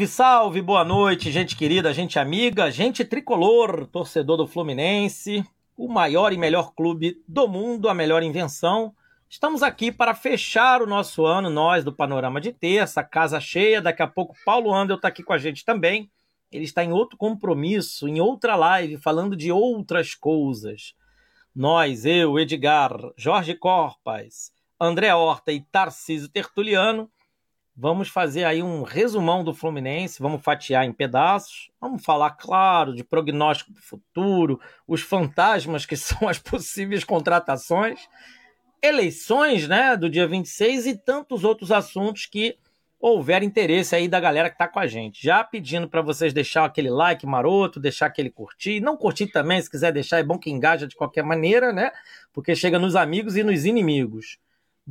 Salve, salve, boa noite, gente querida, gente amiga, gente tricolor, torcedor do Fluminense, o maior e melhor clube do mundo, a melhor invenção. Estamos aqui para fechar o nosso ano, nós do Panorama de Terça, casa cheia. Daqui a pouco Paulo Andel está aqui com a gente também. Ele está em outro compromisso, em outra live, falando de outras coisas. Nós, eu, Edgar, Jorge Corpas, André Horta e Tarcísio Tertuliano Vamos fazer aí um resumão do Fluminense, vamos fatiar em pedaços, vamos falar, claro, de prognóstico para o futuro, os fantasmas que são as possíveis contratações, eleições né, do dia 26 e tantos outros assuntos que houver interesse aí da galera que está com a gente. Já pedindo para vocês deixar aquele like maroto, deixar aquele curtir. Não curtir também, se quiser deixar, é bom que engaja de qualquer maneira, né? Porque chega nos amigos e nos inimigos.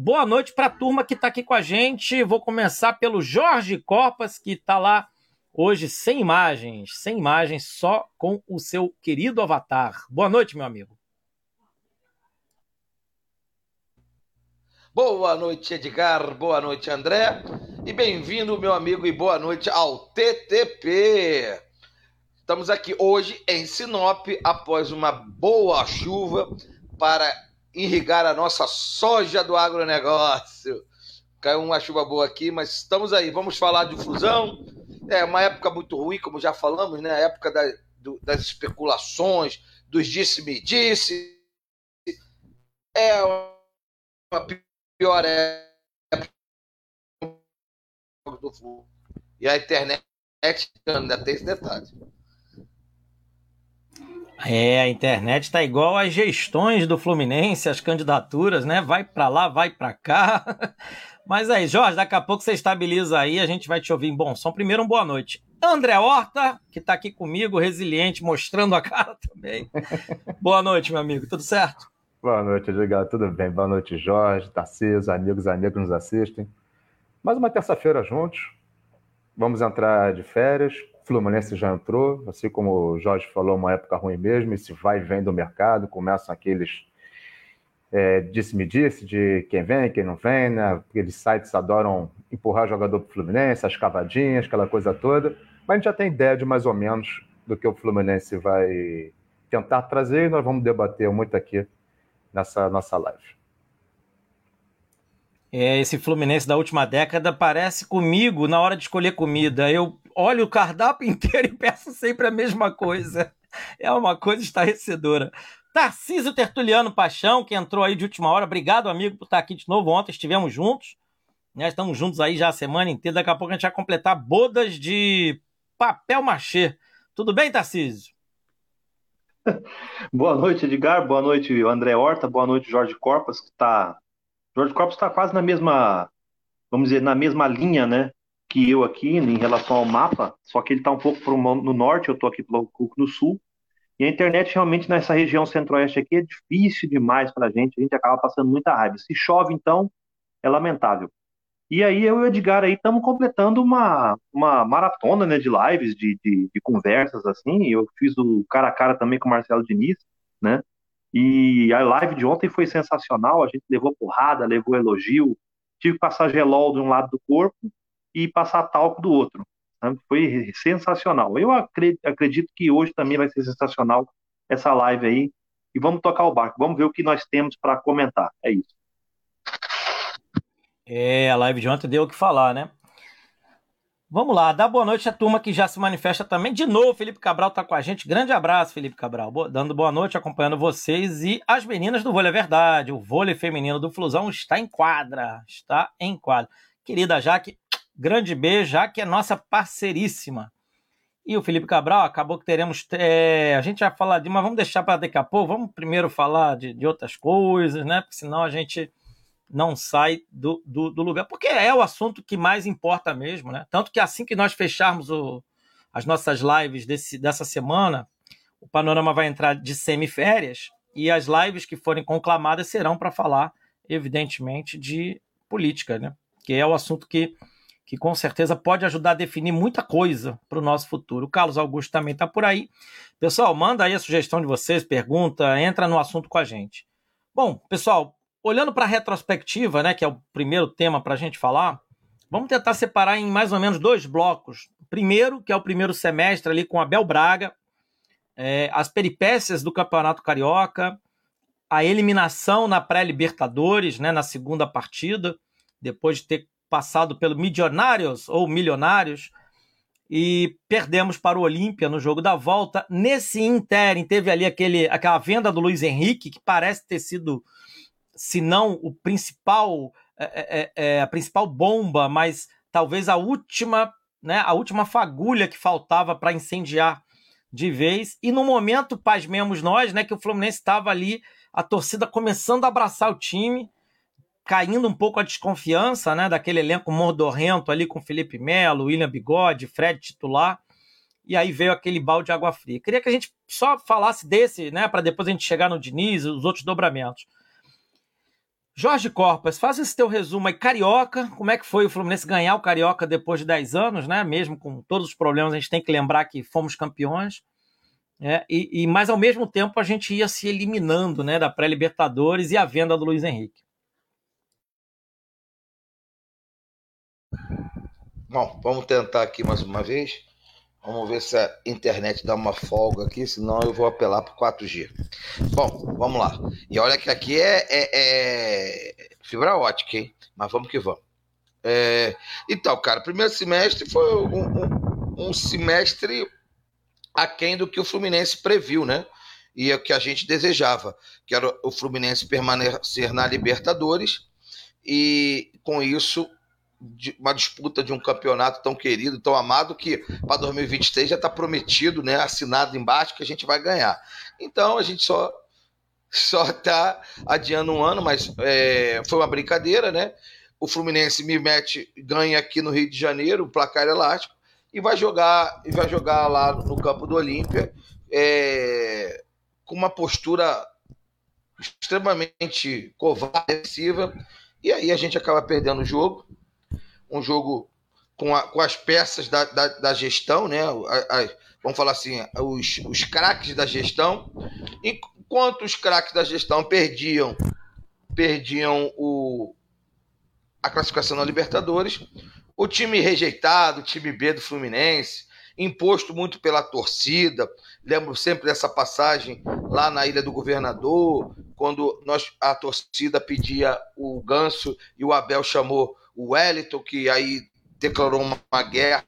Boa noite para a turma que está aqui com a gente. Vou começar pelo Jorge Copas, que está lá hoje sem imagens, sem imagens, só com o seu querido avatar. Boa noite, meu amigo. Boa noite, Edgar. Boa noite, André. E bem-vindo, meu amigo, e boa noite ao TTP. Estamos aqui hoje em Sinop após uma boa chuva para irrigar a nossa soja do agronegócio. Caiu uma chuva boa aqui, mas estamos aí. Vamos falar de fusão. É uma época muito ruim, como já falamos, né? A época da, do, das especulações, dos disse-me-disse. É uma pior época do fluxo. E a internet ainda tem esse detalhe. É, a internet está igual às gestões do Fluminense, as candidaturas, né? Vai para lá, vai para cá. Mas aí, Jorge, daqui a pouco você estabiliza aí, a gente vai te ouvir. Bom, só primeiro um boa noite. André Horta, que está aqui comigo, resiliente, mostrando a cara também. boa noite, meu amigo, tudo certo? Boa noite, Edgar, tudo bem? Boa noite, Jorge, Tarcísio, amigos, amigos que nos assistem. Mais uma terça-feira juntos. Vamos entrar de férias, Fluminense já entrou, assim como o Jorge falou, uma época ruim mesmo, esse vai e vem do mercado, começam aqueles é, disse-me-disse de quem vem, quem não vem, né? Aqueles sites adoram empurrar jogador para o Fluminense, as cavadinhas, aquela coisa toda, mas a gente já tem ideia de mais ou menos do que o Fluminense vai tentar trazer e nós vamos debater muito aqui nessa nossa live. É, esse Fluminense da última década parece comigo na hora de escolher comida. Eu olho o cardápio inteiro e peço sempre a mesma coisa. É uma coisa estarrecedora. Tarcísio Tertuliano Paixão, que entrou aí de última hora. Obrigado, amigo, por estar aqui de novo. Ontem estivemos juntos. Né? Estamos juntos aí já a semana inteira. Daqui a pouco a gente vai completar bodas de papel machê. Tudo bem, Tarcísio? Boa noite, Edgar. Boa noite, André Horta. Boa noite, Jorge Corpas, que está George Corps está quase na mesma, vamos dizer, na mesma linha, né? Que eu aqui em relação ao mapa, só que ele está um pouco pro, no norte, eu estou aqui no sul. E a internet realmente nessa região centro-oeste aqui é difícil demais para a gente, a gente acaba passando muita raiva. Se chove, então, é lamentável. E aí eu e o Edgar aí estamos completando uma, uma maratona né, de lives, de, de, de, conversas assim. Eu fiz o cara a cara também com o Marcelo Diniz, né? E a live de ontem foi sensacional, a gente levou porrada, levou elogio, tive que passar gelol de um lado do corpo e passar talco do outro. Né? Foi sensacional. Eu acredito que hoje também vai ser sensacional essa live aí. E vamos tocar o barco, vamos ver o que nós temos para comentar. É isso. É, a live de ontem deu o que falar, né? Vamos lá, dá boa noite à turma que já se manifesta também. De novo, Felipe Cabral está com a gente. Grande abraço, Felipe Cabral. dando boa noite, acompanhando vocês. E as meninas do vôlei é verdade. O vôlei feminino do Flusão está em quadra. Está em quadra. Querida Jaque, grande beijo. Jaque é nossa parceiríssima. E o Felipe Cabral, acabou que teremos. É, a gente vai falar de. Mas vamos deixar para daqui a pouco. Vamos primeiro falar de, de outras coisas, né? Porque senão a gente não sai do, do, do, lugar, porque é o assunto que mais importa mesmo, né? Tanto que assim que nós fecharmos o, as nossas lives desse, dessa semana, o Panorama vai entrar de semiférias e as lives que forem conclamadas serão para falar, evidentemente, de política, né? Que é o assunto que, que com certeza pode ajudar a definir muita coisa para o nosso futuro. O Carlos Augusto também está por aí. Pessoal, manda aí a sugestão de vocês, pergunta, entra no assunto com a gente. Bom, pessoal, olhando para a retrospectiva, né, que é o primeiro tema para a gente falar, Vamos tentar separar em mais ou menos dois blocos. Primeiro, que é o primeiro semestre ali com Abel Braga, é, as peripécias do Campeonato Carioca, a eliminação na pré-Libertadores, né, na segunda partida, depois de ter passado pelo Milionários ou Milionários, e perdemos para o Olímpia no jogo da volta. Nesse Inter, teve ali aquele, aquela venda do Luiz Henrique, que parece ter sido, se não o principal, é, é, a principal bomba, mas talvez a última, né, a última fagulha que faltava para incendiar de vez. E no momento, pasmemos nós, né, que o Fluminense estava ali, a torcida começando a abraçar o time, caindo um pouco a desconfiança, né, daquele elenco mordorrento ali com Felipe Melo, William Bigode, Fred titular. E aí veio aquele balde de água fria. Queria que a gente só falasse desse, né, para depois a gente chegar no Diniz os outros dobramentos. Jorge Corpas, faz esse teu resumo aí. Carioca, como é que foi o Fluminense ganhar o Carioca depois de 10 anos, né? Mesmo com todos os problemas, a gente tem que lembrar que fomos campeões. É, e, e, mas ao mesmo tempo a gente ia se eliminando né, da pré-Libertadores e a venda do Luiz Henrique. Bom, vamos tentar aqui mais uma vez. Vamos ver se a internet dá uma folga aqui, senão eu vou apelar para 4G. Bom, vamos lá. E olha que aqui é, é, é fibra ótica, hein? Mas vamos que vamos. É... Então, cara, primeiro semestre foi um, um, um semestre aquém do que o Fluminense previu, né? E é o que a gente desejava, que era o Fluminense permanecer na Libertadores e com isso uma disputa de um campeonato tão querido, tão amado, que para 2023 já está prometido, né, assinado embaixo, que a gente vai ganhar. Então a gente só só está adiando um ano, mas é, foi uma brincadeira, né? O Fluminense me mete, ganha aqui no Rio de Janeiro, o placar elástico, e vai jogar e vai jogar lá no campo do Olímpia é, com uma postura extremamente covarde, e aí a gente acaba perdendo o jogo um jogo com, a, com as peças da, da, da gestão, né? A, a, vamos falar assim, os, os craques da gestão. Enquanto os craques da gestão perdiam, perdiam o, a classificação na Libertadores, o time rejeitado, o time B do Fluminense, imposto muito pela torcida. Lembro sempre dessa passagem lá na Ilha do Governador, quando nós, a torcida pedia o Ganso e o Abel chamou o Wellington, que aí declarou uma guerra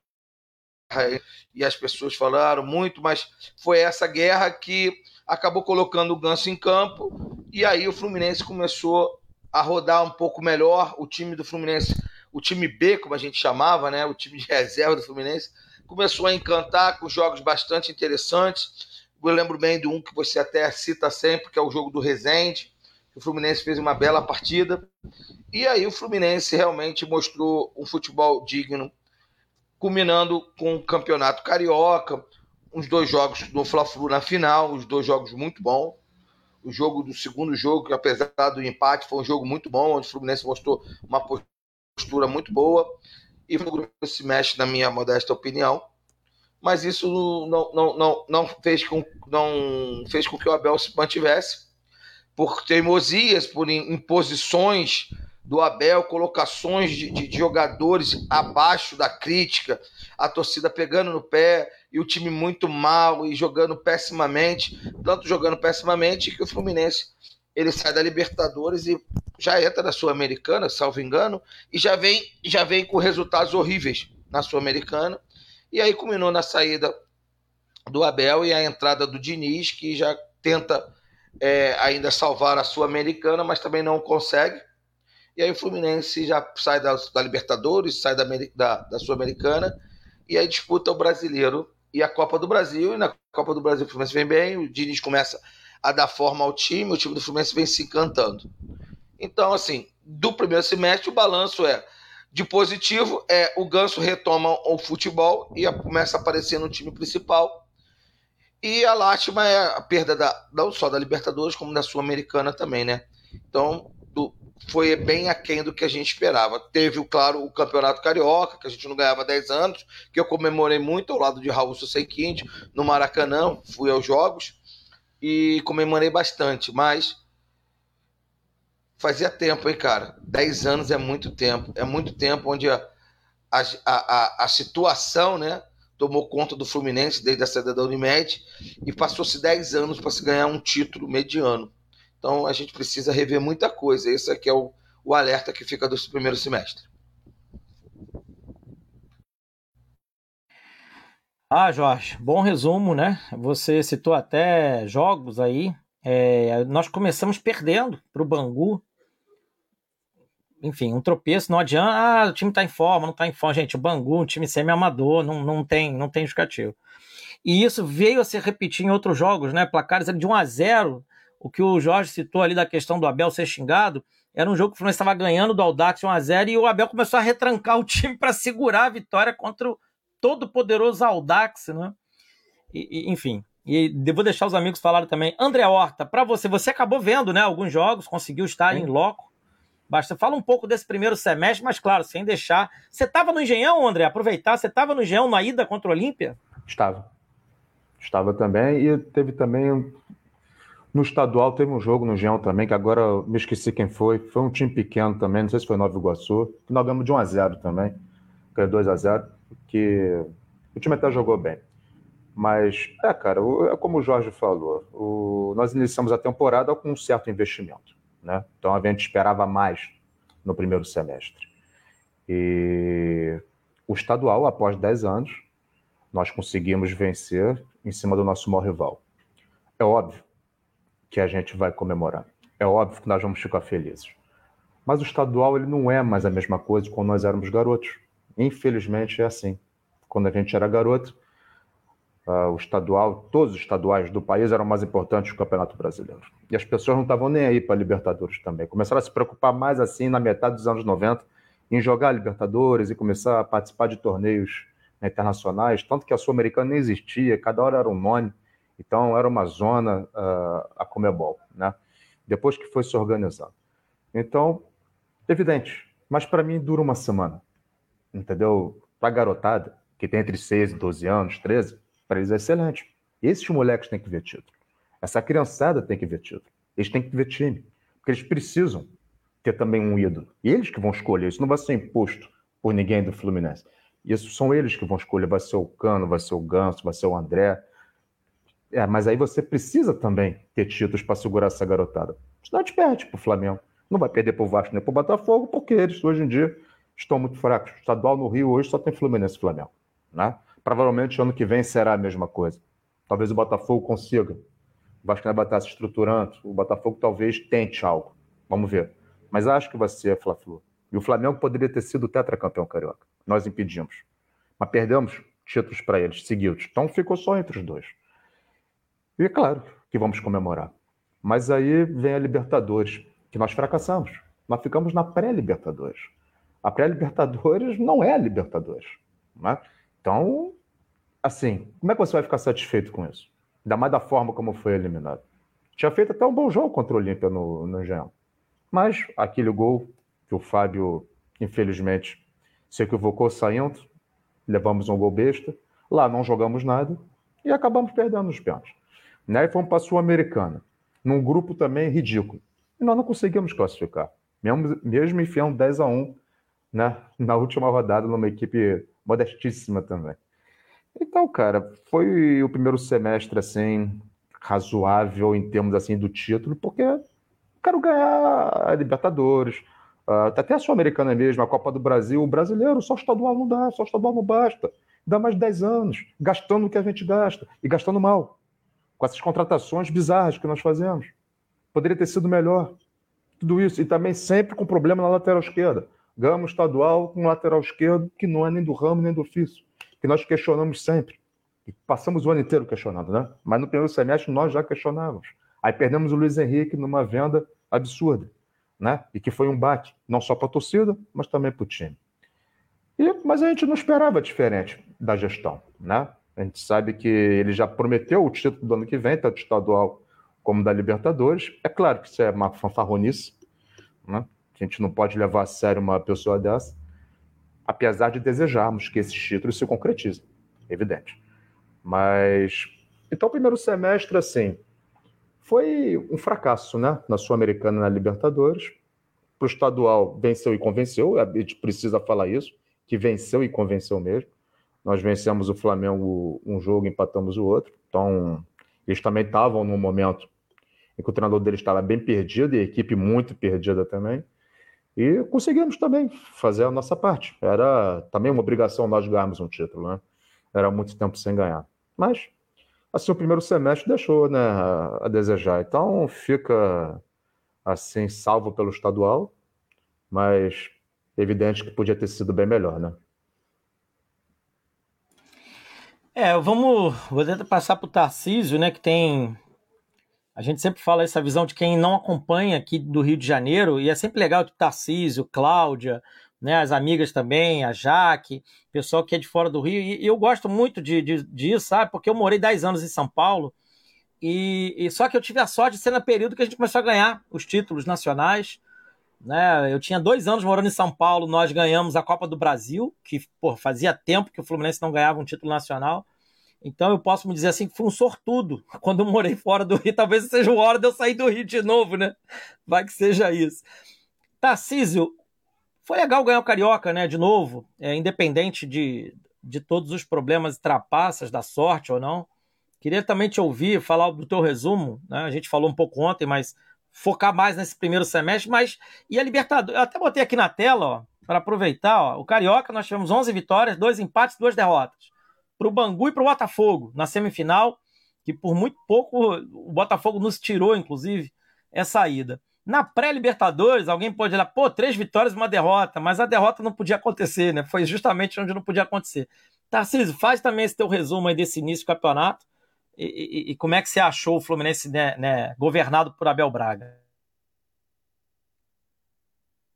e as pessoas falaram muito, mas foi essa guerra que acabou colocando o Ganso em campo e aí o Fluminense começou a rodar um pouco melhor. O time do Fluminense, o time B, como a gente chamava, né, o time de reserva do Fluminense, começou a encantar com jogos bastante interessantes. Eu lembro bem de um que você até cita sempre, que é o jogo do Resende, o Fluminense fez uma bela partida. E aí o Fluminense realmente mostrou um futebol digno, culminando com o Campeonato Carioca, uns dois jogos do Fla-Flu na final, os dois jogos muito bons. O jogo do segundo jogo, que apesar do empate, foi um jogo muito bom, onde o Fluminense mostrou uma postura muito boa. E o grupo se mexe, na minha modesta opinião. Mas isso não, não, não, não, fez, com, não fez com que o Abel se mantivesse por teimosias, por imposições do Abel, colocações de, de, jogadores abaixo da crítica, a torcida pegando no pé e o time muito mal e jogando pessimamente, tanto jogando pessimamente que o Fluminense ele sai da Libertadores e já entra na Sul-Americana, salvo engano, e já vem, já vem com resultados horríveis na Sul-Americana. E aí culminou na saída do Abel e a entrada do Diniz, que já tenta é, ainda salvar a Sul-Americana, mas também não consegue. E aí o Fluminense já sai da, da Libertadores, sai da, da, da Sul-Americana, e aí disputa o Brasileiro e a Copa do Brasil. E na Copa do Brasil o Fluminense vem bem, o Diniz começa a dar forma ao time, o time do Fluminense vem se encantando. Então, assim, do primeiro semestre, o balanço é de positivo, é o Ganso retoma o futebol e começa a aparecer no time principal. E a lástima é a perda da, não só da Libertadores, como da Sul-Americana também, né? Então, foi bem aquém do que a gente esperava. Teve, claro, o Campeonato Carioca, que a gente não ganhava há 10 anos, que eu comemorei muito ao lado de Raul Susequinte, no Maracanã, fui aos jogos e comemorei bastante, mas fazia tempo, hein, cara? 10 anos é muito tempo. É muito tempo onde a, a, a, a situação, né? Tomou conta do Fluminense desde a saída da Unimed e passou-se 10 anos para se ganhar um título mediano. Então a gente precisa rever muita coisa. Esse aqui é o, o alerta que fica do primeiro semestre. Ah, Jorge, bom resumo, né? Você citou até jogos aí. É, nós começamos perdendo para o Bangu enfim, um tropeço, não adianta, ah, o time tá em forma, não tá em forma. Gente, o Bangu, um time semi-amador, não, não tem, não tem justificativo. E isso veio a se repetir em outros jogos, né? Placares de 1 a 0 o que o Jorge citou ali da questão do Abel ser xingado, era um jogo que o Fluminense estava ganhando do Aldax 1 a 0 e o Abel começou a retrancar o time para segurar a vitória contra o todo poderoso Aldax, né? E, e, enfim, e vou deixar os amigos falarem também. André Horta, para você, você acabou vendo, né, alguns jogos, conseguiu estar Sim. em loco. Basta fala um pouco desse primeiro semestre, mas claro, sem deixar. Você estava no Engenhão, André? Aproveitar, você estava no Engenhão na ida contra o Olímpia? Estava. Estava também e teve também no estadual teve um jogo no Engenhão também, que agora me esqueci quem foi. Foi um time pequeno também, não sei se foi Nova Iguaçu, que nós ganhamos de 1 a 0 também, que é 2 a 0 que o time até jogou bem. Mas, é, cara, é como o Jorge falou, o, nós iniciamos a temporada com um certo investimento. Né? Então a gente esperava mais no primeiro semestre. E o estadual, após 10 anos, nós conseguimos vencer em cima do nosso maior rival. É óbvio que a gente vai comemorar. É óbvio que nós vamos ficar felizes. Mas o estadual ele não é mais a mesma coisa quando nós éramos garotos. Infelizmente é assim. Quando a gente era garoto, uh, o estadual, todos os estaduais do país eram mais importantes que o Campeonato Brasileiro. E as pessoas não estavam nem aí para a Libertadores também. Começaram a se preocupar mais assim na metade dos anos 90 em jogar Libertadores e começar a participar de torneios né, internacionais, tanto que a Sul-Americana nem existia, cada hora era um nome, então era uma zona uh, a Comebol, né? Depois que foi se organizando. Então, evidente, mas para mim dura uma semana, entendeu? Para garotada, que tem entre 6 e 12 anos, 13, para eles é excelente. Esses moleques têm que ver título. Essa criançada tem que ver título. Eles têm que ver time. Porque eles precisam ter também um ídolo. E eles que vão escolher. Isso não vai ser imposto por ninguém do Fluminense. Isso são eles que vão escolher. Vai ser o Cano, vai ser o Ganso, vai ser o André. É, mas aí você precisa também ter títulos para segurar essa garotada. Senão a gente perde para o Flamengo. Não vai perder para o Vasco nem para o Botafogo, porque eles hoje em dia estão muito fracos. O estadual no Rio hoje só tem Fluminense e Flamengo. Né? Provavelmente ano que vem será a mesma coisa. Talvez o Botafogo consiga. O Vasco vai estar se estruturando. O Botafogo talvez tente algo. Vamos ver. Mas acho que vai ser Fla-Flu. E o Flamengo poderia ter sido tetracampeão carioca. Nós impedimos. Mas perdemos títulos para eles seguidos. Então ficou só entre os dois. E é claro que vamos comemorar. Mas aí vem a Libertadores, que nós fracassamos. Nós ficamos na pré-Libertadores. A pré-Libertadores não é a Libertadores. Não é? Então, assim, como é que você vai ficar satisfeito com isso? Ainda mais da forma como foi eliminado. Tinha feito até um bom jogo contra o Olímpia no, no Engenhão. Mas aquele gol que o Fábio, infelizmente, se equivocou saindo, levamos um gol besta. Lá não jogamos nada e acabamos perdendo os pênaltis. Né? E fomos para a Sul-Americana, num grupo também ridículo. E nós não conseguimos classificar. Mesmo, mesmo enfiando 10 a 1 né? na última rodada numa equipe modestíssima também. Então, cara, foi o primeiro semestre assim razoável em termos assim do título, porque quero ganhar a Libertadores, uh, até a Sul-Americana mesmo, a Copa do Brasil, o brasileiro, só estadual não dá, só estadual não basta. Dá mais 10 anos, gastando o que a gente gasta e gastando mal, com essas contratações bizarras que nós fazemos. Poderia ter sido melhor. Tudo isso, e também sempre com problema na lateral esquerda. Gama estadual com lateral esquerdo que não é nem do ramo nem do ofício, que nós questionamos sempre. E passamos o ano inteiro questionando, né? Mas no primeiro semestre nós já questionávamos. Aí perdemos o Luiz Henrique numa venda absurda, né? E que foi um baque, não só para a torcida, mas também para o time. E, mas a gente não esperava diferente da gestão, né? A gente sabe que ele já prometeu o título do ano que vem, tanto estadual como da Libertadores. É claro que isso é uma fanfarronice, né? A gente não pode levar a sério uma pessoa dessa, apesar de desejarmos que esses títulos se concretizem, evidente. Mas então o primeiro semestre assim foi um fracasso, né? Na Sul-Americana, na Libertadores, para o estadual venceu e convenceu, a gente precisa falar isso, que venceu e convenceu mesmo. Nós vencemos o Flamengo um jogo, empatamos o outro. Então, eles também estavam num momento em que o treinador deles estava bem perdido e a equipe muito perdida também. E conseguimos também fazer a nossa parte. Era também uma obrigação nós ganharmos um título, né? Era muito tempo sem ganhar. Mas, assim, o primeiro semestre deixou né, a desejar. Então, fica, assim, salvo pelo estadual, mas evidente que podia ter sido bem melhor, né? É, vamos. Vou tentar passar para o Tarcísio, né? Que tem a gente sempre fala essa visão de quem não acompanha aqui do Rio de Janeiro, e é sempre legal que Tarcísio, Cláudia, né, as amigas também, a Jaque, pessoal que é de fora do Rio, e, eu gosto muito de, de, disso, sabe? Porque eu morei 10 anos em São Paulo, e, e, só que eu tive a sorte de ser no período que a gente começou a ganhar os títulos nacionais. Né? Eu tinha dois anos morando em São Paulo, nós ganhamos a Copa do Brasil, que pô, fazia tempo que o Fluminense não ganhava um título nacional. Então eu posso me dizer assim que fui um sortudo quando eu morei fora do Rio. Talvez seja a hora de eu sair do Rio de novo, né? Vai que seja isso. Tarcísio, foi legal ganhar o Carioca, né? De novo, é, independente de, de todos os problemas e trapaças da sorte ou não. Queria também te ouvir, falar do teu resumo. Né? A gente falou um pouco ontem, mas focar mais nesse primeiro semestre. Mas e a Libertadores? Eu até botei aqui na tela, para aproveitar. Ó, o Carioca, nós tivemos 11 vitórias, dois empates, duas derrotas para o Bangu e para o Botafogo na semifinal, que por muito pouco o Botafogo nos tirou, inclusive, essa ida. Na pré-Libertadores, alguém pode olhar, pô, três vitórias e uma derrota, mas a derrota não podia acontecer, né? Foi justamente onde não podia acontecer. Tarcísio, faz também esse teu resumo aí desse início do campeonato e, e, e como é que você achou o Fluminense né, né, governado por Abel Braga?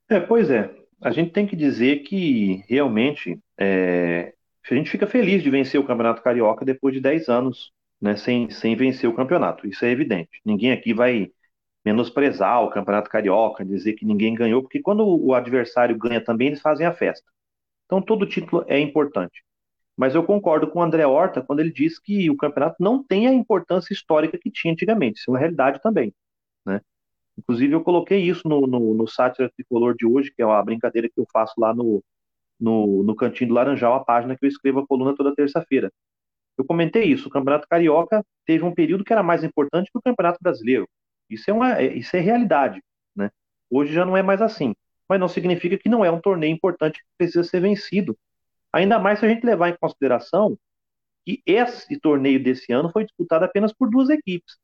É, pois é. A gente tem que dizer que realmente é, a gente fica feliz de vencer o Campeonato Carioca depois de 10 anos né, sem, sem vencer o campeonato. Isso é evidente. Ninguém aqui vai menosprezar o Campeonato Carioca, dizer que ninguém ganhou, porque quando o adversário ganha também, eles fazem a festa. Então todo título é importante. Mas eu concordo com o André Horta quando ele diz que o campeonato não tem a importância histórica que tinha antigamente. Isso é uma realidade também. Né? Inclusive, eu coloquei isso no, no, no Sátira Tricolor de hoje, que é uma brincadeira que eu faço lá no, no, no Cantinho do Laranjal, a página que eu escrevo a coluna toda terça-feira. Eu comentei isso, o Campeonato Carioca teve um período que era mais importante que o Campeonato Brasileiro. Isso é, uma, é, isso é realidade. Né? Hoje já não é mais assim. Mas não significa que não é um torneio importante que precisa ser vencido. Ainda mais se a gente levar em consideração que esse torneio desse ano foi disputado apenas por duas equipes.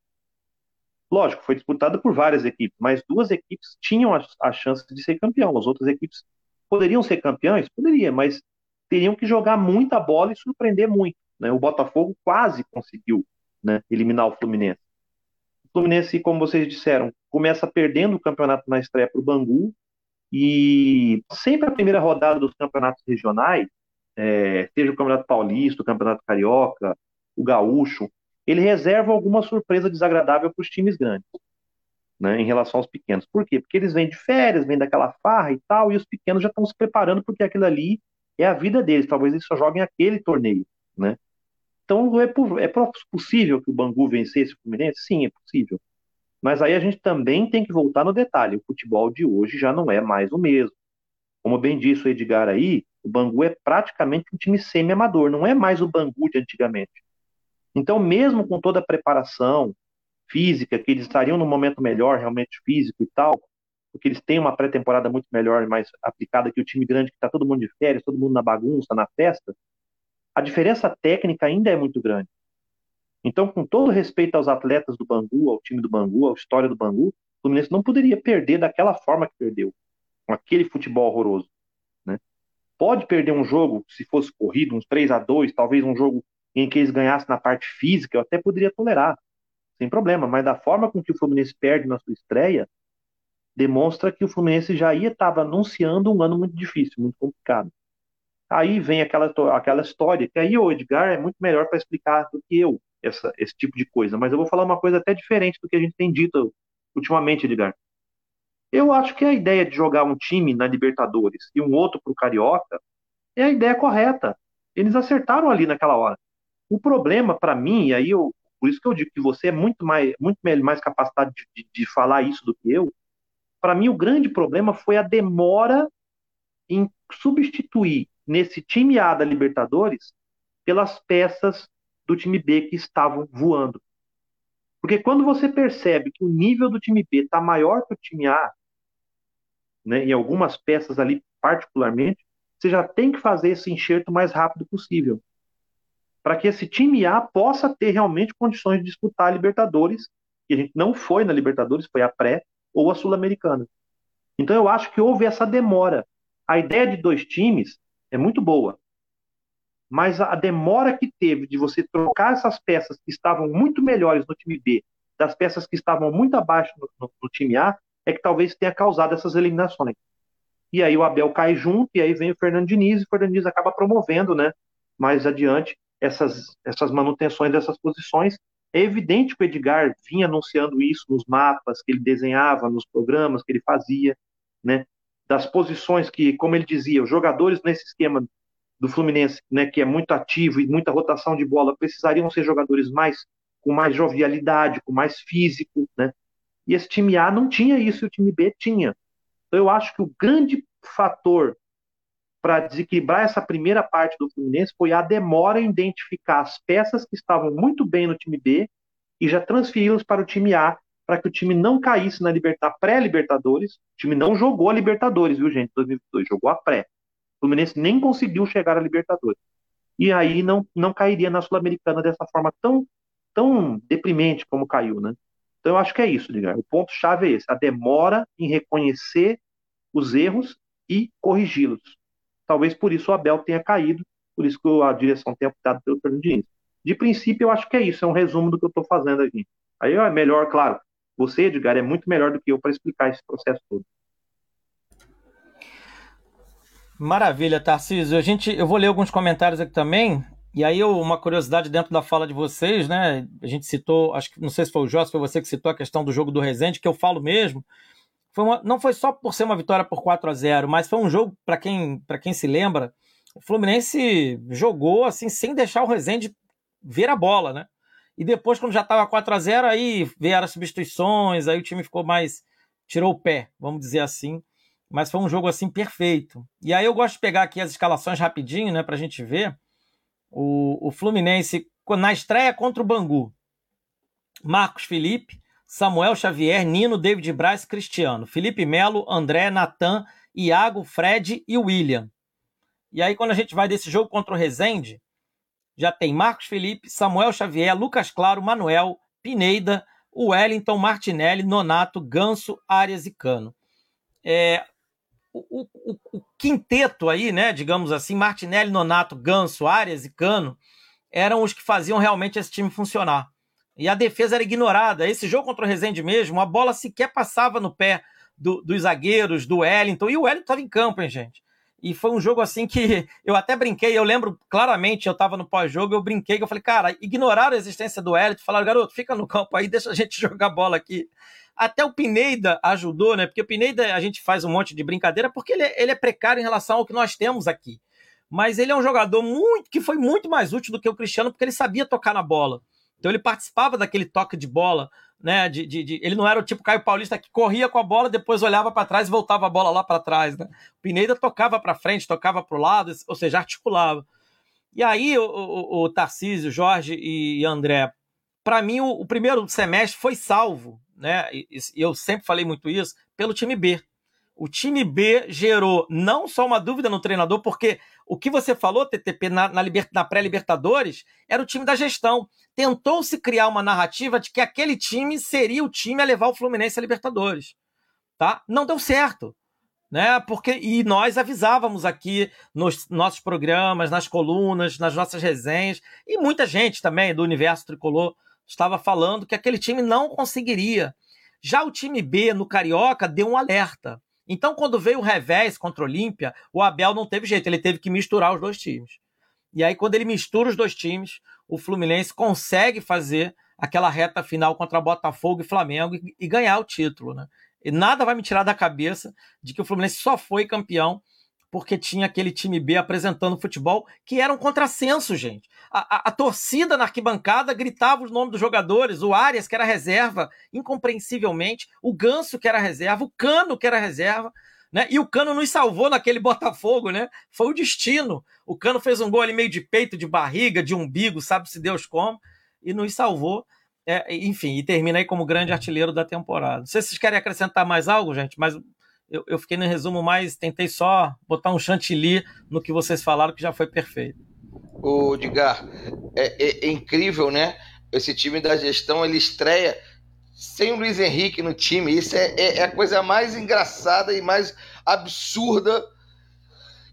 Lógico, foi disputado por várias equipes, mas duas equipes tinham a, a chance de ser campeão. As outras equipes Poderiam ser campeões? Poderia, mas teriam que jogar muita bola e surpreender muito. Né? O Botafogo quase conseguiu né, eliminar o Fluminense. O Fluminense, como vocês disseram, começa perdendo o campeonato na estreia para o Bangu, e sempre a primeira rodada dos campeonatos regionais, é, seja o Campeonato Paulista, o Campeonato Carioca, o Gaúcho, ele reserva alguma surpresa desagradável para os times grandes né, em relação aos pequenos. Por quê? Porque eles vêm de férias, vêm daquela farra e tal, e os pequenos já estão se preparando porque aquilo ali é a vida deles. Talvez eles só joguem aquele torneio, né? Então é, é possível que o Bangu vencesse o Fluminense? Sim, é possível. Mas aí a gente também tem que voltar no detalhe. O futebol de hoje já não é mais o mesmo. Como bem disse o Edgar aí, o Bangu é praticamente um time semi-amador, não é mais o Bangu de antigamente. Então, mesmo com toda a preparação, física, que eles estariam no momento melhor, realmente físico e tal, porque eles têm uma pré-temporada muito melhor e mais aplicada que o time grande, que está todo mundo de férias, todo mundo na bagunça, na festa, a diferença técnica ainda é muito grande. Então, com todo respeito aos atletas do Bangu, ao time do Bangu, à história do Bangu, o Fluminense não poderia perder daquela forma que perdeu, com aquele futebol horroroso. Né? Pode perder um jogo, se fosse corrido, uns 3 a 2 talvez um jogo em que eles ganhassem na parte física, eu até poderia tolerar sem problema, mas da forma com que o Fluminense perde na sua estreia, demonstra que o Fluminense já ia estava anunciando um ano muito difícil, muito complicado. Aí vem aquela, aquela história, que aí o Edgar é muito melhor para explicar do que eu essa, esse tipo de coisa, mas eu vou falar uma coisa até diferente do que a gente tem dito ultimamente, Edgar. Eu acho que a ideia de jogar um time na Libertadores e um outro para o Carioca é a ideia correta. Eles acertaram ali naquela hora. O problema, para mim, e aí eu, por isso que eu digo que você é muito mais, muito mais capacitado de, de, falar isso do que eu. Para mim, o grande problema foi a demora em substituir nesse time A da Libertadores pelas peças do time B que estavam voando. Porque quando você percebe que o nível do time B está maior que o time A, né, em algumas peças ali particularmente, você já tem que fazer esse enxerto o mais rápido possível. Para que esse time A possa ter realmente condições de disputar a Libertadores, que a gente não foi na Libertadores, foi a pré ou a Sul-Americana. Então eu acho que houve essa demora. A ideia de dois times é muito boa, mas a demora que teve de você trocar essas peças que estavam muito melhores no time B, das peças que estavam muito abaixo no, no, no time A, é que talvez tenha causado essas eliminações. E aí o Abel cai junto, e aí vem o Fernando Diniz, e o Fernando Diniz acaba promovendo, né, mais adiante, essas, essas manutenções dessas posições. É evidente que o Edgar vinha anunciando isso nos mapas que ele desenhava, nos programas que ele fazia, né, das posições que, como ele dizia, os jogadores nesse esquema do Fluminense, né, que é muito ativo e muita rotação de bola, precisariam ser jogadores mais com mais jovialidade, com mais físico, né? E esse time A não tinha isso, e o time B tinha. Então eu acho que o grande fator para desequilibrar essa primeira parte do Fluminense foi a demora em identificar as peças que estavam muito bem no time B e já transferi-las para o time A, para que o time não caísse na liberta, pré-Libertadores. O time não jogou a Libertadores, viu, gente? 2022, jogou a pré. O Fluminense nem conseguiu chegar à Libertadores. E aí não, não cairia na Sul-Americana dessa forma tão, tão deprimente como caiu, né? Então eu acho que é isso, Edgar. O ponto-chave é esse: a demora em reconhecer os erros e corrigi-los. Talvez por isso o Abel tenha caído, por isso que a direção tenha optado pelo Fernando Diniz. De princípio, eu acho que é isso, é um resumo do que eu estou fazendo aqui. Aí é melhor, claro, você, Edgar, é muito melhor do que eu para explicar esse processo todo. Maravilha, Tarcísio. A gente, eu vou ler alguns comentários aqui também. E aí, uma curiosidade dentro da fala de vocês, né? A gente citou, acho que não sei se foi o José, foi você que citou a questão do jogo do Resende, que eu falo mesmo. Foi uma, não foi só por ser uma vitória por 4 a 0 mas foi um jogo, para quem, quem se lembra, o Fluminense jogou assim, sem deixar o Resende ver a bola, né? E depois, quando já estava 4 a 0 aí vieram as substituições, aí o time ficou mais. tirou o pé, vamos dizer assim. Mas foi um jogo assim perfeito. E aí eu gosto de pegar aqui as escalações rapidinho, né, pra gente ver o, o Fluminense na estreia contra o Bangu. Marcos Felipe, Samuel Xavier, Nino, David Braz, Cristiano, Felipe Melo, André, Natan, Iago, Fred e William. E aí, quando a gente vai desse jogo contra o Rezende, já tem Marcos Felipe, Samuel Xavier, Lucas Claro, Manuel, Pineida, Wellington, Martinelli, Nonato, Ganso, Arias e Cano. É, o, o, o, quinteto aí, né, digamos assim, Martinelli, Nonato, Ganso, Arias e Cano, eram os que faziam realmente esse time funcionar. E a defesa era ignorada. Esse jogo contra o Rezende mesmo, a bola sequer passava no pé do, dos zagueiros, do Wellington, e o Wellington estava em campo, hein, gente? E foi um jogo assim que eu até brinquei, eu lembro claramente, eu estava no pós-jogo, eu brinquei, que eu falei, cara, ignoraram a existência do Wellington, falaram, garoto, fica no campo aí, deixa a gente jogar bola aqui. Até o Pineda ajudou, né? Porque o Pineda a gente faz um monte de brincadeira porque ele é, ele é precário em relação ao que nós temos aqui. Mas ele é um jogador muito que foi muito mais útil do que o Cristiano porque ele sabia tocar na bola. Então ele participava daquele toque de bola, né? De, de, de... ele não era o tipo Caio Paulista que corria com a bola, depois olhava para trás e voltava a bola lá para trás, né? O Pineda tocava para frente, tocava para o lado, ou seja, articulava. E aí o, o, o Tarcísio, Jorge e André, para mim o, o, primeiro semestre foi salvo né? E, e eu sempre falei muito isso, pelo time B. O time B gerou não só uma dúvida no treinador, porque o que você falou, TTP, na, na, na pré-Libertadores, era o time da gestão. Tentou-se criar uma narrativa de que aquele time seria o time a levar o Fluminense à Libertadores. Tá? Não deu certo. Né? Porque, e nós avisávamos aqui nos nossos programas, nas colunas, nas nossas resenhas, e muita gente também do universo tricolor estava falando que aquele time não conseguiria. Já o time B no Carioca deu um alerta. Então, quando veio o revés contra o Olímpia, o Abel não teve jeito, ele teve que misturar os dois times. E aí, quando ele mistura os dois times, o Fluminense consegue fazer aquela reta final contra Botafogo e Flamengo e, e ganhar o título. Né? E nada vai me tirar da cabeça de que o Fluminense só foi campeão porque tinha aquele time B apresentando futebol que era um contrassenso, gente. A, a, a, torcida na arquibancada gritava os nomes dos jogadores, o Arias, que era reserva, incompreensivelmente, o Ganso, que era reserva, o Cano, que era reserva. né? E o Cano nos salvou naquele Botafogo, né? Foi o destino. O Cano fez um gol ali meio de peito, de barriga, de umbigo, sabe-se Deus como, e nos salvou. É, enfim, e termina aí como grande artilheiro da temporada. Não sei se vocês querem acrescentar mais algo, gente, mas eu, eu fiquei no resumo mais, tentei só botar um chantilly no que vocês falaram, que já foi perfeito. O Edgar, é, é, é incrível, né? Esse time da gestão, ele estreia sem o Luiz Henrique no time. Isso é, é, é a coisa mais engraçada e mais absurda.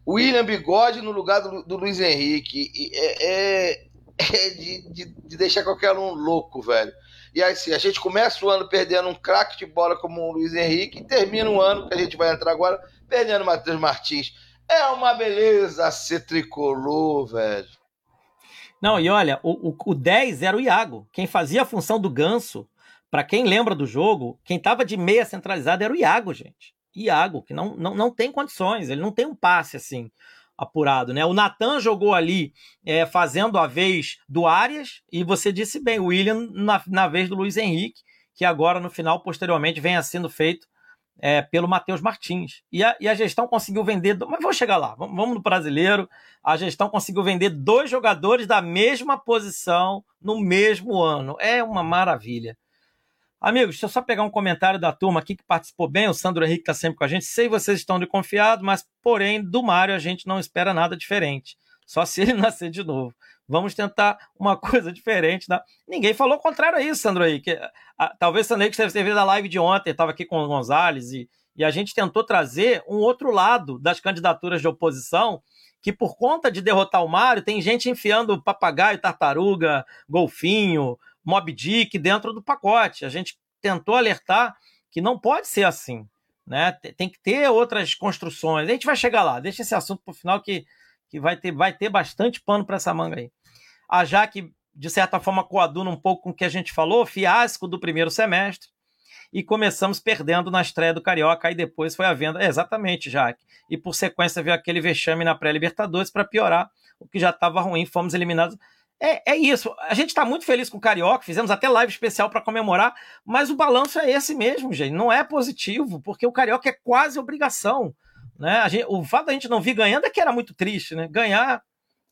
William Bigode no lugar do, do Luiz Henrique. É, é, é de, de, de, deixar qualquer um louco, velho. E aí, assim, a gente começa o ano perdendo um craque de bola como o Luiz Henrique e termina o ano, que a gente vai entrar agora, perdendo o Matheus Martins. É uma beleza ser tricolor, velho. Não, e olha, o, o, o 10 era o Iago. Quem fazia a função do ganso, para quem lembra do jogo, quem tava de meia centralizada era o Iago, gente. Iago, que não, não, não tem condições, ele não tem um passe assim apurado, né? O Natan jogou ali é, fazendo a vez do Arias, e você disse bem, o William na, na vez do Luiz Henrique, que agora no final, posteriormente, venha sendo feito é, pelo Matheus Martins. E a, e a, gestão conseguiu vender. Mas vou chegar lá, vamos, vamos no brasileiro. A gestão conseguiu vender dois jogadores da mesma posição no mesmo ano. É uma maravilha. Amigos, deixa eu só pegar um comentário da turma aqui que participou bem. O Sandro Henrique está sempre com a gente. Sei vocês estão de confiado, mas porém, do Mário a gente não espera nada diferente. Só se ele nascer de novo. Vamos tentar uma coisa diferente. Né? Ninguém falou o contrário a isso, Sandro Henrique. A, talvez Sandro Henrique deve ter visto a live de ontem, estava aqui com o Gonzalez, e, e a gente tentou trazer um outro lado das candidaturas de oposição que por conta de derrotar o Mário, tem gente enfiando papagaio, tartaruga, golfinho, Mob Dick dentro do pacote. A gente tentou alertar que não pode ser assim. Né? Tem que ter outras construções. A gente vai chegar lá, deixa esse assunto para o final que, que vai, ter, vai ter bastante pano para essa manga aí. A Jaque, de certa forma, coaduna um pouco com o que a gente falou, fiasco do primeiro semestre, e começamos perdendo na estreia do Carioca, aí depois foi a venda. É, exatamente, Jaque. E por sequência veio aquele vexame na pré-Libertadores para piorar o que já estava ruim, fomos eliminados é, é isso. A gente está muito feliz com o Carioca, fizemos até live especial para comemorar, mas o balanço é esse mesmo, gente. Não é positivo, porque o Carioca é quase obrigação. Né? Gente, o fato da gente não vir ganhando é que era muito triste, né? Ganhar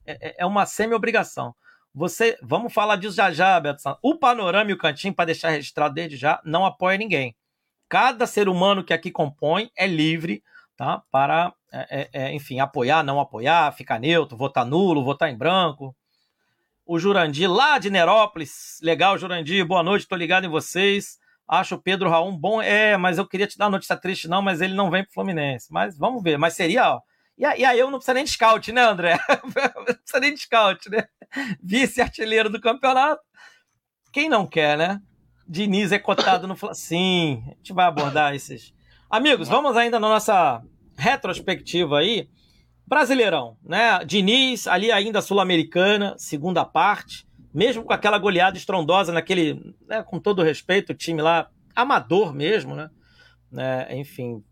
é, é, é uma semi-obrigação. Você, vamos falar disso já já, Beto Santos. O panorama e o cantinho, para deixar registrado desde já, não apoia ninguém. Cada ser humano que aqui compõe é livre tá? para, é, é, é enfim, apoiar, não apoiar, ficar neutro, votar nulo, votar em branco o Jurandir, lá de Nerópolis. Legal, Jurandir, boa noite, tô ligado em vocês. Acho o Pedro Raul bom. É, mas eu queria te dar uma notícia triste, não, mas ele não vem pro Fluminense. Mas vamos ver, mas seria, ó. E, aí eu não precisa nem de scout, né, André? não precisa nem de scout, né? Vice-artilheiro do campeonato. Quem não quer, né? Diniz é cotado no Sim, a gente vai abordar esses. Amigos, vamos ainda na nossa retrospectiva aí. Brasileirão, né? Diniz, ali ainda Sul-Americana, segunda parte, mesmo com aquela goleada estrondosa naquele, né, com todo respeito, o time lá, amador mesmo, né? né? Enfim,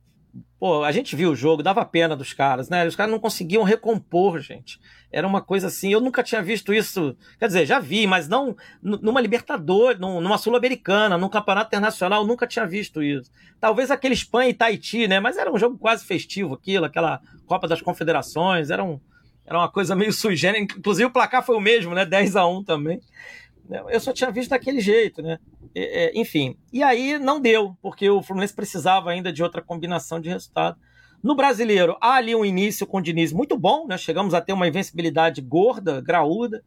pô, a gente viu o jogo, dava pena dos caras, né? Os caras não conseguiam recompor, gente. Era uma coisa assim, eu nunca tinha visto isso. Quer dizer, já vi, mas não numa Libertadores, numa Sul-Americana, num Campeonato Internacional, nunca tinha visto isso. Talvez aquele Espanha e Tahiti, né? Mas era um jogo quase festivo aquilo, aquela Copa das Confederações, era, um, era uma coisa meio sui generis. Inclusive o placar foi o mesmo, né? 10 a 1 também. Eu só tinha visto daquele jeito, né? É, enfim. E aí não deu, porque o Fluminense precisava ainda de outra combinação de resultado. No brasileiro, há ali um início com o Diniz muito bom, né? Chegamos a ter uma invencibilidade gorda, graúda.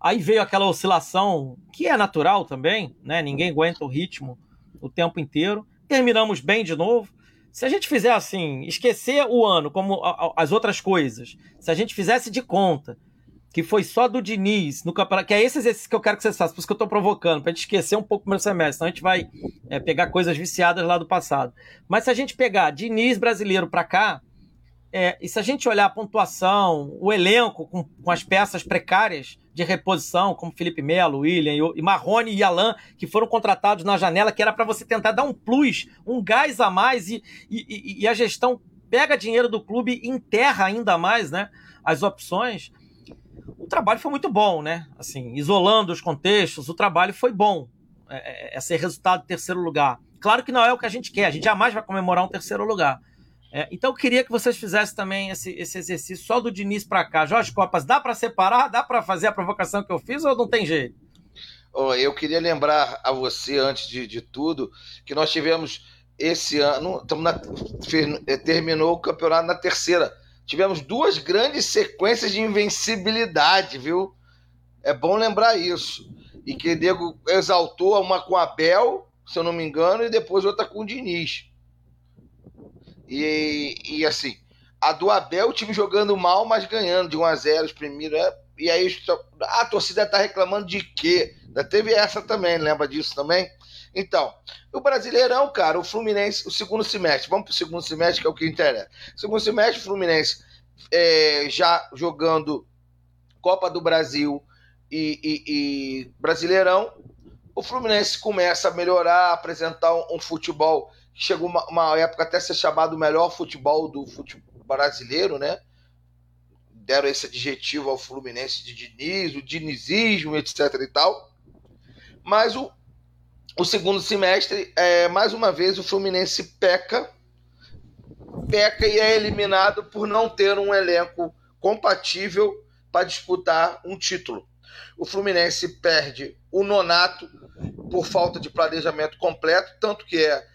Aí veio aquela oscilação, que é natural também, né? Ninguém aguenta o ritmo o tempo inteiro. Terminamos bem de novo. Se a gente fizer assim, esquecer o ano como as outras coisas, se a gente fizesse de conta que foi só do Diniz no campeonato, que é esse exercício que eu quero que vocês façam, por isso que eu estou provocando, para a gente esquecer um pouco o meu semestre, senão a gente vai é, pegar coisas viciadas lá do passado. Mas se a gente pegar Diniz brasileiro para cá, é, e se a gente olhar a pontuação, o elenco com, com as peças precárias de reposição, como Felipe Melo, William e, e Marrone e Alan, que foram contratados na janela, que era para você tentar dar um plus, um gás a mais, e, e, e a gestão pega dinheiro do clube e enterra ainda mais né, as opções o trabalho foi muito bom, né? Assim, isolando os contextos, o trabalho foi bom. É, é, esse resultado de terceiro lugar. Claro que não é o que a gente quer, a gente jamais vai comemorar um terceiro lugar. É, então eu queria que vocês fizessem também esse, esse exercício só do Diniz para cá. Jorge Copas, dá para separar? Dá para fazer a provocação que eu fiz ou não tem jeito? Oh, eu queria lembrar a você, antes de, de tudo, que nós tivemos esse ano, na, terminou o campeonato na terceira. Tivemos duas grandes sequências de invencibilidade, viu? É bom lembrar isso. E que Diego exaltou uma com a Bel, se eu não me engano, e depois outra com o Diniz. E, e assim, a do Abel, o time jogando mal, mas ganhando de 1 a 0 os primeiros. É, e aí a torcida tá reclamando de quê? Ainda teve essa também, lembra disso também? Então, o Brasileirão, cara, o Fluminense, o segundo semestre, vamos pro segundo semestre, que é o que interessa. Segundo semestre, o Fluminense é, já jogando Copa do Brasil e, e, e, Brasileirão, o Fluminense começa a melhorar, apresentar um, um futebol chegou uma, uma, época até ser chamado o melhor futebol do futebol brasileiro, né? Deram esse adjetivo ao Fluminense de Diniz, o dinizismo, etc e tal. Mas o, o segundo semestre, é, mais uma vez, o Fluminense peca, peca e é eliminado por não ter um elenco compatível para disputar um título. O Fluminense perde o nonato por falta de planejamento completo, tanto que é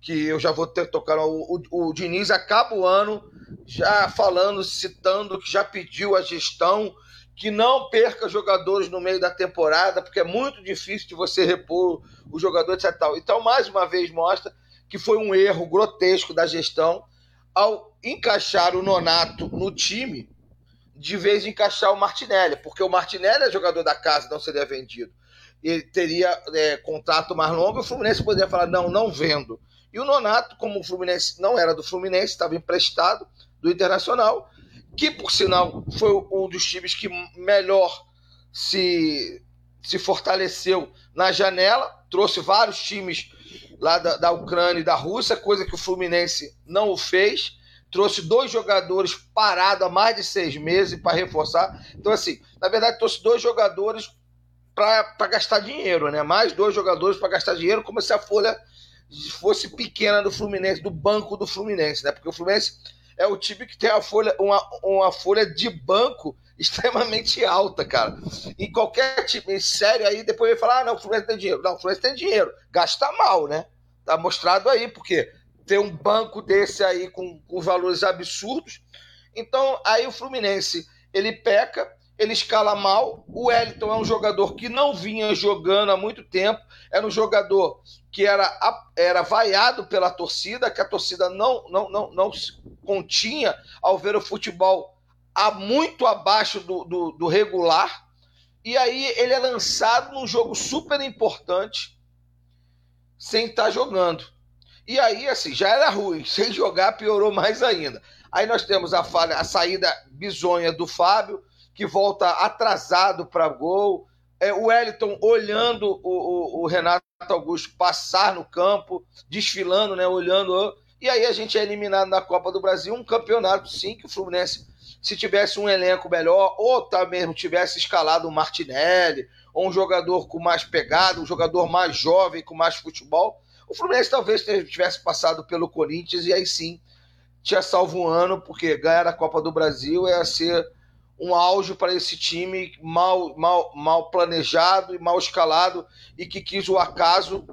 que eu já vou ter tocar. O, o, o Diniz acaba o ano já falando, citando que já pediu a gestão que não perca jogadores no meio da temporada, porque é muito difícil de você repor o jogador, etc. Então, mais uma vez, mostra que foi um erro grotesco da gestão ao encaixar o Nonato no time, de vez de encaixar o Martinelli, porque o Martinelli é jogador da casa, não seria vendido. Ele teria é, contrato mais longo e o Fluminense poderia falar: não, não vendo. E o Nonato, como o Fluminense não era do Fluminense, estava emprestado do Internacional, que por sinal foi um dos times que melhor se, se fortaleceu na janela, trouxe vários times lá da, da Ucrânia e da Rússia, coisa que o Fluminense não o fez. Trouxe dois jogadores parados há mais de seis meses para reforçar. Então, assim, na verdade, trouxe dois jogadores para gastar dinheiro, né? Mais dois jogadores para gastar dinheiro, como se a folha fosse pequena do Fluminense, do banco do Fluminense, né? Porque o Fluminense é o time que tem a folha, uma, uma folha de banco extremamente alta, cara. E qualquer time sério aí depois vai falar: ah, não, o Fluminense tem dinheiro. Não, o Fluminense tem dinheiro. Gasta mal, né? Tá mostrado aí, porque tem um banco desse aí com, com valores absurdos. Então, aí o Fluminense ele peca, ele escala mal. O Wellington é um jogador que não vinha jogando há muito tempo, era um jogador que era, era vaiado pela torcida, que a torcida não, não, não, não se continha ao ver o futebol a muito abaixo do, do, do regular. E aí ele é lançado num jogo super importante sem estar tá jogando. E aí, assim, já era ruim. Sem jogar, piorou mais ainda. Aí nós temos a falha, a saída bizonha do Fábio, que volta atrasado para gol é, o Wellington olhando o, o, o, Renato Augusto passar no campo, desfilando, né, olhando. E aí a gente é eliminado na Copa do Brasil, um campeonato, sim, que o Fluminense, se tivesse um elenco melhor, ou tá mesmo tivesse escalado o Martinelli, ou um jogador com mais pegada, um jogador mais jovem, com mais futebol, o Fluminense talvez tivesse passado pelo Corinthians e aí sim tinha salvo um ano, porque ganhar a Copa do Brasil é ser um auge para esse time mal, mal, mal planejado e mal escalado e que quis o acaso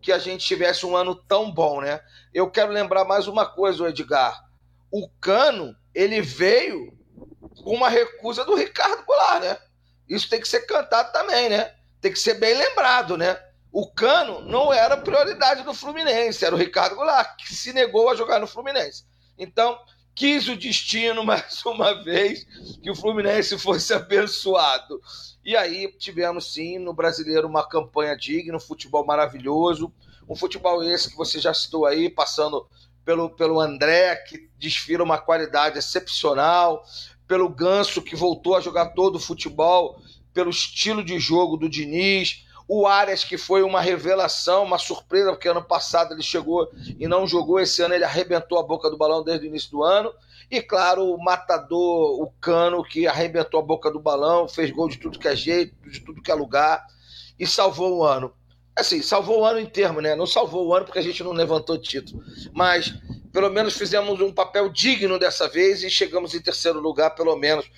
que a gente tivesse um ano tão bom, né? Eu quero lembrar mais uma coisa, Edgar. O Cano, ele veio com uma recusa do Ricardo Goulart, né? Isso tem que ser cantado também, né? Tem que ser bem lembrado, né? O Cano não era prioridade do Fluminense, era o Ricardo Goulart, que se negou a jogar no Fluminense. Então, quis o destino mais uma vez que o Fluminense fosse abençoado. E aí tivemos sim no brasileiro uma campanha digna, um futebol maravilhoso, um futebol esse que você já citou aí, passando pelo, pelo André, que desfila uma qualidade excepcional, pelo Ganso, que voltou a jogar todo o futebol, pelo estilo de jogo do Diniz, o Arias, que foi uma revelação, uma surpresa, porque ano passado ele chegou e não jogou, esse ano ele arrebentou a boca do balão desde o início do ano. E claro, o matador, o Cano, que arrebentou a boca do balão, fez gol de tudo que é jeito, de tudo que é lugar, e salvou o ano. Assim, salvou o ano em termo, né? Não salvou o ano porque a gente não levantou título. Mas pelo menos fizemos um papel digno dessa vez e chegamos em terceiro lugar, pelo menos.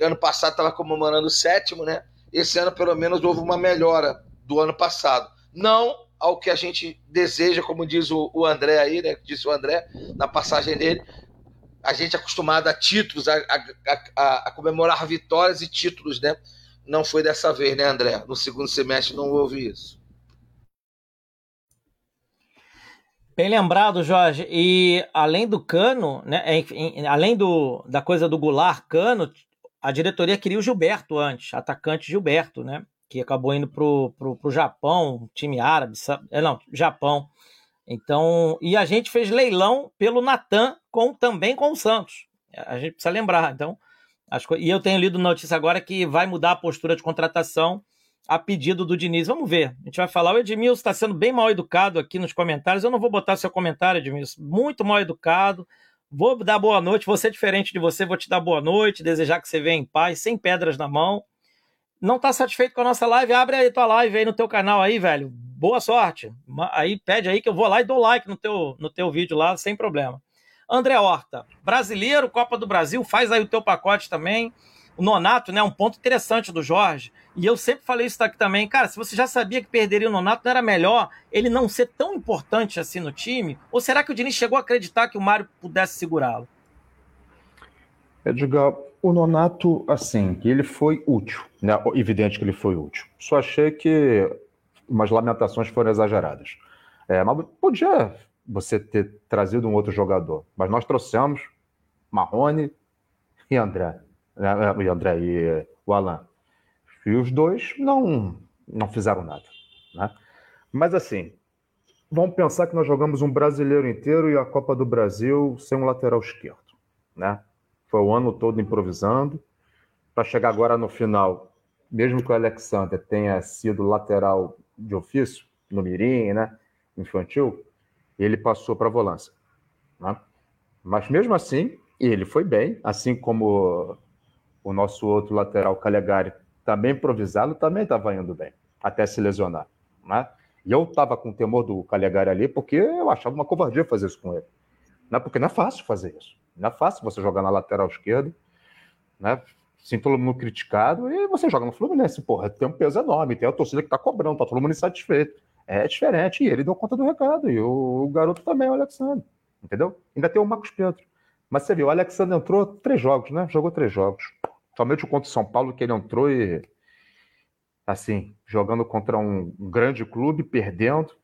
Ano passado estava comemorando o sétimo, né? Esse ano, pelo menos, houve uma melhora do ano passado. Não ao que a gente deseja, como diz o, o André aí, né? Disse o André na passagem dele. A gente é acostumado a títulos, a, a, a, a comemorar vitórias e títulos, né? Não foi dessa vez, né, André? No segundo semestre não houve isso. Bem lembrado, Jorge. E além do Cano, né, além do, da coisa do Goulart Cano, a diretoria queria o Gilberto antes, atacante Gilberto, né? Que acabou indo pro, pro, pro Japão, time árabe, é, não, Japão. Então, e a gente fez leilão pelo Natan com também com o Santos. A gente precisa lembrar. Então, as, e eu tenho lido notícia agora que vai mudar a postura de contratação a pedido do Diniz. Vamos ver. A gente vai falar. O Edmilson está sendo bem mal educado aqui nos comentários. Eu não vou botar seu comentário, Edmilson. Muito mal educado. Vou dar boa noite. Vou ser diferente de você. Vou te dar boa noite. Desejar que você venha em paz, sem pedras na mão. Não está satisfeito com a nossa live? Abre aí tua live aí no teu canal aí, velho. Boa sorte. Aí pede aí que eu vou lá e dou like no teu, no teu vídeo lá, sem problema. André Horta, brasileiro, Copa do Brasil, faz aí o teu pacote também o Nonato, né, um ponto interessante do Jorge. E eu sempre falei isso aqui também, cara, se você já sabia que perderia o Nonato, não era melhor ele não ser tão importante assim no time? Ou será que o Diniz chegou a acreditar que o Mário pudesse segurá-lo? Edgar, o Nonato, assim, ele foi útil, né? Evidente que ele foi útil. Só achei que umas lamentações foram exageradas. É, mas podia você ter trazido um outro jogador. Mas nós trouxemos Marrone e André né, e André e o Alan. E os dois não, não fizeram nada. Né? Mas assim, vamos pensar que nós jogamos um brasileiro inteiro e a Copa do Brasil sem um lateral esquerdo. Né? Foi o ano todo improvisando. Para chegar agora no final, mesmo que o Alexander tenha sido lateral de ofício, no Mirim, né? infantil, ele passou para a volância. Né? Mas mesmo assim, ele foi bem, assim como o nosso outro lateral, Calegari, também improvisado, também estava indo bem, até se lesionar. Né? E eu estava com temor do Calegari ali, porque eu achava uma covardia fazer isso com ele. Né? Porque não é fácil fazer isso. Não é fácil você jogar na lateral esquerda, né? Sim, todo mundo criticado, e você joga no Fluminense, porra, tem um peso enorme, tem a torcida que tá cobrando, tá todo mundo insatisfeito. É diferente, e ele deu conta do recado, e o, o garoto também, o Alexandre, entendeu? Ainda tem o Marcos Pedro. Mas você viu, o Alexandre entrou três jogos, né? Jogou três jogos. Somente contra o São Paulo, que ele entrou e, assim, jogando contra um grande clube, perdendo,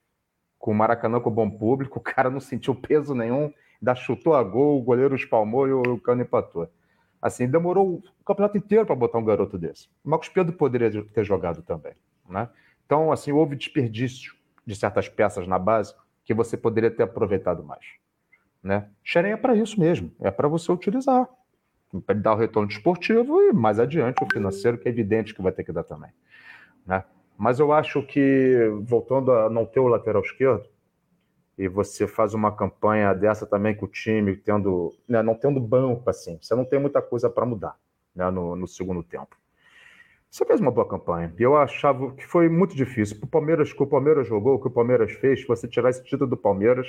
com o Maracanã com bom público, o cara não sentiu peso nenhum, ainda chutou a gol, o goleiro espalmou e o cano empatou. Assim, demorou o campeonato inteiro para botar um garoto desse. O Marcos Pedro poderia ter jogado também, né? Então, assim, houve desperdício de certas peças na base que você poderia ter aproveitado mais, né? Xerém é para isso mesmo, é para você utilizar para dar o retorno esportivo e mais adiante o financeiro, que é evidente que vai ter que dar também. Né? Mas eu acho que, voltando a não ter o lateral esquerdo, e você faz uma campanha dessa também com o time, tendo, né, não tendo banco assim, você não tem muita coisa para mudar né, no, no, segundo tempo. Você fez uma boa campanha. Eu achava que foi muito difícil. O Palmeiras, que o Palmeiras jogou, o que o Palmeiras fez, você tirar esse título do Palmeiras,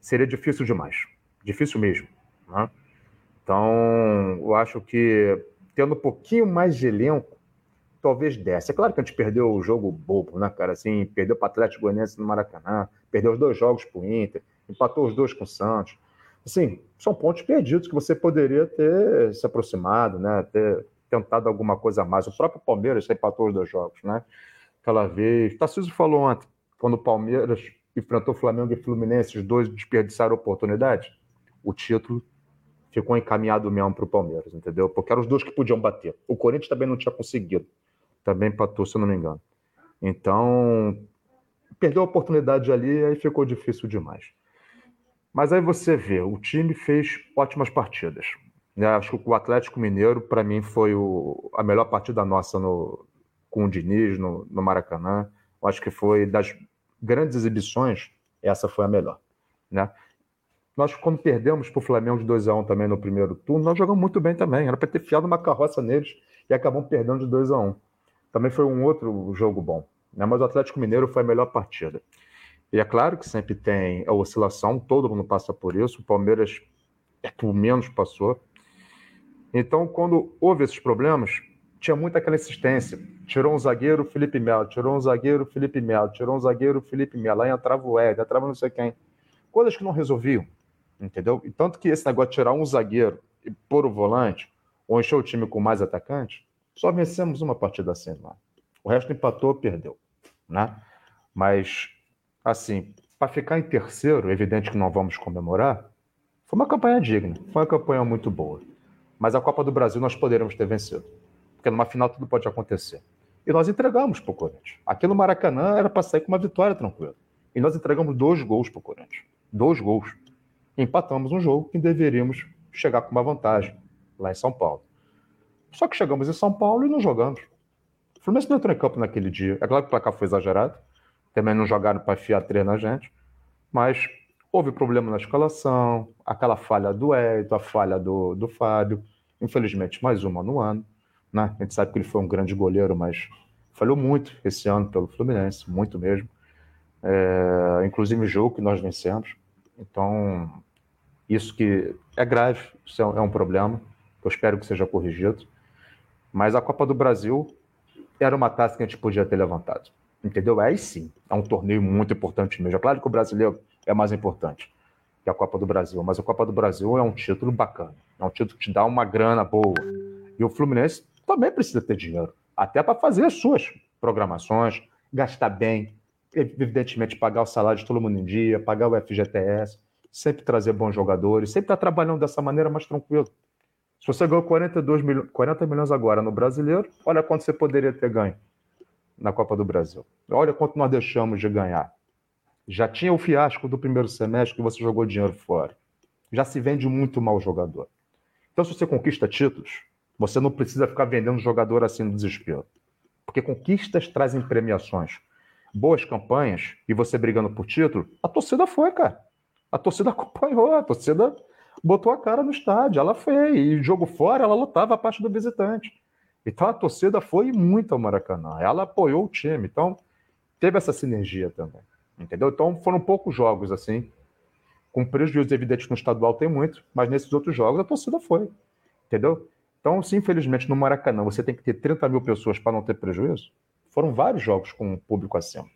seria difícil demais. Difícil mesmo. Né? Então, eu acho que tendo um pouquinho mais de elenco, talvez desse. É claro que a gente perdeu o jogo bobo, né, cara? Assim, perdeu para o Atlético Goianiense no Maracanã, perdeu os dois jogos para o Inter, empatou os dois com o Santos. Assim, são pontos perdidos que você poderia ter se aproximado, né? Ter tentado alguma coisa a mais. O próprio Palmeiras empatou os dois jogos, né? Aquela vez. Tarcísio falou ontem, quando o Palmeiras enfrentou Flamengo e Fluminense, os dois desperdiçaram a oportunidade. O título ficou encaminhado mesmo para o Palmeiras, entendeu? Porque eram os dois que podiam bater. O Corinthians também não tinha conseguido. Também empatou, se eu não me engano. Então, perdeu a oportunidade ali, aí ficou difícil demais. Mas aí você vê, o time fez ótimas partidas. Né? Acho que o Atlético Mineiro, para mim, foi o, a melhor partida nossa no, com o Diniz no, no Maracanã. Acho que foi das grandes exibições, essa foi a melhor. Né? Nós, quando perdemos para o Flamengo de 2 a 1 também no primeiro turno, nós jogamos muito bem também. Era para ter fiado uma carroça neles e acabamos perdendo de 2 a 1 Também foi um outro jogo bom. Né? Mas o Atlético Mineiro foi a melhor partida. E é claro que sempre tem a oscilação, todo mundo passa por isso. O Palmeiras é que o menos passou. Então, quando houve esses problemas, tinha muita aquela insistência. Tirou um zagueiro, Felipe Melo. Tirou um zagueiro, Felipe Melo. Tirou um zagueiro, Felipe Melo. Aí entrava o Ed, entrava não sei quem. Coisas que não resolviam, entendeu? E tanto que esse negócio de tirar um zagueiro e pôr o volante, ou encher o time com mais atacantes, só vencemos uma partida assim lá. O resto empatou, perdeu, né? Mas, assim, para ficar em terceiro, evidente que não vamos comemorar, foi uma campanha digna, foi uma campanha muito boa. Mas a Copa do Brasil nós poderíamos ter vencido. Porque numa final tudo pode acontecer. E nós entregamos para o Corinthians. Aqui no Maracanã era para sair com uma vitória tranquila. E nós entregamos dois gols para o Corinthians. Dois gols. empatamos um jogo que deveríamos chegar com uma vantagem lá em São Paulo. Só que chegamos em São Paulo e não jogamos. O Fluminense não entrou em campo naquele dia. É claro que o placar foi exagerado. Também não jogaram para enfiar três na gente. Mas Houve problema na escalação, aquela falha do Edson, a falha do, do Fábio. Infelizmente, mais uma no ano. Né? A gente sabe que ele foi um grande goleiro, mas falhou muito esse ano pelo Fluminense, muito mesmo. É, inclusive o jogo que nós vencemos. Então, isso que é grave, isso é um é problema. Eu espero que seja corrigido. Mas a Copa do Brasil era uma taça que a gente podia ter levantado. Entendeu? Aí sim, é um torneio muito importante mesmo. É claro que o brasileiro é mais importante que a Copa do Brasil. Mas a Copa do Brasil é um título bacana, é um título que te dá uma grana boa. E o Fluminense também precisa ter dinheiro, até para fazer as suas programações, gastar bem, evidentemente pagar o salário de todo mundo em dia, pagar o FGTS, sempre trazer bons jogadores, sempre estar tá trabalhando dessa maneira mais tranquilo. Se você ganhou 42 mil... 40 milhões agora no brasileiro, olha quanto você poderia ter ganho na Copa do Brasil. Olha quanto nós deixamos de ganhar. Já tinha o fiasco do primeiro semestre que você jogou dinheiro fora. Já se vende muito mal jogador. Então, se você conquista títulos, você não precisa ficar vendendo jogador assim no desespero. Porque conquistas trazem premiações. Boas campanhas e você brigando por título, a torcida foi, cara. A torcida acompanhou, a torcida botou a cara no estádio, ela foi. E jogo fora, ela lutava a parte do visitante. Então a torcida foi muito ao Maracanã. Ela apoiou o time. Então teve essa sinergia também. Entendeu? Então foram poucos jogos assim. Com prejuízo evidente no estadual tem muito, mas nesses outros jogos a torcida foi. Entendeu? Então, se infelizmente no Maracanã você tem que ter 30 mil pessoas para não ter prejuízo, foram vários jogos com o público acima.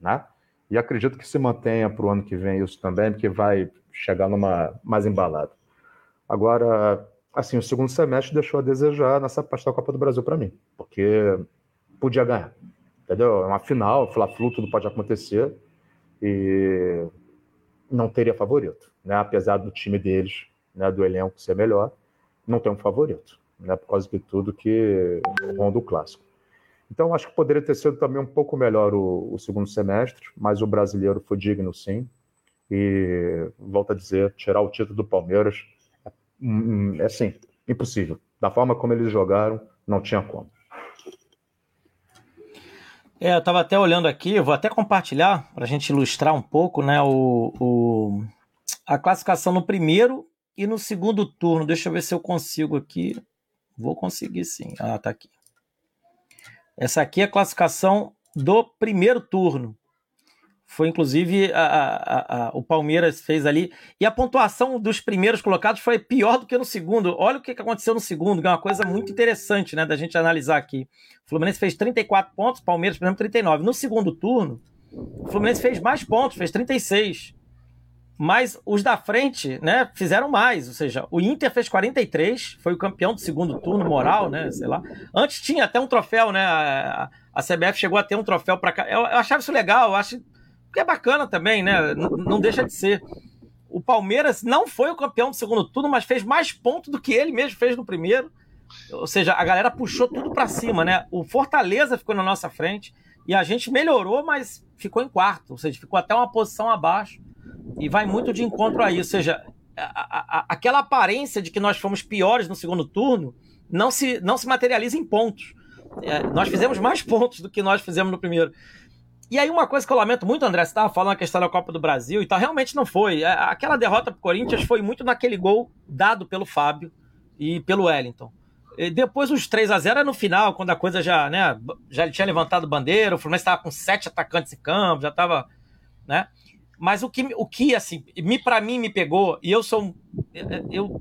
Né? E acredito que se mantenha para o ano que vem isso também, porque vai chegar numa mais embalado. Agora, assim, o segundo semestre deixou a desejar nessa parte da Copa do Brasil para mim, porque podia ganhar. Entendeu? É uma final, Fla-Flu, tudo pode acontecer e não teria favorito, né? Apesar do time deles, né, do elenco ser melhor, não tem um favorito, né? Por causa de tudo que ronda o clássico. Então, acho que poderia ter sido também um pouco melhor o, o segundo semestre, mas o brasileiro foi digno, sim. E, volto a dizer, tirar o título do Palmeiras é, hum, é assim, impossível. Da forma como eles jogaram, não tinha como. É, eu estava até olhando aqui, vou até compartilhar para a gente ilustrar um pouco né, o, o, a classificação no primeiro e no segundo turno. Deixa eu ver se eu consigo aqui. Vou conseguir sim. Ah, tá aqui. Essa aqui é a classificação do primeiro turno. Foi inclusive a, a, a, o Palmeiras fez ali. E a pontuação dos primeiros colocados foi pior do que no segundo. Olha o que aconteceu no segundo, que é uma coisa muito interessante né, da gente analisar aqui. O Fluminense fez 34 pontos, Palmeiras, por exemplo, 39. No segundo turno, o Fluminense fez mais pontos, fez 36. Mas os da frente, né, fizeram mais. Ou seja, o Inter fez 43, foi o campeão do segundo turno, moral, né? Sei lá. Antes tinha até um troféu, né? A, a CBF chegou a ter um troféu para cá. Eu, eu achava isso legal, eu acho que é bacana também, né? N não deixa de ser. O Palmeiras não foi o campeão do segundo turno, mas fez mais pontos do que ele mesmo fez no primeiro. Ou seja, a galera puxou tudo para cima, né? O Fortaleza ficou na nossa frente e a gente melhorou, mas ficou em quarto, ou seja, ficou até uma posição abaixo e vai muito de encontro aí. Ou seja, a, a, aquela aparência de que nós fomos piores no segundo turno não se, não se materializa em pontos. É, nós fizemos mais pontos do que nós fizemos no primeiro. E aí, uma coisa que eu lamento muito, André, você estava falando a questão da Copa do Brasil e tal, realmente não foi. É, aquela derrota para o Corinthians foi muito naquele gol dado pelo Fábio e pelo Wellington. E depois os 3 a 0 é no final, quando a coisa já, né, já tinha levantado bandeira, o Fluminense estava com sete atacantes em campo, já estava. né? Mas o que, o que assim, me, para mim me pegou, e eu sou. Eu,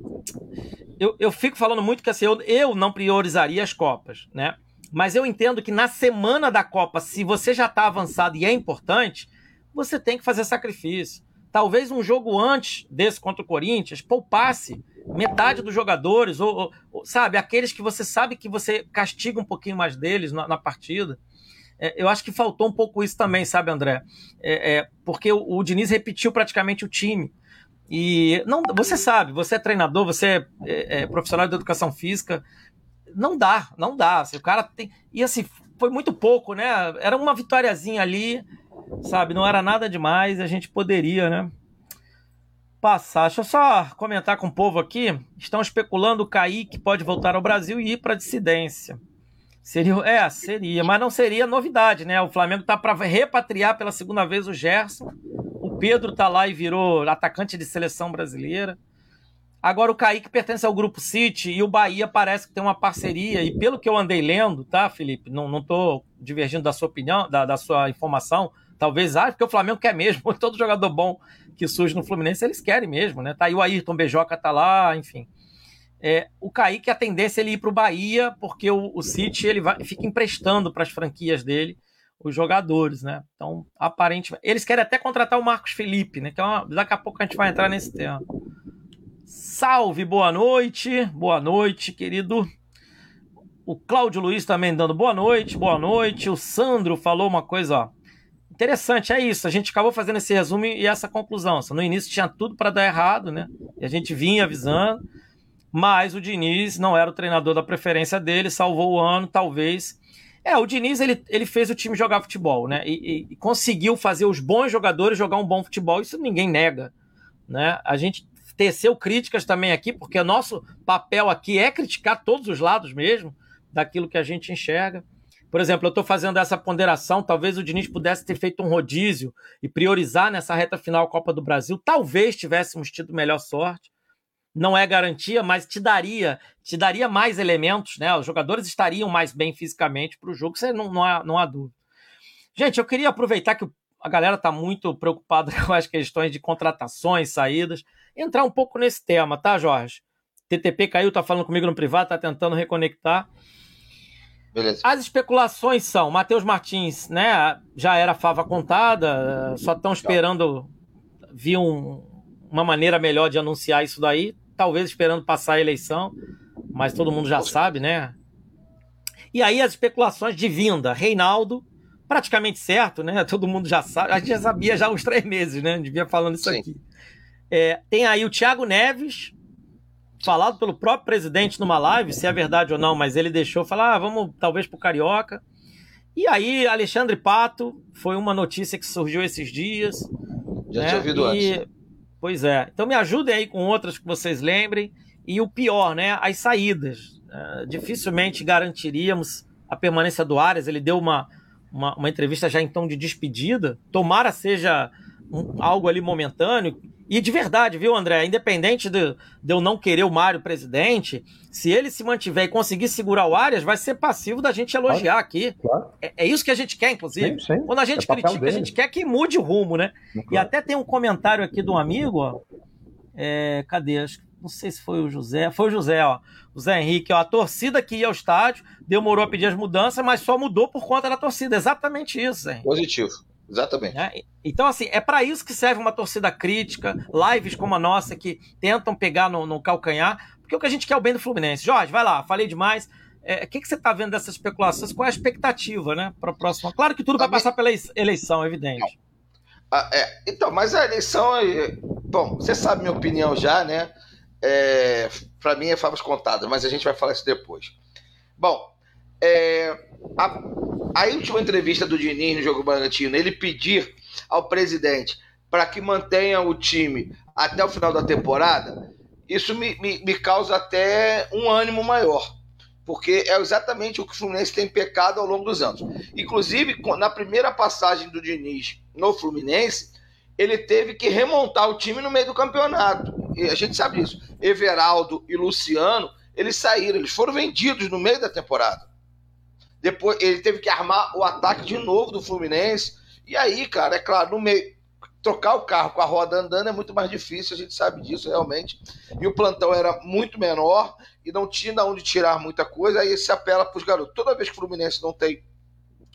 eu, eu fico falando muito que assim, eu, eu não priorizaria as Copas, né? Mas eu entendo que na semana da Copa, se você já está avançado e é importante, você tem que fazer sacrifício. Talvez um jogo antes desse contra o Corinthians poupasse metade dos jogadores, ou, ou sabe, aqueles que você sabe que você castiga um pouquinho mais deles na, na partida. É, eu acho que faltou um pouco isso também, sabe, André? É, é, porque o, o, Diniz repetiu praticamente o time. E não, você sabe, você é treinador, você é, é profissional de educação física, não dá, não dá. Se o cara tem. E assim, foi muito pouco, né? Era uma vitóriazinha ali, sabe? Não era nada demais, a gente poderia, né? Passar. Deixa eu só comentar com o povo aqui. Estão especulando o Kaique pode voltar ao Brasil e ir para dissidência. Seria, é, seria, mas não seria novidade, né? O Flamengo tá para repatriar pela segunda vez o Gerson. O Pedro tá lá e virou atacante de seleção brasileira. Agora o Kaique pertence ao grupo City e o Bahia parece que tem uma parceria. E pelo que eu andei lendo, tá, Felipe? Não, não tô divergindo da sua opinião, da, da sua informação. Talvez, ah, porque o Flamengo quer mesmo. Todo jogador bom que surge no Fluminense, eles querem mesmo, né? Tá aí o Ayrton Bejoca tá lá, enfim. É, o Kaique, a tendência é ele ir para o Bahia, porque o, o City ele vai, fica emprestando para as franquias dele os jogadores, né? Então, aparentemente. Eles querem até contratar o Marcos Felipe, né? Que é daqui a pouco a gente vai entrar nesse tema. Salve, boa noite. Boa noite, querido. O Cláudio Luiz também dando boa noite, boa noite. O Sandro falou uma coisa, ó. Interessante, é isso. A gente acabou fazendo esse resumo e essa conclusão. No início tinha tudo para dar errado, né? E a gente vinha avisando mas o Diniz não era o treinador da preferência dele, salvou o ano, talvez. É, o Diniz ele, ele fez o time jogar futebol, né? E, e, conseguiu fazer os bons jogadores jogar um bom futebol, isso ninguém nega, né? A gente teceu críticas também aqui, porque o nosso papel aqui é criticar todos os lados mesmo daquilo que a gente enxerga. Por exemplo, eu estou fazendo essa ponderação, talvez o Diniz pudesse ter feito um rodízio e priorizar nessa reta final Copa do Brasil, talvez tivéssemos tido melhor sorte não é garantia, mas te daria, te daria mais elementos, né? Os jogadores estariam mais bem fisicamente para o jogo, você não, não, há, não há dúvida. Gente, eu queria aproveitar que a galera está muito preocupada com as questões de contratações, saídas, entrar um pouco nesse tema, tá, Jorge? TTP caiu, tá falando comigo no privado, tá tentando reconectar. Beleza. As especulações são, Matheus Martins, né, já era fava contada, só estão esperando vir um, uma maneira melhor de anunciar isso daí talvez esperando passar a eleição, mas todo mundo já sabe, né? E aí as especulações de vinda, Reinaldo, praticamente certo, né? Todo mundo já sabe, a gente já sabia já há uns três meses, né? Devia falando isso Sim. aqui. É, tem aí o Thiago Neves, falado pelo próprio presidente numa live, se é verdade ou não, mas ele deixou falar, ah, vamos talvez pro Carioca. E aí, Alexandre Pato, foi uma notícia que surgiu esses dias. Já né? tinha ouvido e... antes. Pois é. Então me ajudem aí com outras que vocês lembrem. E o pior, né? As saídas. Uh, dificilmente garantiríamos a permanência do Arias. Ele deu uma, uma, uma entrevista já em tom de despedida. Tomara seja um, algo ali momentâneo. E de verdade, viu, André? Independente de, de eu não querer o Mário presidente, se ele se mantiver e conseguir segurar o Arias, vai ser passivo da gente elogiar claro, aqui. Claro. É, é, isso que a gente quer, inclusive. Sim, sim. Quando a gente é critica, a gente quer que mude o rumo, né? Claro. E até tem um comentário aqui de um amigo, ó. É, cadê? Não sei se foi o José. Foi o José, ó. O Zé Henrique, ó. A torcida que ia ao estádio demorou a pedir as mudanças, mas só mudou por conta da torcida. Exatamente isso, Zé. Positivo. Exatamente. Né? Então, assim, é para isso que serve uma torcida crítica, lives como a nossa, que tentam pegar no, no, calcanhar, porque o que a gente quer é o bem do Fluminense. Jorge, vai lá, falei demais. É, o é, que, que você está vendo dessas especulações? Qual é a expectativa, né, para a próxima? Claro que tudo vai passar pela eleição, é evidente. Ah, é, então, mas a eleição, é, bom, você sabe minha opinião já, né? É, para mim é favas contadas, mas a gente vai falar isso depois. Bom, é, a, a última entrevista do Diniz no Jogo Bragantino, ele pedir ao presidente para que mantenha o time até o final da temporada, isso me, me, me, causa até um ânimo maior. Porque é exatamente o que o Fluminense tem pecado ao longo dos anos. Inclusive, na primeira passagem do Diniz no Fluminense, ele teve que remontar o time no meio do campeonato. E a gente sabe disso. Everaldo e Luciano, eles saíram, eles foram vendidos no meio da temporada. Depois ele teve que armar o ataque de novo do Fluminense. E aí, cara, é claro, no meio. trocar o carro com a roda andando é muito mais difícil, a gente sabe disso realmente. E o plantão era muito menor e não tinha de onde tirar muita coisa, aí se apela para os garotos. Toda vez que o Fluminense não tem,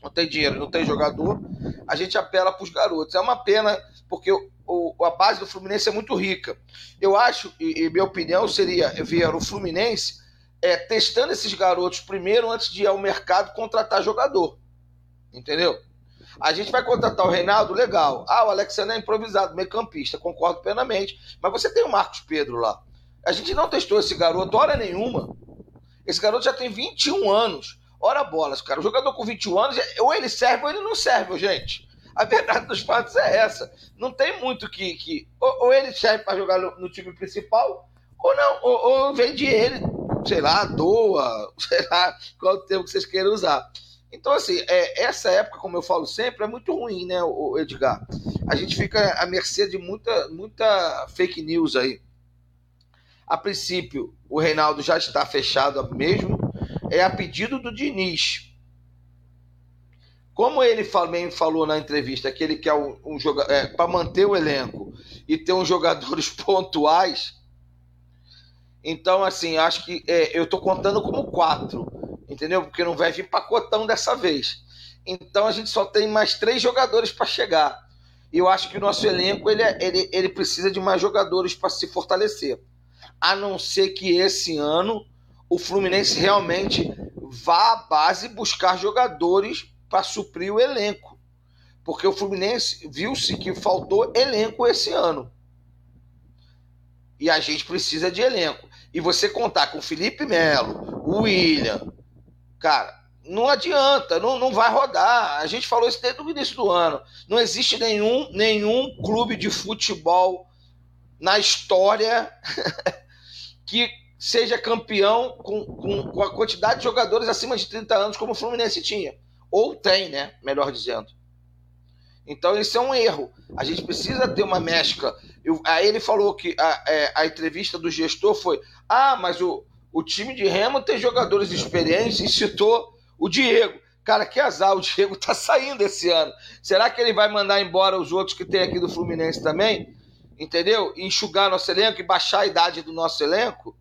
não tem dinheiro, não tem jogador, a gente apela para os garotos. É uma pena, porque o, o, a base do Fluminense é muito rica. Eu acho, e, e minha opinião seria ver o Fluminense é, testando esses garotos primeiro antes de ir ao mercado contratar jogador. Entendeu? A gente vai contratar o Reinaldo, legal. Ah, o Alexandre é improvisado, meio campista, concordo plenamente. Mas você tem o Marcos Pedro lá. A gente não testou esse garoto hora nenhuma. Esse garoto já tem 21 anos. Ora bolas, cara. O jogador com 21 anos, ou ele serve ou ele não serve, gente. A verdade dos fatos é essa. Não tem muito que. que ou, ou ele serve para jogar no, no, time principal, ou não. Ou, ou vende ele, sei lá, doa, sei lá qual o termo que vocês queiram usar. Então, assim, é, essa época, como eu falo sempre, é muito ruim, né, Edgar? A gente fica à mercê de muita, muita fake news aí. A princípio, o Reinaldo já está fechado mesmo, é a pedido do Diniz. Como ele também falou na entrevista que ele quer um, um jogador é, para manter o elenco e ter uns jogadores pontuais, então assim acho que é, eu estou contando como quatro entendeu? Porque não vai vir pacotão dessa vez. Então a gente só tem mais três jogadores para chegar. E eu acho que o nosso elenco ele, é, ele, ele precisa de mais jogadores para se fortalecer. A não ser que esse ano o Fluminense realmente vá à base buscar jogadores para suprir o elenco. Porque o Fluminense viu-se que faltou elenco esse ano. E a gente precisa de elenco. E você contar com Felipe Melo, William, cara, não adianta, não, não vai rodar. A gente falou isso desde o início do ano. Não existe nenhum, nenhum clube de futebol na história que seja campeão com, com, com, a quantidade de jogadores acima de 30 anos como o Fluminense tinha. Ou tem, né? Melhor dizendo. Então isso é um erro. A gente precisa ter uma mescla. Eu, aí ele falou que a, é, a entrevista do gestor foi: ah, mas o, o time de Remo tem jogadores experientes e citou o Diego. Cara, que azar, o Diego tá saindo esse ano. Será que ele vai mandar embora os outros que tem aqui do Fluminense também? Entendeu? E enxugar nosso elenco e baixar a idade do nosso elenco?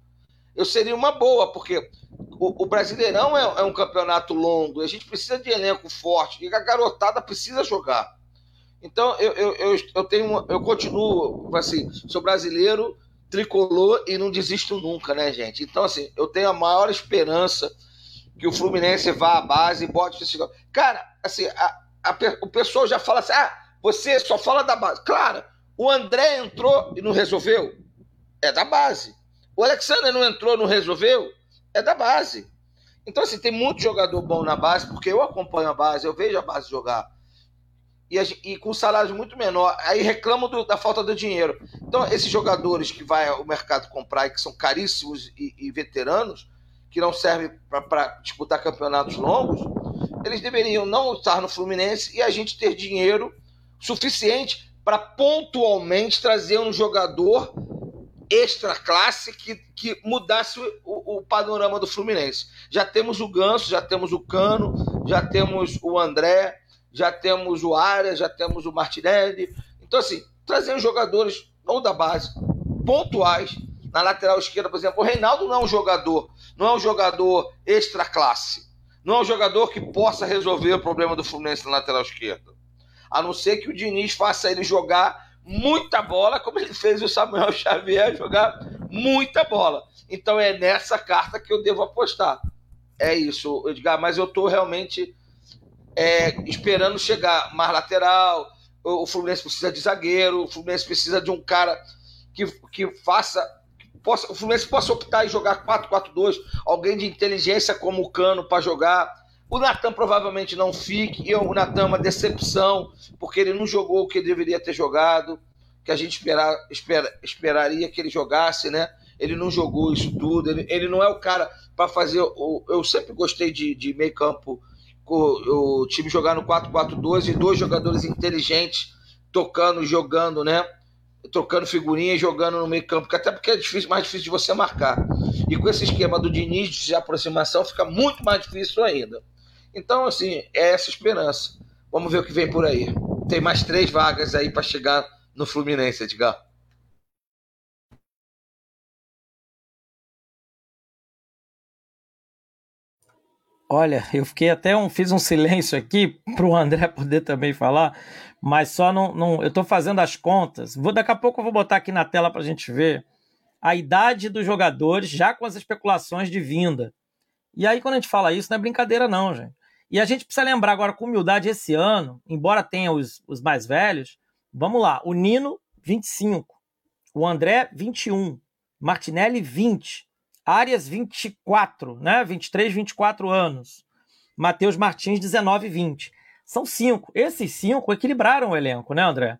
Eu seria uma boa, porque o, o Brasileirão é, é, um campeonato longo, a gente precisa de elenco forte, e a garotada precisa jogar. Então eu, eu, eu, eu tenho eu continuo assim, sou brasileiro tricolor e não desisto nunca, né, gente? Então, assim, eu tenho a maior esperança que o Fluminense vá à base e bote esse. Cara, assim, a, a, o pessoal já fala assim: ah, você só fala da base. Claro, o André entrou e não resolveu. É da base. O Alexander não entrou, não resolveu. É da base. Então, assim, tem muito jogador bom na base, porque eu acompanho a base, eu vejo a base jogar e, e com salários muito menor. Aí reclamam do, da falta de dinheiro. Então, esses jogadores que vai ao mercado comprar e que são caríssimos e, e veteranos, que não servem para disputar campeonatos longos, eles deveriam não estar no Fluminense e a gente ter dinheiro suficiente para pontualmente trazer um jogador extra classe que, que mudasse o, o, panorama do Fluminense. Já temos o Ganso, já temos o Cano, já temos o André, já temos o Arias, já temos o Martinelli. Então, assim, trazendo jogadores ou da base, pontuais, na lateral esquerda, por exemplo. O Reinaldo não é um jogador, não é um jogador extra classe. Não é um jogador que possa resolver o problema do Fluminense na lateral esquerda. A não ser que o Diniz faça ele jogar muita bola, como ele fez o Samuel Xavier jogar muita bola. Então é nessa carta que eu devo apostar. É isso, Edgar, mas eu estou realmente é, esperando chegar mais lateral. O, Fluminense precisa de zagueiro, o Fluminense precisa de um cara que, que faça. Que possa, o Fluminense possa optar em jogar 4-4-2, alguém de inteligência como o Cano para jogar. O Natan provavelmente não fique, e o Natan é uma decepção, porque ele não jogou o que ele deveria ter jogado, que a gente esperar, espera, esperaria que ele jogasse, né? Ele não jogou isso tudo, ele, ele não é o cara para fazer. O, eu sempre gostei de, de meio campo o time jogar no 4-4-2 e dois jogadores inteligentes tocando, jogando, né? Trocando figurinha e jogando no meio campo, que até porque é difícil, mais difícil de você marcar. E com esse esquema do Diniz de aproximação, fica muito mais difícil ainda. Então, assim, é essa esperança. Vamos ver o que vem por aí. Tem mais três vagas aí para chegar no Fluminense, Edgar? Olha, eu fiquei até um, fiz um silêncio aqui para o André poder também falar, mas só não, não eu estou fazendo as contas. Vou daqui a pouco eu vou botar aqui na tela para a gente ver a idade dos jogadores já com as especulações de vinda. E aí quando a gente fala isso não é brincadeira não, gente. E a gente precisa lembrar agora com humildade esse ano, embora tenha os, os mais velhos, vamos lá, o Nino 25, o André 21, Martinelli 20, Arias, 24, né? 23, 24 anos. Matheus Martins, 19, 20. São cinco. Esses cinco equilibraram o elenco, né, André?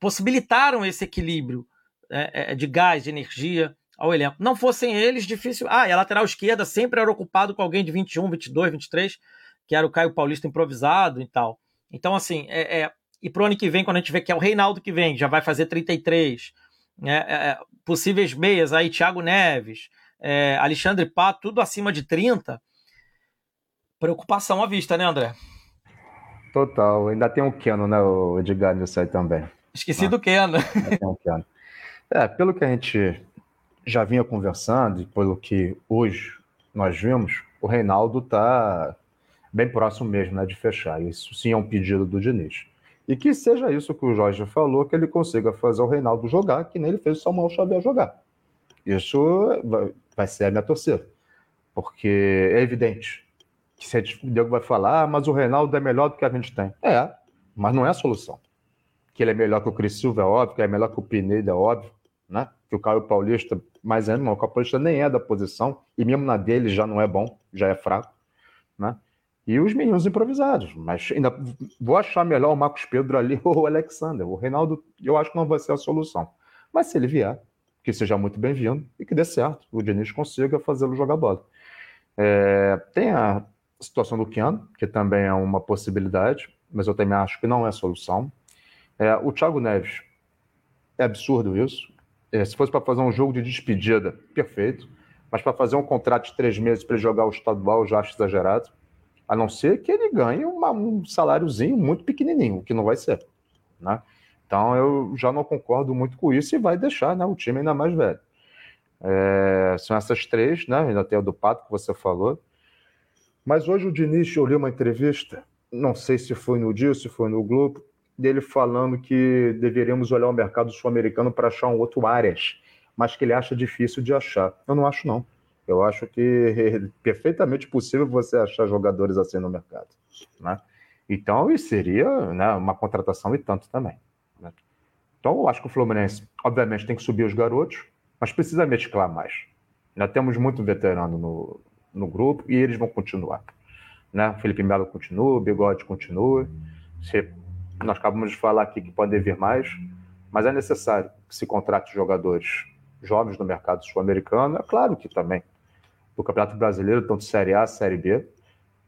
Possibilitaram esse equilíbrio é, é, de gás, de energia ao elenco. Não fossem eles, difícil. Ah, e a lateral esquerda sempre era ocupado com alguém de 21, 22, 23, que era o Caio Paulista improvisado e tal. Então, assim, é, é... e pro ano que vem, quando a gente vê que é o Reinaldo que vem, já vai fazer 33. Né? É, é, possíveis meias aí, Thiago Neves, é, Alexandre Pato, tudo acima de 30, preocupação à vista, né, André? Total. Ainda tem o Keno, né, o Edgar, nisso aí também. Esqueci ah, do Keno. Tem o Keno. É, pelo que a gente já vinha conversando e pelo que hoje nós vimos, o Reinaldo está bem próximo mesmo né, de fechar. Isso sim é um pedido do Diniz. E que seja isso que o Jorge falou, que ele consiga fazer o Reinaldo jogar, que nem ele fez o Samuel Xavier jogar. Isso vai ser a minha torcida. Porque é evidente que se o Diego vai falar, ah, mas o Reinaldo é melhor do que a gente tem. É, mas não é a solução. Que ele é melhor que o Cris Silva, é óbvio, que é melhor que o Pineda, é óbvio, né? Que o Caio Paulista, mas ainda não, o Caio Paulista nem é da posição, e mesmo na dele já não é bom, já é fraco, né? E os meninos improvisados, mas ainda vou achar melhor o Marcos Pedro ali ou o Alexander. O Reinaldo, eu acho que não vai ser a solução. Mas se ele vier, que seja muito bem-vindo e que dê certo, o Diniz consiga fazê-lo jogar bola. É, tem a situação do Keanu, que também é uma possibilidade, mas eu também acho que não é solução. É, o Thiago Neves, é absurdo isso. É, se fosse para fazer um jogo de despedida, perfeito. Mas para fazer um contrato de três meses para ele jogar o estadual, eu já acho exagerado. A não ser que ele ganhe uma, um saláriozinho muito pequenininho, o que não vai ser. Né? Então eu já não concordo muito com isso e vai deixar né, o time ainda mais velho. É, são essas três, né? Ainda tem o do Pato que você falou. Mas hoje o Diniz, eu li uma entrevista, não sei se foi no dia, se foi no Globo, dele falando que deveríamos olhar o mercado sul-americano para achar um outro Arias, mas que ele acha difícil de achar. Eu não acho, não. Eu acho que é perfeitamente possível você achar jogadores assim no mercado. Né? Então, isso seria né, uma contratação e tanto também. Então, eu acho que o Fluminense, obviamente, tem que subir os garotos, mas precisa mesclar mais. Já temos muito veterano no, no grupo e eles vão continuar. Né? Felipe Melo continua, Bigode continua. Se, nós acabamos de falar aqui que podem vir mais, mas é necessário que se contrate jogadores jovens no mercado sul-americano. É claro que também do Campeonato Brasileiro, tanto Série A, Série B.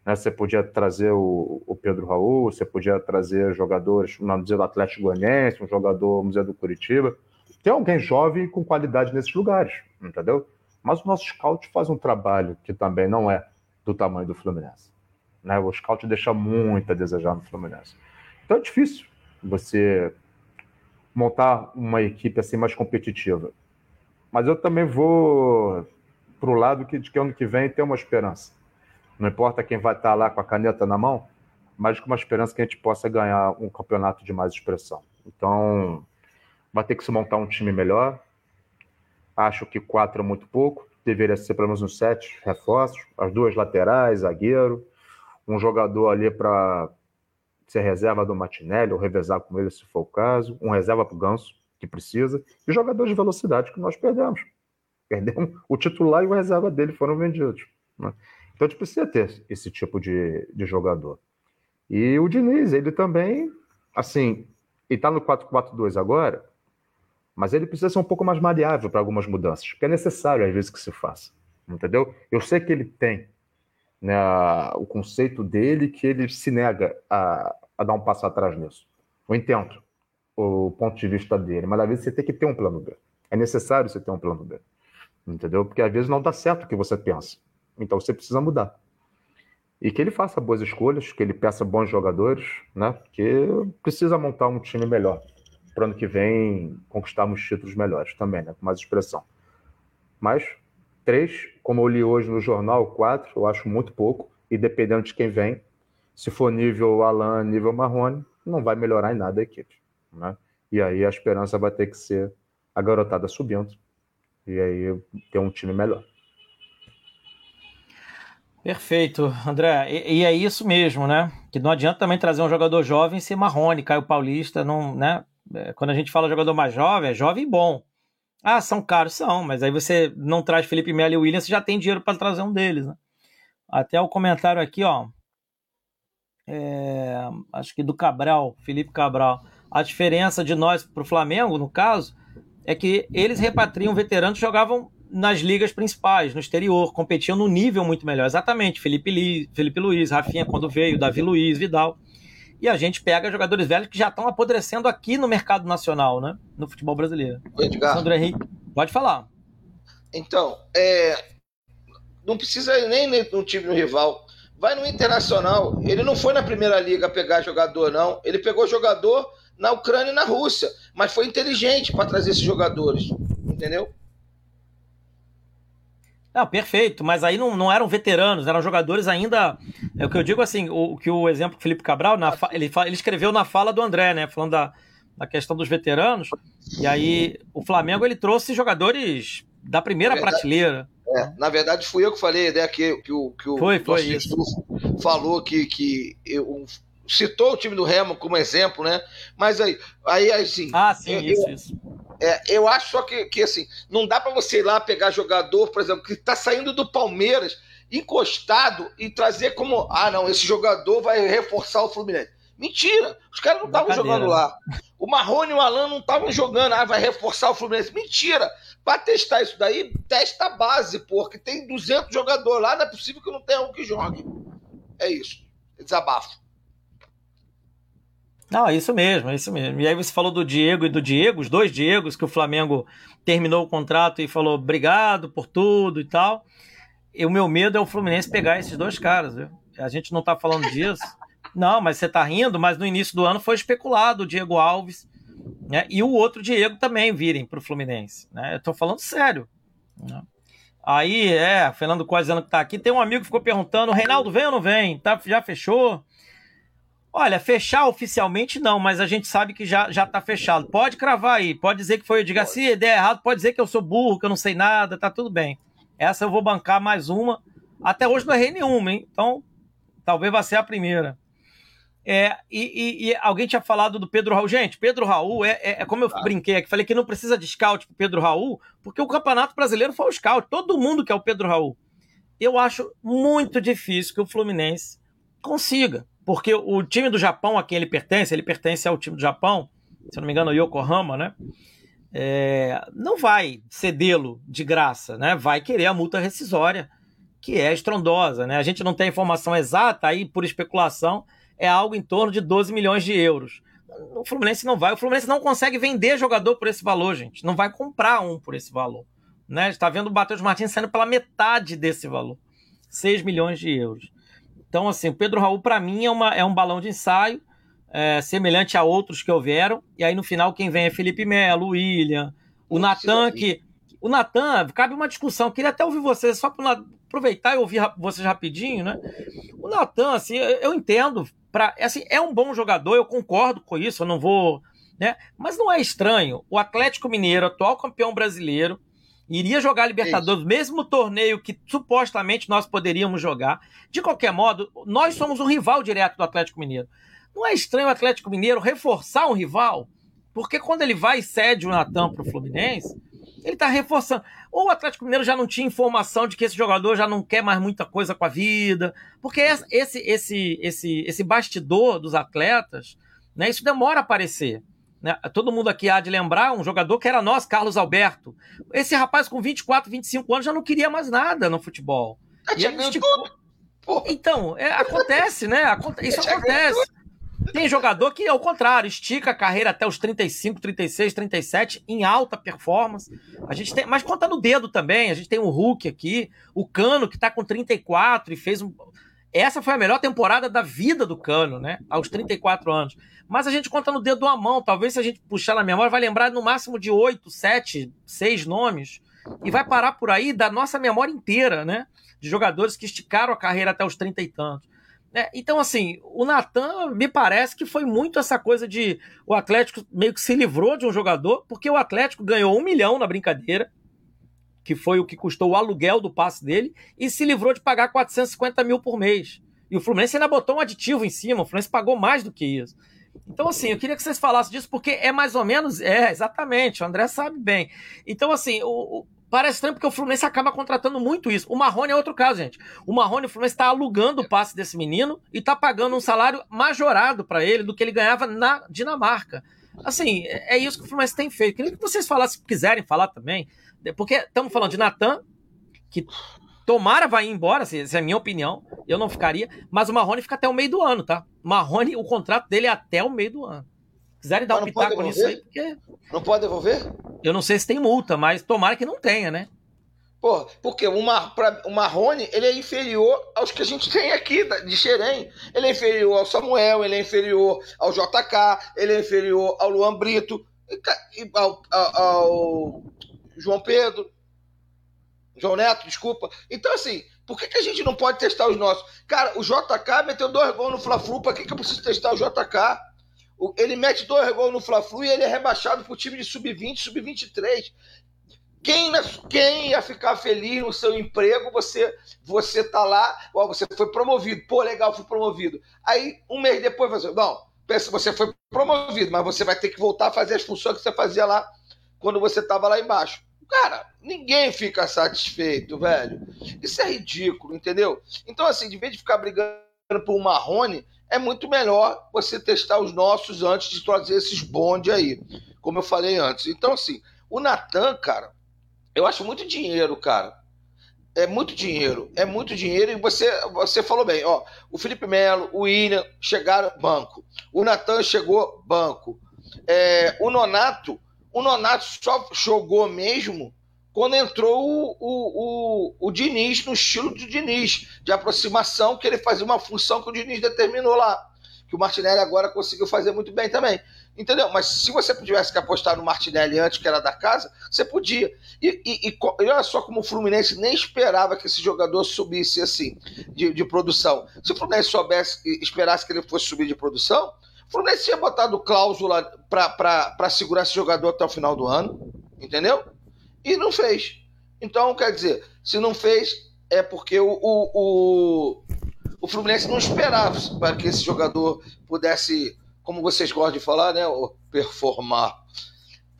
Né? Você podia trazer o, o, Pedro Raul, você podia trazer jogadores, vamos dizer, do Atlético Goianiense, um jogador, vamos dizer, do Curitiba. Tem alguém jovem com qualidade nesses lugares, entendeu? Mas o nosso scout faz um trabalho que também não é do tamanho do Fluminense. Né? O scout deixa muito a desejar no Fluminense. Então é difícil você montar uma equipe assim mais competitiva. Mas eu também vou para o lado que, de que ano que vem tem uma esperança não importa quem vai estar lá com a caneta na mão, mas com uma esperança que a gente possa ganhar um campeonato de mais expressão. Então, vai ter que se montar um time melhor. Acho que quatro é muito pouco, deveria ser pelo menos uns sete reforços, as duas laterais, zagueiro, um jogador ali para ser reserva do Martinelli ou revezar com ele se for o caso, um reserva para o Ganso, que precisa, e jogadores de velocidade que nós perdemos. Perdemos o titular e o reserva dele foram vendidos. Né? Então a gente precisa ter esse tipo de, de jogador. E o Diniz, ele também, assim, ele está no 4-4-2 agora, mas ele precisa ser um pouco mais maleável para algumas mudanças, que é necessário às vezes que se faça, entendeu? Eu sei que ele tem né, o conceito dele que ele se nega a, a dar um passo atrás nisso. Eu entendo o ponto de vista dele, mas às vezes você tem que ter um plano B. É necessário você ter um plano B, entendeu? Porque às vezes não dá certo o que você pensa. Então você precisa mudar. E que ele faça boas escolhas, que ele peça bons jogadores, né? Que precisa montar um time melhor. para ano que vem conquistarmos títulos melhores também, né? Com mais expressão. Mas três, como eu li hoje no jornal, quatro, eu acho muito pouco. E dependendo de quem vem, se for nível Alan, nível Marrone, não vai melhorar em nada a equipe. Né? E aí a esperança vai ter que ser a garotada subindo. E aí ter um time melhor. Perfeito, André. E, e, é isso mesmo, né? Que não adianta também trazer um jogador jovem e ser Marrone, Caio Paulista, não, né? É, quando a gente fala jogador mais jovem, é jovem e bom. Ah, são caros, são, mas aí você não traz Felipe Melo e Williams, você já tem dinheiro para trazer um deles, né? Até o comentário aqui, ó. É, acho que do Cabral, Felipe Cabral. A diferença de nós para o Flamengo, no caso, é que eles repatriam veteranos que jogavam nas ligas principais, no exterior, competiam no nível muito melhor. Exatamente, Felipe, Li, Felipe Luiz, Rafinha quando veio, Davi Luiz, Vidal. E a gente pega jogadores velhos que já estão apodrecendo aqui no mercado nacional, né? No futebol brasileiro. Edgar. Sandro Henrique, pode falar. Então, é, não precisa nem no time no rival. Vai no Internacional. Ele não foi na primeira liga pegar jogador, não. Ele pegou jogador na Ucrânia e na Rússia. Mas foi inteligente para trazer esses jogadores. Entendeu? Não, perfeito, mas aí não, não eram veteranos, eram jogadores ainda. É o que eu digo assim, o que o exemplo Felipe Cabral, na, ele, ele escreveu na fala do André, né? Falando da, da questão dos veteranos. E aí o Flamengo ele trouxe jogadores da primeira verdade, prateleira. É, na verdade, fui eu que falei, né? Que, que o, que o foi, foi isso. falou que, que eu, citou o time do Remo como exemplo, né? Mas aí, aí assim. Ah, sim, eu, isso, isso. É, eu acho só que, que assim, não dá para você ir lá pegar jogador, por exemplo, que está saindo do Palmeiras, encostado, e trazer como, ah, não, esse jogador vai reforçar o Fluminense. Mentira! Os caras não estavam jogando lá. O Marrone e o Alan não estavam jogando, ah, vai reforçar o Fluminense. Mentira! Para testar isso daí, testa a base, porque tem 200 jogadores lá, não é possível que não tenha um que jogue. É isso. Desabafo. Não, é isso mesmo, é isso mesmo. E aí você falou do Diego e do Diego, os dois Diegos, que o Flamengo terminou o contrato e falou obrigado por tudo e tal. E o meu medo é o Fluminense pegar esses dois caras, viu? A gente não tá falando disso. Não, mas você tá rindo, mas no início do ano foi especulado o Diego Alves né? e o outro Diego também virem pro Fluminense. Né? Eu tô falando sério. Né? Aí, é, Fernando Cois dizendo que tá aqui. Tem um amigo que ficou perguntando: Reinaldo vem ou não vem? Tá, já fechou? Olha, fechar oficialmente não, mas a gente sabe que já, já tá fechado. Pode cravar aí, pode dizer que foi o Diga. Se der errado, pode dizer que eu sou burro, que eu não sei nada, tá tudo bem. Essa eu vou bancar mais uma. Até hoje não errei nenhuma, hein? Então, talvez vá ser a primeira. É, e, e, e, alguém tinha falado do Pedro Raul. Gente, Pedro Raul é, é, é como eu brinquei aqui, falei que não precisa de scout pro Pedro Raul, porque o Campeonato Brasileiro foi o scout. Todo mundo quer o Pedro Raul. Eu acho muito difícil que o Fluminense consiga. Porque o time do Japão a quem ele pertence, ele pertence ao time do Japão, se não me engano, o Yokohama, né? É, não vai cedê-lo de graça, né? Vai querer a multa rescisória, que é estrondosa, né? A gente não tem informação exata, aí por especulação é algo em torno de 12 milhões de euros. O Fluminense não vai, o Fluminense não consegue vender jogador por esse valor, gente. Não vai comprar um por esse valor. Né? Está vendo o Matheus Martins saindo pela metade desse valor. 6 milhões de euros. Então, assim, o Pedro Raul, para mim, é, uma, é um balão de ensaio, é, semelhante a outros que houveram. E aí, no final, quem vem é Felipe Melo, William, o Natan, que. O Natan, cabe uma discussão. Queria até ouvir vocês, só para aproveitar e ouvir vocês rapidinho, né? O Natan, assim, eu entendo. Pra, assim, é um bom jogador, eu concordo com isso, eu não vou. Né? Mas não é estranho. O Atlético Mineiro, atual campeão brasileiro, iria jogar Libertadores, Isso. mesmo torneio que supostamente nós poderíamos jogar. De qualquer modo, nós somos um rival direto do Atlético Mineiro. Não é estranho o Atlético Mineiro reforçar um rival? Porque quando ele vai e cede o Natan para o Fluminense, ele está reforçando. Ou o Atlético Mineiro já não tinha informação de que esse jogador já não quer mais muita coisa com a vida. Porque esse, esse, esse, esse bastidor dos atletas, né, isso demora a aparecer. Né? Todo mundo aqui há de lembrar um jogador que era nós, Carlos Alberto. Esse rapaz com 24, 25 anos já não queria mais nada no futebol. E ele Então, é, acontece, né? Isso acontece. Tem jogador que, ao contrário, estica a carreira até os 35, 36, 37 em alta performance. A gente tem, mas conta no dedo também. A gente tem o Hulk aqui, o Cano que tá com 34 e fez um essa foi a melhor temporada da vida do Cano, né? Aos 34 anos. Mas a gente conta no dedo da mão. Talvez se a gente puxar na memória, vai lembrar no máximo de oito, sete, seis nomes. E vai parar por aí da nossa memória inteira, né? De jogadores que esticaram a carreira até os 30 e tantos. É, então, assim, o Natan me parece que foi muito essa coisa de o Atlético meio que se livrou de um jogador, porque o Atlético ganhou um milhão na brincadeira, que foi o que custou o aluguel do passe dele, e se livrou de pagar 450 mil por mês. E o Fluminense ainda botou um aditivo em cima, o Fluminense pagou mais do que isso. Então, assim, eu queria que vocês falassem disso, porque é mais ou menos. É, exatamente, o André sabe bem. Então, assim, o, Parece estranho porque o Fluminense acaba contratando muito isso. O Marrone é outro caso, gente. O Marrone, o Fluminense está alugando o passe desse menino e está pagando um salário majorado para ele do que ele ganhava na Dinamarca. Assim, é isso que o Fluminense tem feito. Queria que vocês falassem, se quiserem falar também, porque estamos falando de Natan, que tomara vai embora, essa é a minha opinião, eu não ficaria, mas o Marrone fica até o meio do ano, tá? Marrone, o contrato dele é até o meio do ano quiserem dar mas um pitaco nisso aí, porque. Não pode devolver? Eu não sei se tem multa, mas tomara que não tenha, né? Pô, porque o, Mar, pra, o Marrone ele é inferior aos que a gente tem aqui de Xerém. Ele é inferior ao Samuel, ele é inferior ao JK, ele é inferior ao Luan Brito, ao, ao, ao João Pedro, João Neto, desculpa. Então, assim, por que, que a gente não pode testar os nossos? Cara, o JK meteu dois gols no Fla-Flu, pra que, que eu preciso testar o JK? Ele mete dois gols no Fla-Flu e ele é rebaixado para o time de sub-20, sub-23. Quem, quem ia ficar feliz no seu emprego? Você você tá lá, ó, você foi promovido. Pô, legal, fui promovido. Aí, um mês depois, você, não, você foi promovido, mas você vai ter que voltar a fazer as funções que você fazia lá quando você estava lá embaixo. Cara, ninguém fica satisfeito, velho. Isso é ridículo, entendeu? Então, assim, de vez de ficar brigando por um Marrone, é muito melhor você testar os nossos antes de trazer esses bonde aí, como eu falei antes. Então, assim, o Natan, cara, eu acho muito dinheiro, cara. É muito dinheiro, é muito dinheiro e você, você falou bem, ó, o Felipe Melo, o William chegaram banco, o Natan chegou banco, é, o Nonato, o Nonato só jogou mesmo quando entrou o, o, o, o Diniz no estilo do Diniz, de aproximação, que ele fazia uma função que o Diniz determinou lá. Que o Martinelli agora conseguiu fazer muito bem também. Entendeu? Mas se você tivesse que apostar no Martinelli antes, que era da casa, você podia. E, e, e, olha só como o Fluminense nem esperava que esse jogador subisse assim, de, de produção. Se o Fluminense soubesse, esperasse que ele fosse subir de produção, Fluminense tinha botado cláusula para segurar esse jogador até o final do ano. Entendeu? E não fez. Então, quer dizer, se não fez, é porque o, o, o, o Fluminense não esperava para que esse jogador pudesse, como vocês gostam de falar, né, performar.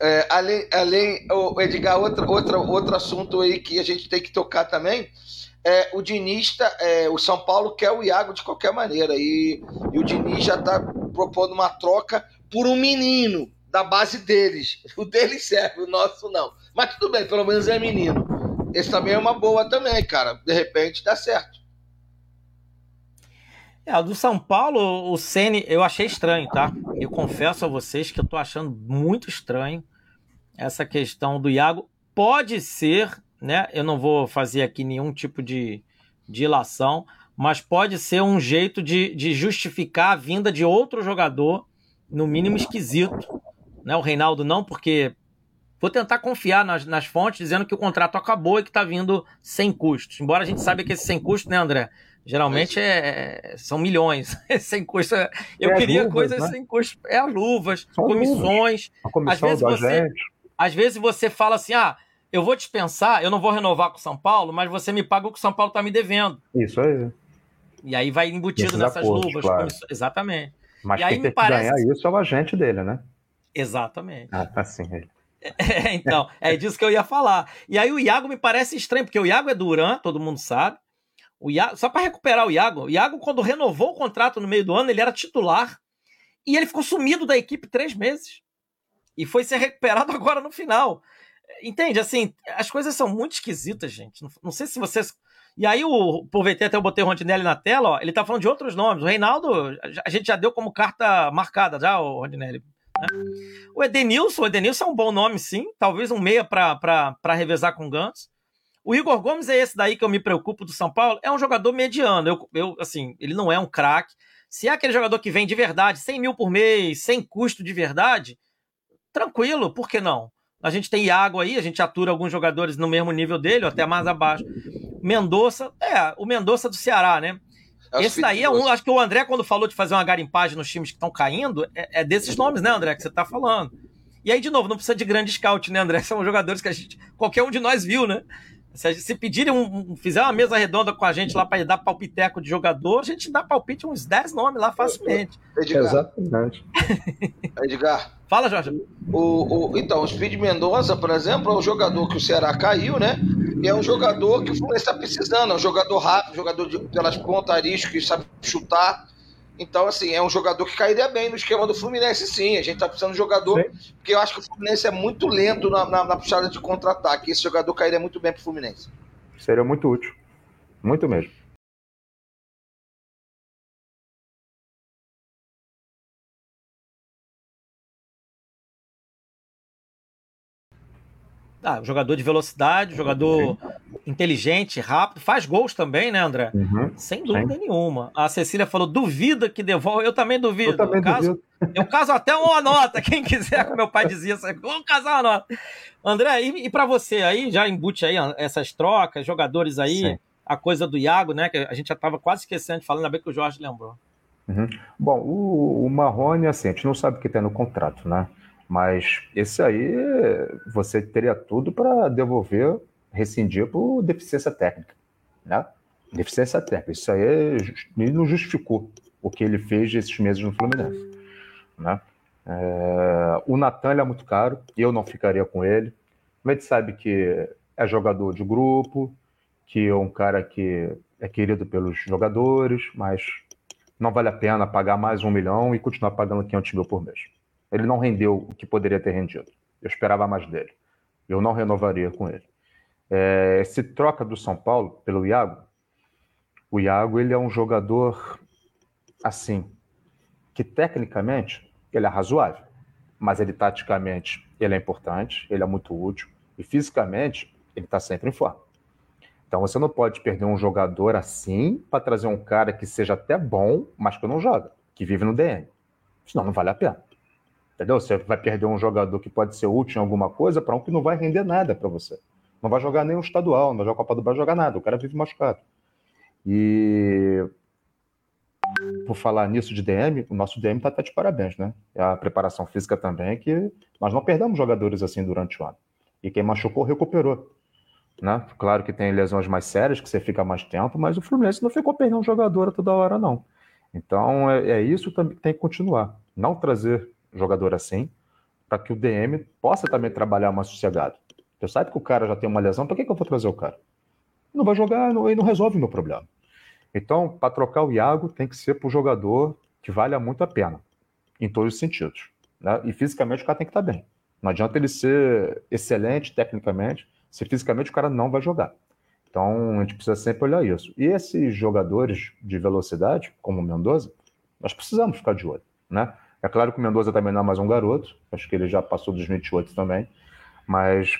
É, além, além o Edgar, outra, outra, outro assunto aí que a gente tem que tocar também é o Diniz, tá, é, o São Paulo quer o Iago de qualquer maneira e, e o Diniz já está propondo uma troca por um menino da base deles. O deles serve, o nosso não. Mas tudo bem, pelo menos é menino. Esse também é uma boa também, cara. De repente dá certo. É, do São Paulo, o Ceni, eu achei estranho, tá? Eu confesso a vocês que eu tô achando muito estranho essa questão do Iago. Pode ser, né? Eu não vou fazer aqui nenhum tipo de dilação, mas pode ser um jeito de, de justificar a vinda de outro jogador, no mínimo esquisito, né? O Reinaldo não, porque vou tentar confiar nas, nas fontes dizendo que o contrato acabou e que está vindo sem custos. Embora a gente saiba que esse sem custo, né, André? Geralmente é, é são milhões sem custo. Eu é queria luvas, coisas né? sem custo. É luvas, são comissões. Luvas. às vezes você, às vezes você fala assim, ah, eu vou dispensar, eu não vou renovar com o São Paulo, mas você me paga o que o São Paulo está me devendo. Isso aí. E aí vai embutido Esses nessas acordos, luvas. Claro. Exatamente. Mas e aí me parece... ganhar isso é o agente dele, né? Exatamente. Ah, tá sim. É, então, é disso que eu ia falar. E aí o Iago me parece estranho, porque o Iago é Duran, todo mundo sabe. O Iago, só para recuperar o Iago, o Iago, quando renovou o contrato no meio do ano, ele era titular. E ele ficou sumido da equipe três meses. E foi ser recuperado agora no final. Entende? Assim, as coisas são muito esquisitas, gente. Não, não sei se vocês. E aí, o, aproveitei até eu botei o Rondinelli na tela, ó, ele tá falando de outros nomes. O Reinaldo, a gente já deu como carta marcada já, o Rondinelli. Né? O Edenilson, o Edenilson é um bom nome, sim. Talvez um meia para revezar com o Gantz. O Igor Gomes é esse daí que eu me preocupo do São Paulo. É um jogador mediano. Eu, eu assim, ele não é um craque. Se é aquele jogador que vem de verdade, 100 mil por mês, sem custo de verdade, tranquilo, por que não? A gente tem Iago aí, a gente atura alguns jogadores no mesmo nível dele, ou até mais abaixo. Mendonça, é, o Mendonça do Ceará, né? É Esse daí é um. Acho que o André, quando falou de fazer uma garimpagem nos times que estão caindo, é, é, desses nomes, né, André, que você está falando. E aí, de novo, não precisa de grande scout, né, André? São jogadores que a gente. Qualquer um de nós viu, né? Se, se pedirem um, um, fizer uma mesa redonda com a gente lá para dar palpiteco de jogador, a gente dá palpite uns 10 nomes lá facilmente. Edgar. Exatamente. Edgar. Fala, Jorge. O, o, então, o Speed Mendonça, por exemplo, é um jogador que o Ceará caiu, né? E é um jogador que o Fluminense está precisando. É um jogador rápido, um jogador de, pelas pontas, que sabe chutar. Então, assim, é um jogador que cairia bem no esquema do Fluminense, sim. A gente tá precisando de jogador, sim. porque eu acho que o Fluminense é muito lento na, na, na puxada de contra-ataque. Esse jogador cairia muito bem pro Fluminense. Seria muito útil. Muito mesmo. Ah, jogador de velocidade, jogador inteligente, rápido, faz gols também, né, André? Uhum, Sem dúvida sim. nenhuma. A Cecília falou: duvida que devolve. Eu também duvido. Eu também eu caso, duvido. Eu caso até uma nota, quem quiser, como meu pai dizia, vamos casar uma nota. André, e, e para você aí, já embute aí essas trocas, jogadores aí, sim. a coisa do Iago, né? Que a gente já estava quase esquecendo de falar, ainda bem que o Jorge lembrou. Uhum. Bom, o, o Marrone, assim, a gente não sabe o que tem no contrato, né? Mas esse aí você teria tudo para devolver, rescindir por deficiência técnica. Né? Deficiência técnica. Isso aí não justificou o que ele fez esses meses no Fluminense. Né? É, o Natan é muito caro, eu não ficaria com ele. Mas a gente sabe que é jogador de grupo, que é um cara que é querido pelos jogadores, mas não vale a pena pagar mais um milhão e continuar pagando 500 mil por mês. Ele não rendeu o que poderia ter rendido. Eu esperava mais dele. Eu não renovaria com ele. É, se troca do São Paulo pelo Iago, o Iago ele é um jogador assim que tecnicamente ele é razoável, mas ele taticamente ele é importante, ele é muito útil e fisicamente ele está sempre em forma. Então você não pode perder um jogador assim para trazer um cara que seja até bom, mas que não joga, que vive no DM. Senão não vale a pena. Entendeu? Você vai perder um jogador que pode ser útil em alguma coisa para um que não vai render nada para você. Não vai jogar nem o estadual, não vai jogar a Copa do Brasil, jogar nada. O cara vive machucado. E por falar nisso de DM, o nosso DM está tá de parabéns, né? A preparação física também, que nós não perdemos jogadores assim durante o ano. E quem machucou, recuperou. Né? Claro que tem lesões mais sérias, que você fica mais tempo, mas o Fluminense não ficou perdendo jogador toda hora, não. Então é, é isso que tem que continuar. Não trazer jogador assim, para que o DM possa também trabalhar mais sossegado. Você sabe que o cara já tem uma lesão, para que, que eu vou trazer o cara? Não vai jogar e não resolve o meu problema. Então, para trocar o Iago, tem que ser para o jogador que valha muito a pena, em todos os sentidos. Né? E fisicamente o cara tem que estar tá bem. Não adianta ele ser excelente tecnicamente, se fisicamente o cara não vai jogar. Então, a gente precisa sempre olhar isso. E esses jogadores de velocidade, como o Mendoza, nós precisamos ficar de olho. Né? É claro que o Mendoza também não é mais um garoto, acho que ele já passou dos 28 também, mas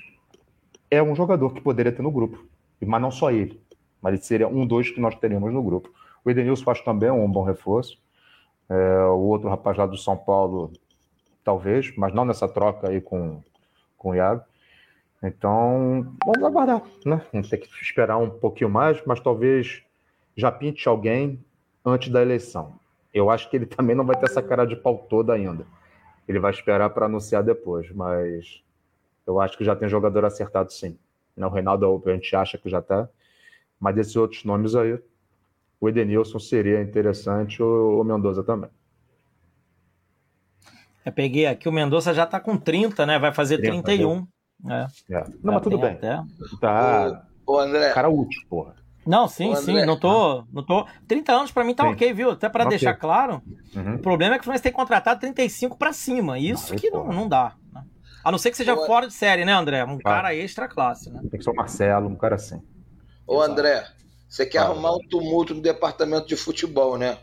é um jogador que poderia ter no grupo, mas não só ele, mas ele seria um dos que nós teríamos no grupo. O Edenilson acho também um bom reforço, é, o outro rapaz lá do São Paulo, talvez, mas não nessa troca aí com, com o Iago. Então, vamos aguardar, né? Vamos ter que esperar um pouquinho mais, mas talvez já pinte alguém antes da eleição. Eu acho que ele também não vai ter essa cara de pau toda ainda. Ele vai esperar para anunciar depois, mas eu acho que já tem jogador acertado sim. O Reinaldo a gente acha que já está, mas desses outros nomes aí, o Edenilson seria interessante, o, o Mendoza também. Eu peguei aqui, o Mendonça já está com 30, né? Vai fazer 30, 31. Né? É. É. Não, mas tudo bem. Até... Tá. O André. Cara útil, porra. Não, sim, sim, não tô, não tô. 30 anos para mim tá sim. ok, viu? Até para okay. deixar claro. Uhum. O problema é que o Fluminense tem contratado 35 para cima. Isso não, que não, não dá. Né? A não ser que seja Ô, fora de série, né, André? Um cara extra classe, né? Tem que ser o Marcelo, um cara assim. Ô, André, você quer arrumar um tumulto no departamento de futebol, né?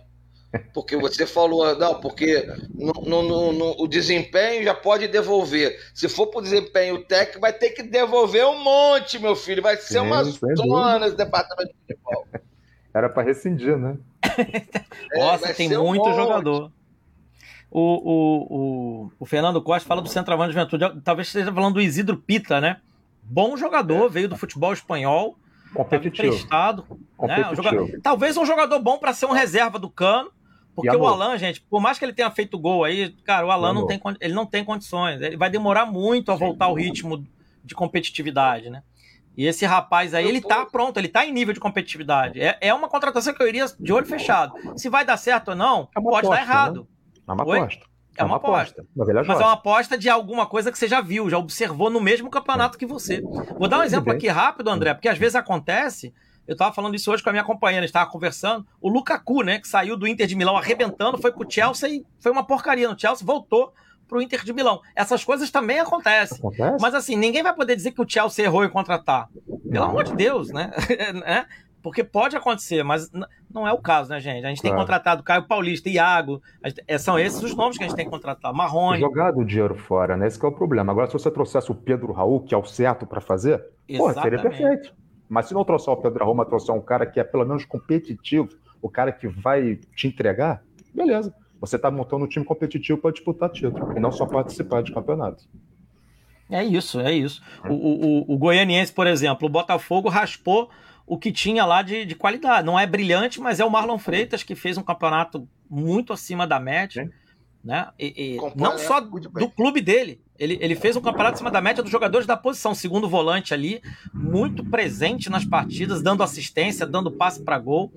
Porque você falou, não, porque no, no, no, o desempenho já pode devolver. Se for para o desempenho técnico, vai ter que devolver um monte, meu filho. Vai ser Sim, uma zona esse departamento de futebol. Era para rescindir, né? é, Nossa, tem muito um jogador. O, o, o, o, Fernando Costa fala do centroavante de Juventude. Talvez esteja falando do Isidro Pita, né? Bom jogador, é. veio do futebol espanhol. Competitivo. Emprestado, Competitivo. Né? Um jogador, talvez um jogador bom para ser um reserva do cano. Porque o Alan, gente, por mais que ele tenha feito gol aí, cara, o Alan não tem, ele não tem condições. Ele vai demorar muito a voltar ao ritmo de competitividade, né? E esse rapaz aí, ele tá pronto, ele tá em nível de competitividade. É, é uma contratação que eu iria de olho fechado. Se vai dar certo ou não, é pode aposta, dar errado. Né? É uma aposta. É, uma, aposta. Mas é uma aposta de alguma coisa que você já viu, já observou no mesmo campeonato que você. Vou dar um exemplo aqui rápido, André, porque às vezes acontece eu tava falando isso hoje com a minha companheira, a gente tava conversando. O Lukaku, né, que saiu do Inter de Milão arrebentando, foi pro Chelsea e foi uma porcaria no Chelsea, voltou pro Inter de Milão. Essas coisas também acontecem. Acontece? Mas assim, ninguém vai poder dizer que o Chelsea errou em contratar. Pelo não. amor de Deus, né? é, porque pode acontecer, mas não é o caso, né, gente? A gente claro. tem contratado Caio Paulista, Iago, é, são esses os nomes que a gente tem que contratar. Marrone. Jogado o dinheiro fora, né? Esse é o problema. Agora, se você trouxesse o Pedro Raul, que é o certo para fazer, pô, seria perfeito. Mas se não trouxer o Pedro Roma, trouxer um cara que é pelo menos competitivo, o cara que vai te entregar, beleza. Você está montando um time competitivo para disputar título e não só participar de campeonatos. É isso, é isso. O, o, o, Goianiense, por exemplo, o Botafogo raspou o que tinha lá de, de, qualidade. Não é brilhante, mas é o Marlon Freitas que fez um campeonato muito acima da média. Né? E, e não só do clube dele, ele, ele fez um campeonato acima da média dos jogadores da posição, segundo volante ali, muito presente nas partidas, dando assistência, dando passe para gol.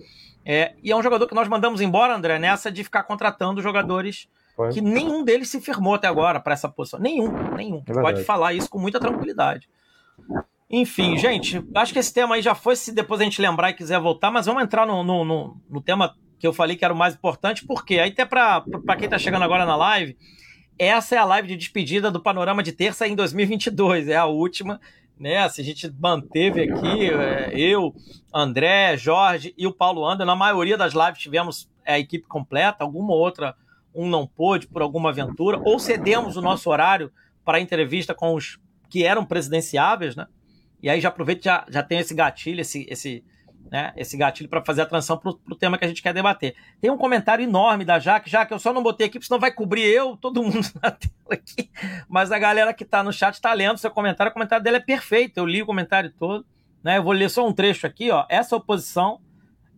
É, e é um jogador que nós mandamos embora, André, nessa de ficar contratando jogadores Foi. que nenhum deles se firmou até agora para essa posição. Nenhum, nenhum. É Pode falar isso com muita tranquilidade. Enfim, gente, acho que esse tema aí já foi, se depois a gente lembrar e quiser voltar, mas vamos entrar no, no, no, no tema que eu falei que era o mais importante, porque aí até para quem está chegando agora na live, essa é a live de despedida do Panorama de Terça em 2022, é a última, né? Se a gente manteve aqui, é, eu, André, Jorge e o Paulo Anda, na maioria das lives tivemos a equipe completa, alguma outra um não pôde por alguma aventura, ou cedemos o nosso horário para entrevista com os que eram presidenciáveis, né? E aí já aproveito, já, já tem esse gatilho, esse, esse, né, esse gatilho para fazer a transição para o tema que a gente quer debater. Tem um comentário enorme da Jaque, Jaque, eu só não botei aqui, porque senão vai cobrir eu, todo mundo na tela aqui. Mas a galera que está no chat está lendo seu comentário, o comentário dele é perfeito, eu li o comentário todo. Né, eu vou ler só um trecho aqui, ó. Essa oposição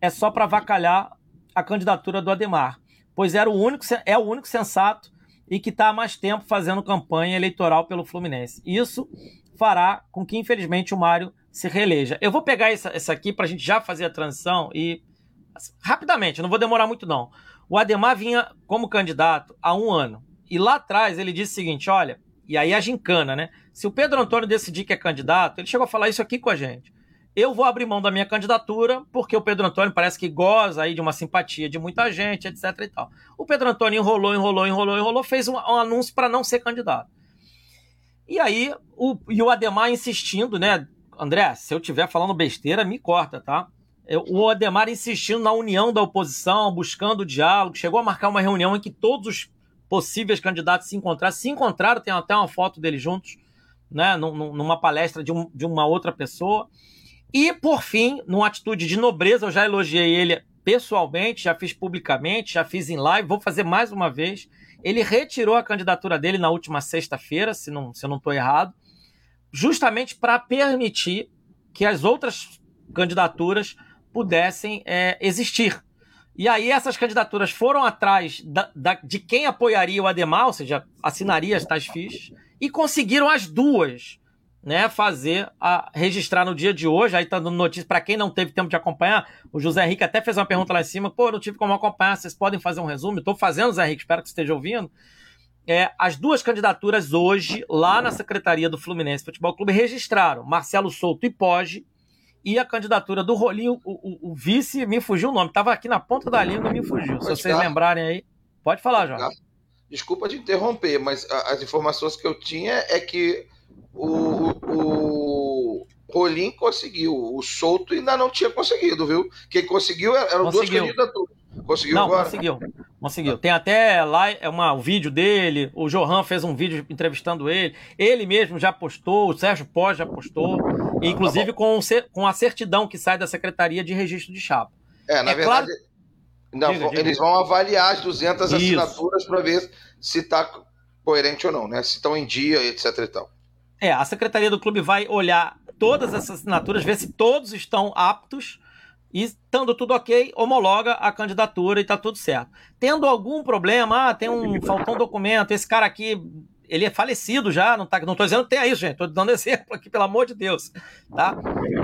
é só para avacalhar a candidatura do Ademar, pois era o único, é o único sensato e que está há mais tempo fazendo campanha eleitoral pelo Fluminense. Isso fará com que, infelizmente, o Mário se reeleja. Eu vou pegar essa, essa aqui para a gente já fazer a transição e assim, rapidamente, não vou demorar muito não. O Ademar vinha como candidato há um ano e lá atrás ele disse o seguinte, olha, e aí a gincana, né? Se o Pedro Antônio decidir que é candidato, ele chegou a falar isso aqui com a gente. Eu vou abrir mão da minha candidatura porque o Pedro Antônio parece que goza aí de uma simpatia de muita gente, etc e tal. O Pedro Antônio enrolou, enrolou, enrolou, enrolou, fez um, um anúncio para não ser candidato. E aí, o, e o Ademar insistindo, né? André, se eu estiver falando besteira, me corta, tá? O Ademar insistindo na união da oposição, buscando o diálogo, chegou a marcar uma reunião em que todos os possíveis candidatos se encontraram. Se encontraram, tem até uma foto deles juntos, né, numa palestra de, um, de uma outra pessoa. E, por fim, numa atitude de nobreza, eu já elogiei ele pessoalmente, já fiz publicamente, já fiz em live, vou fazer mais uma vez. Ele retirou a candidatura dele na última sexta-feira, se, não, se eu não estou errado justamente para permitir que as outras candidaturas pudessem é, existir. E aí essas candidaturas foram atrás da, da, de quem apoiaria o Ademar, ou seja, assinaria as tais fichas, e conseguiram as duas né, fazer a registrar no dia de hoje. Aí tá dando notícia para quem não teve tempo de acompanhar. O José Henrique até fez uma pergunta lá em cima. Pô, não tive como acompanhar. Vocês podem fazer um resumo? Estou fazendo, José Henrique. Espero que esteja ouvindo é, as duas candidaturas hoje, lá na Secretaria do Fluminense Futebol Clube, registraram Marcelo Souto e Poge, e a candidatura do Rolinho, o, o, o, vice, me fugiu o nome, estava aqui na ponta da língua, me fugiu. Se vocês lembrarem aí, pode falar, João. Desculpa de interromper, mas as informações que eu tinha é que o, o Rolim conseguiu, o Souto ainda não tinha conseguido, viu? Quem conseguiu eram conseguiu. duas candidaturas. Conseguiu Não, agora? conseguiu. Conseguiu. Tem até lá é uma, o vídeo dele, o Johan fez um vídeo entrevistando ele. Ele mesmo já postou, o Sérgio Pós já postou, inclusive com, com a certidão que sai da Secretaria de Registro de Chapa. É, na É verdade, claro- não, Diga, diga. eles vão avaliar as 200 Isso. assinaturas para ver se está coerente ou não, né? Se estão em dia, etc e tal. É, a Secretaria do Clube vai olhar todas essas assinaturas, ver se todos estão aptos e, estando tudo ok, homologa a candidatura e tá tudo certo. Tendo algum problema, ah, tem um. faltou um documento, esse cara aqui. Ele é falecido já, não, tá, não tô dizendo que tenha isso, gente. Tô dando exemplo aqui, pelo amor de Deus. Tá?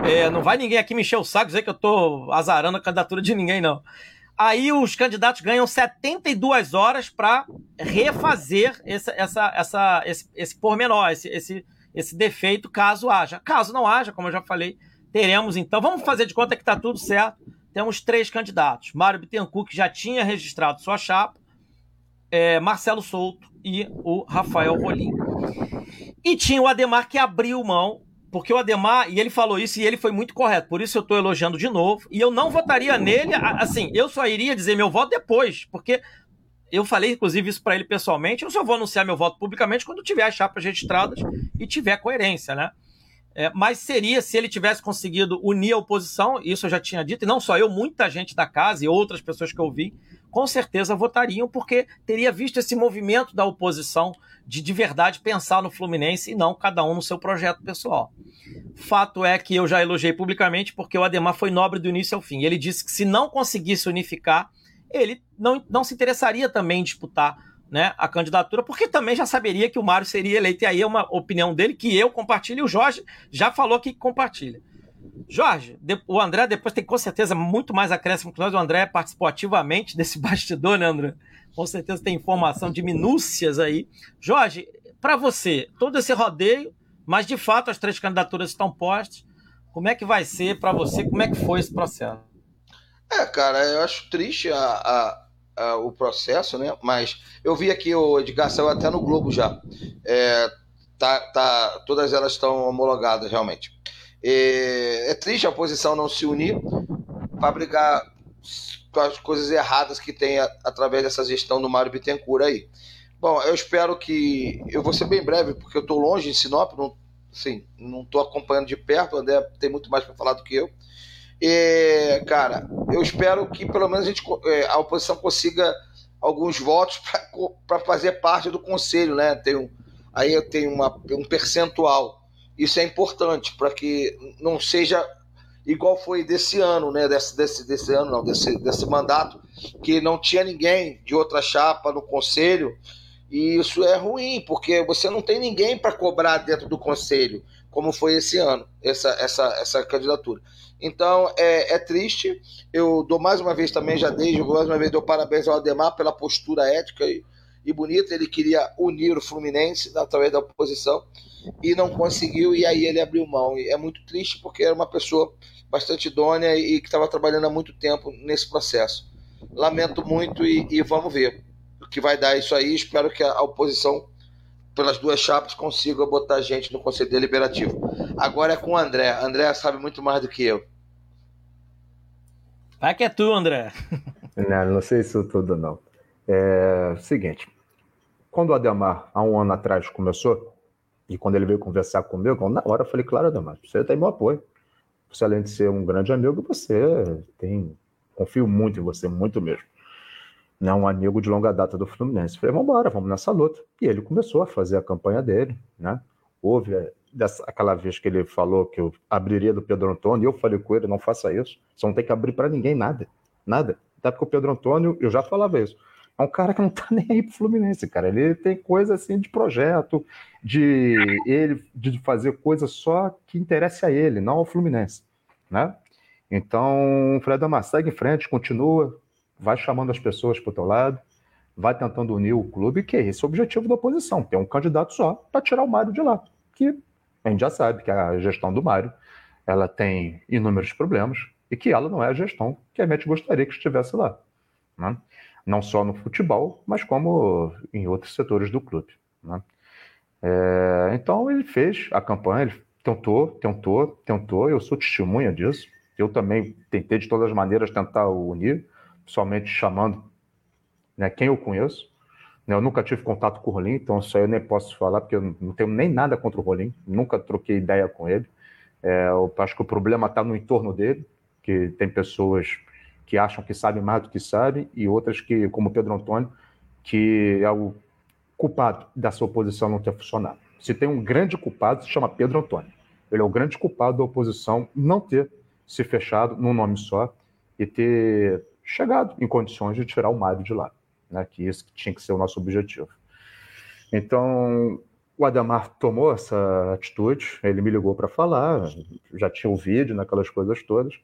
É, não vai ninguém aqui me encher o saco dizer que eu tô azarando a candidatura de ninguém, não. Aí os candidatos ganham 72 horas para refazer essa, essa, essa, esse, esse pormenor, esse, esse, esse defeito, caso haja. Caso não haja, como eu já falei, teremos então. Vamos fazer de conta que está tudo certo. Temos três candidatos: Mário Bittencourt, que já tinha registrado sua chapa, é, Marcelo Souto e o Rafael Rolim. E tinha o Ademar que abriu mão, porque o Ademar, e ele falou isso e ele foi muito correto, por isso eu estou elogiando de novo, e eu não votaria nele, assim, eu só iria dizer meu voto depois, porque eu falei inclusive isso para ele pessoalmente, eu só vou anunciar meu voto publicamente quando tiver as chapas registradas e tiver coerência, né? É, mas seria se ele tivesse conseguido unir a oposição, isso eu já tinha dito, e não só eu, muita gente da casa e outras pessoas que eu vi, com certeza votariam, porque teria visto esse movimento da oposição de de verdade pensar no Fluminense e não cada um no seu projeto pessoal. Fato é que eu já elogiei publicamente porque o Ademar foi nobre do início ao fim. Ele disse que se não conseguisse unificar, ele não, não se interessaria também em disputar né, a candidatura, porque também já saberia que o Mário seria eleito. E aí é uma opinião dele que eu compartilho e o Jorge já falou que compartilha. Jorge, o André depois tem com certeza muito mais acréscimo que nós. O André participou ativamente desse bastidor, né, André? Com certeza tem informação de minúcias aí. Jorge, para você, todo esse rodeio, mas de fato as três candidaturas estão postas. Como é que vai ser para você? Como é que foi esse processo? É, cara, eu acho triste a, a- a- o processo, né? Mas eu vi aqui o Edgar saiu até no Globo já. É, tá, tá, todas elas estão homologadas, realmente. É, é triste a oposição não se unir para brigar com as coisas erradas que tem a- através dessa gestão do Mário Bittencourt aí. Bom, eu espero que. Eu vou ser bem breve, porque eu estou longe em Sinop, não, assim, não estou acompanhando de perto, o André tem muito mais para falar do que eu. E, cara, eu espero que pelo menos a, gente, é, a oposição consiga alguns votos para fazer parte do conselho, né? Tem um, aí eu tenho uma, um percentual. Isso é importante para que não seja igual foi desse ano, né? Desse, desse, desse ano, não, desse, desse mandato, que não tinha ninguém de outra chapa no conselho. E isso é ruim, porque você não tem ninguém para cobrar dentro do conselho, como foi esse ano, essa, essa, essa candidatura. Então é, é triste. Eu dou mais uma vez também, já dei, mais uma vez dou parabéns ao Ademar pela postura ética e, e bonita. Ele queria unir o Fluminense através da oposição e não conseguiu, e aí ele abriu mão. E é muito triste porque era uma pessoa bastante idônea e que estava trabalhando há muito tempo nesse processo. Lamento muito e, e vamos ver o que vai dar isso aí. Espero que a, a oposição, pelas duas chapas, consiga botar gente no Conselho Deliberativo. Agora é com o André. André sabe muito mais do que eu. Vai que é tu, André. Não, não sei isso tudo, não. É seguinte, quando o Ademar, há um ano atrás, começou, e quando ele veio conversar comigo, na hora eu falei, claro, Ademar, você tem meu apoio. Você, além de ser um grande amigo, você tem. Confio muito em você, muito mesmo. Não um amigo de longa data do Fluminense. Falei, vamos embora, vamos nessa luta. E ele começou a fazer a campanha dele, né? Houve é, dessa, aquela vez que ele falou que eu abriria do Pedro Antônio, eu falei com ele, não faça isso. Você não tem que abrir para ninguém nada. Nada. Até porque o Pedro Antônio, eu já falava isso. É um cara que não tá nem aí pro Fluminense, cara. Ele tem coisa assim de projeto, de ele de fazer coisa só que interessa a ele, não ao Fluminense, né? Então, Fred Amar, segue em frente, continua, vai chamando as pessoas pro teu lado, vai tentando unir o clube, que é esse o objetivo da oposição, ter um candidato só para tirar o Mário de lá, que a gente já sabe que a gestão do Mário, ela tem inúmeros problemas e que ela não é a gestão que a gente gostaria que estivesse lá, né? não só no futebol, mas como em outros setores do clube. Né? É, então ele fez a campanha, ele tentou, tentou, tentou, eu sou testemunha disso. Eu também tentei de todas as maneiras tentar unir, somente chamando né, quem eu conheço. Né, eu nunca tive contato com o Rolim, então isso aí eu nem posso falar, porque eu não tenho nem nada contra o Rolim, nunca troquei ideia com ele. É, eu acho que o problema está no entorno dele, que tem pessoas que acham que sabem mais do que sabem, e outras que, como Pedro Antônio, que é o culpado dessa oposição não ter funcionado. Se tem um grande culpado, se chama Pedro Antônio. Ele é o grande culpado da oposição não ter se fechado num nome só e ter chegado em condições de tirar o Mário de lá, né? que isso tinha que ser o nosso objetivo. Então, o Adamar tomou essa atitude, ele me ligou para falar, já tinha o vídeo naquelas coisas todas.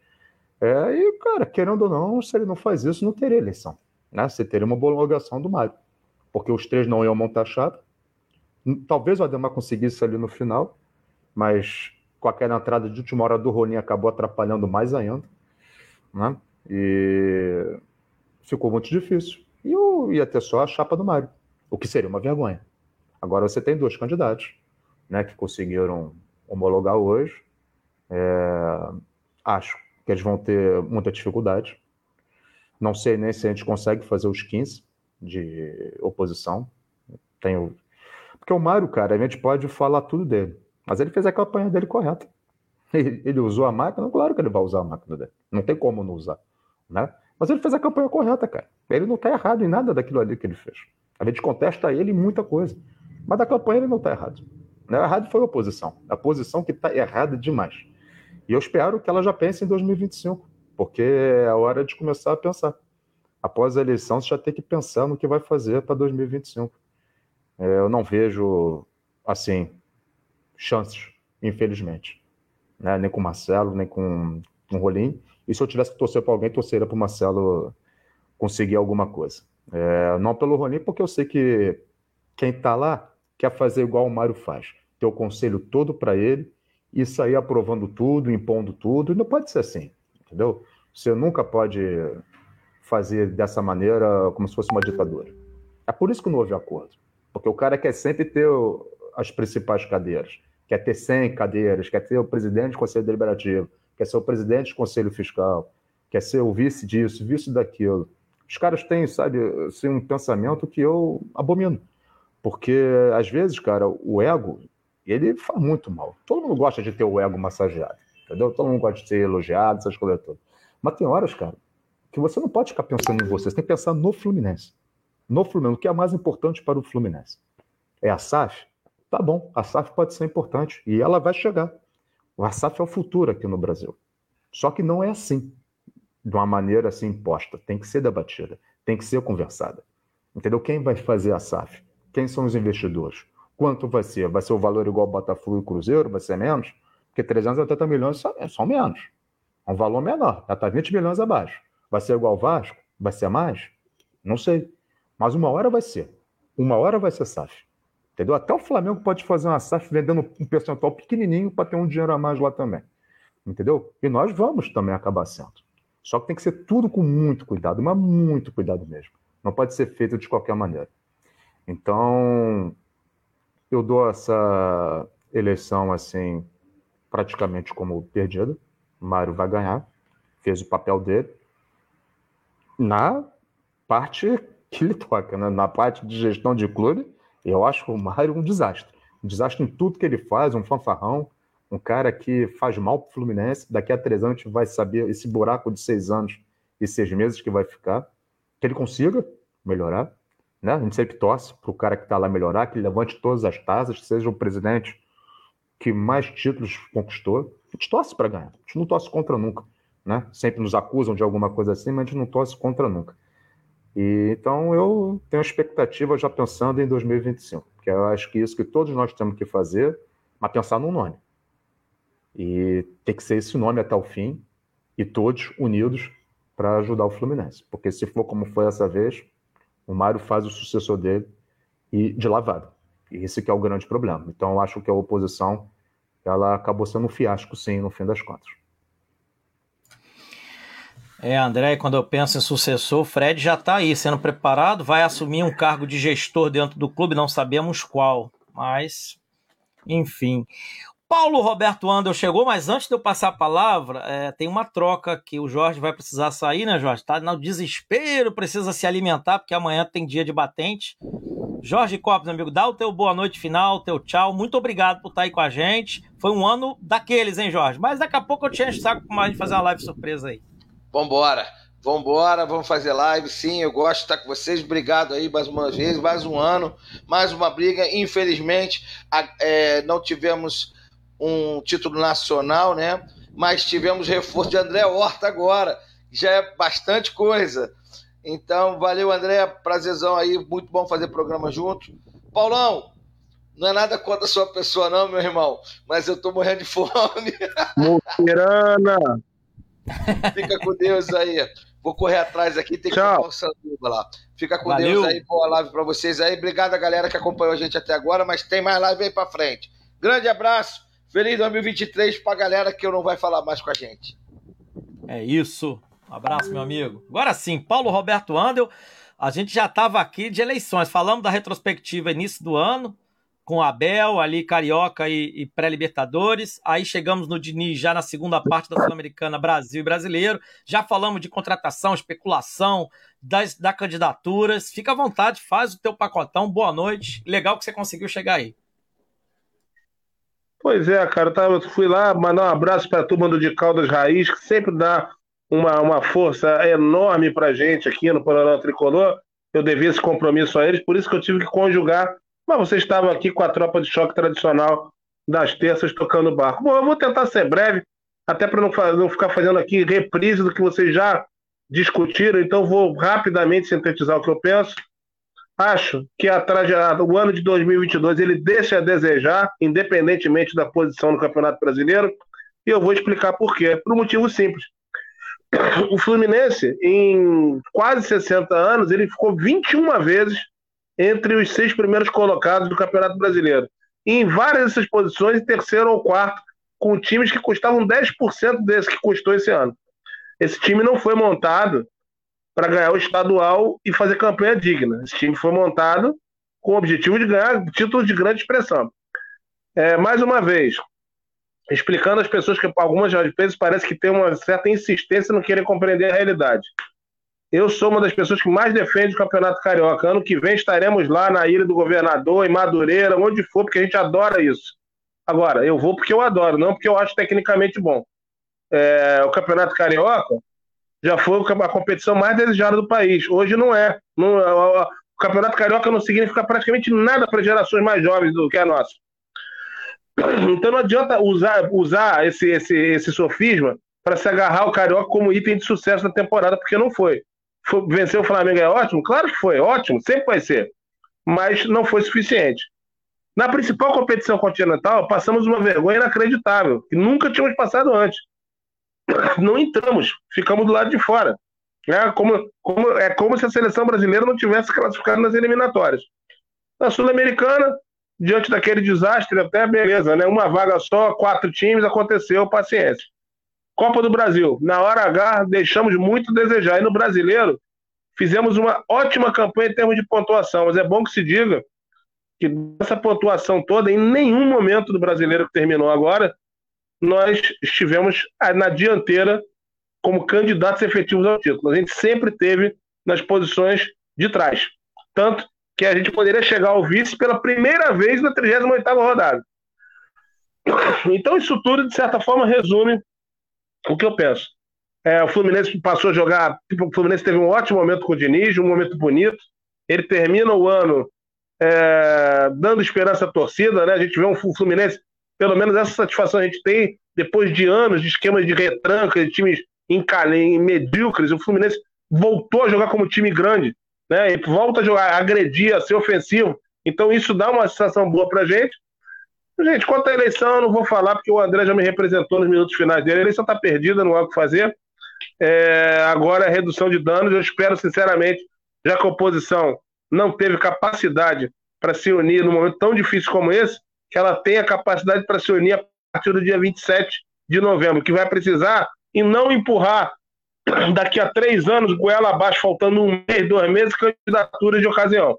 É, e, cara, querendo ou não, se ele não faz isso, não teria eleição. Né? Você teria uma prolongação do Mário. Porque os três não iam montar chapa. Talvez o Ademar conseguisse ali no final, mas com aquela entrada de última hora do Rolim acabou atrapalhando mais ainda. Né? E ficou muito difícil. E eu ia ter só a chapa do Mário, o que seria uma vergonha. Agora você tem dois candidatos né, que conseguiram homologar hoje. É, acho que eles vão ter muita dificuldade. Não sei nem se a gente consegue fazer os 15 de oposição. Tenho... Porque o Mário, cara, a gente pode falar tudo dele, mas ele fez a campanha dele correta. Ele, ele usou a máquina, claro que ele vai usar a máquina dele. Não tem como não usar. Né? Mas ele fez a campanha correta, cara. Ele não está errado em nada daquilo ali que ele fez. A gente contesta ele em muita coisa. Mas da campanha ele não está errado. Não, né? errado foi a oposição. A posição que está errada demais. E eu espero que ela já pense em 2025, porque é a hora de começar a pensar. Após a eleição, você já tem que pensar no que vai fazer para 2025. É, eu não vejo, assim, chances, infelizmente. Né? Nem com o Marcelo, nem com, o Rolim. E se eu tivesse que torcer para alguém, torceria para o Marcelo conseguir alguma coisa. É, não pelo Rolim, porque eu sei que quem está lá quer fazer igual o Mário faz. Ter o conselho todo para ele e sair aprovando tudo, impondo tudo. Não pode ser assim, entendeu? Você nunca pode fazer dessa maneira como se fosse uma ditadura. É por isso que não houve acordo. Porque o cara quer sempre ter as principais cadeiras. Quer ter 100 cadeiras, quer ter o presidente do Conselho Deliberativo, quer ser o presidente do Conselho Fiscal, quer ser o vice disso, vice daquilo. Os caras têm, sabe, assim, um pensamento que eu abomino. Porque, às vezes, cara, o ego, ele faz muito mal. Todo mundo gosta de ter o ego massageado, entendeu? Todo mundo gosta de ser elogiado, essas coisas todas. Mas tem horas, cara, que você não pode ficar pensando em você, você tem que pensar no Fluminense. No Fluminense, o que é mais importante para o Fluminense? É a SAF? Tá bom, a SAF pode ser importante e ela vai chegar. O SAF é o futuro aqui no Brasil. Só que não é assim, de uma maneira assim imposta. Tem que ser debatida, tem que ser conversada. Entendeu? Quem vai fazer a SAF? Quem são os investidores? Quanto vai ser? Vai ser o valor igual Botafogo e Cruzeiro? Vai ser menos? Porque 380 milhões são menos. É um valor menor, já está 20 milhões abaixo. Vai ser igual ao Vasco? Vai ser mais? Não sei. Mas uma hora vai ser. Uma hora vai ser SAF. Entendeu? Até o Flamengo pode fazer uma SAF vendendo um percentual pequenininho para ter um dinheiro a mais lá também. Entendeu? E nós vamos também acabar sendo. Só que tem que ser tudo com muito cuidado, mas muito cuidado mesmo. Não pode ser feito de qualquer maneira. Então, eu dou essa eleição assim, praticamente como perdida. Mário vai ganhar, fez o papel dele na parte que ele toca, né? na parte de gestão de clube, eu acho o Mário um desastre. Um desastre em tudo que ele faz, um fanfarrão, um cara que faz mal para o Fluminense. Daqui a três anos a gente vai saber esse buraco de seis anos e seis meses que vai ficar. Que ele consiga melhorar. Né? A gente sempre torce para o cara que está lá melhorar, que levante todas as taças, que seja o presidente que mais títulos conquistou. A gente torce para ganhar. A gente não torce contra nunca né? Sempre nos acusam de alguma coisa assim, mas a gente não torce contra nunca. E, então eu tenho expectativa já pensando em 2025, porque eu acho que isso que todos nós temos que fazer, mas pensar num nome. E tem que ser esse nome até o fim, e todos unidos para ajudar o Fluminense. Porque se for como foi essa vez, o Mário faz o sucessor dele e de lavada. E esse que é o grande problema. Então eu acho que a oposição ela acabou sendo um fiasco, sim, no fim das contas. É, André, quando eu penso em sucessor, o Fred já está aí sendo preparado, vai assumir um cargo de gestor dentro do clube, não sabemos qual, mas enfim. Paulo Roberto Andel chegou, mas antes de eu passar a palavra, é, tem uma troca que o Jorge vai precisar sair, né, Jorge? Tá no desespero, precisa se alimentar, porque amanhã tem dia de batente. Jorge Copos, amigo, dá o teu boa noite final, teu tchau. Muito obrigado por estar aí com a gente. Foi um ano daqueles, hein, Jorge? Mas daqui a pouco eu te encho o saco gente fazer uma live surpresa aí. Vambora. Vambora, vamos fazer live, sim, eu gosto de estar com vocês. Obrigado aí mais uma vez, mais um ano, mais uma briga. Infelizmente, é, não tivemos um título nacional, né? Mas tivemos reforço de André Horta agora, já é bastante coisa. Então, valeu, André, prazerzão aí, muito bom fazer programa junto. Paulão, não é nada contra a sua pessoa, não, meu irmão, mas eu tô morrendo de fome. Moqueirana! Fica com Deus aí. Vou correr atrás aqui, tem que Tchau. o Sanduba lá. Fica com Valeu. Deus aí, boa live pra vocês aí. Obrigado a galera que acompanhou a gente até agora, mas tem mais live aí pra frente. Grande abraço, feliz 2023 pra galera que eu não vai falar mais com a gente. É isso. Um abraço, meu amigo. Agora sim, Paulo Roberto Andel. A gente já estava aqui de eleições. Falamos da retrospectiva início do ano, com Abel, ali Carioca e, e pré-Libertadores. Aí chegamos no Diniz já na segunda parte da Sul-Americana Brasil e Brasileiro. Já falamos de contratação, especulação, das da candidaturas. Fica à vontade, faz o teu pacotão. Boa noite. Legal que você conseguiu chegar aí. Pois é, cara, eu fui lá mandar um abraço para a turma do De Caldas Raiz, que sempre dá uma, uma força enorme pra gente aqui no Panorama Tricolor. Eu devia esse compromisso a eles, por isso que eu tive que conjugar. Mas vocês estavam aqui com a tropa de choque tradicional das terças tocando barco. Bom, eu vou tentar ser breve, até para não, não ficar fazendo aqui reprise do que vocês já discutiram, então vou rapidamente sintetizar o que eu penso. Acho que a o ano de 2022 ele deixa a desejar, independentemente da posição no Campeonato Brasileiro, e eu vou explicar por quê. Por um motivo simples. O Fluminense, em quase 60 anos, ele ficou 21 vezes entre os seis primeiros colocados do Campeonato Brasileiro. Em várias dessas posições, em terceiro ou quarto, com times que custavam 10% desse que custou esse ano. Esse time não foi montado para ganhar o estadual e fazer campanha digna. Esse time foi montado com o objetivo de ganhar títulos de grande expressão. É, mais uma vez, explicando às pessoas que algumas vezes parece que tem uma certa insistência no querer compreender a realidade. Eu sou uma das pessoas que mais defende o Campeonato Carioca. Ano que vem estaremos lá na Ilha do Governador, em Madureira, onde for, porque a gente adora isso. Agora, eu vou porque eu adoro, não porque eu acho tecnicamente bom. É, o Campeonato Carioca já foi a competição mais desejada do país. Hoje não é. Não, o Campeonato Carioca não significa praticamente nada para gerações mais jovens do que a nossa. Então não adianta usar, usar esse, esse, esse sofisma para se agarrar ao Carioca como item de sucesso da temporada, porque não foi. Foi. Vencer o Flamengo é ótimo? Claro que foi, ótimo, sempre vai ser. Mas não foi suficiente. Na principal competição continental, passamos uma vergonha inacreditável, que nunca tínhamos passado antes. Não entramos, ficamos do lado de fora. É como, como, é como se a seleção brasileira não tivesse classificado nas eliminatórias. Na Sul-Americana, diante daquele desastre, até beleza, né? Uma vaga só, quatro times, aconteceu, paciência. Copa do Brasil, na hora H, deixamos muito a desejar. E no brasileiro, fizemos uma ótima campanha em termos de pontuação, mas é bom que se diga que essa pontuação toda, em nenhum momento do brasileiro que terminou agora, nós estivemos na dianteira como candidatos efetivos ao título. A gente sempre teve nas posições de trás. Tanto que a gente poderia chegar ao vice pela primeira vez na 38ª rodada. Então isso tudo, de certa forma, resume o que eu penso. É, o Fluminense passou a jogar. Tipo, o Fluminense teve um ótimo momento com o Diniz, um momento bonito. Ele termina o ano é, dando esperança à torcida, né? A gente vê um Fluminense, pelo menos essa satisfação a gente tem depois de anos de esquemas de retranca, de times em medíocres. O Fluminense voltou a jogar como time grande, né? E volta a jogar, agredir, a ser ofensivo. Então isso dá uma sensação boa pra gente. Gente, quanto à eleição, eu não vou falar porque o André já me representou nos minutos finais dele. A eleição está perdida, não há o que fazer. É, agora é redução de danos. Eu espero, sinceramente, já que a oposição não teve capacidade para se unir num momento tão difícil como esse, que ela tenha capacidade para se unir a partir do dia 27 de novembro, que vai precisar e não empurrar daqui a três anos, goela abaixo, faltando um mês, dois meses, candidatura de ocasião.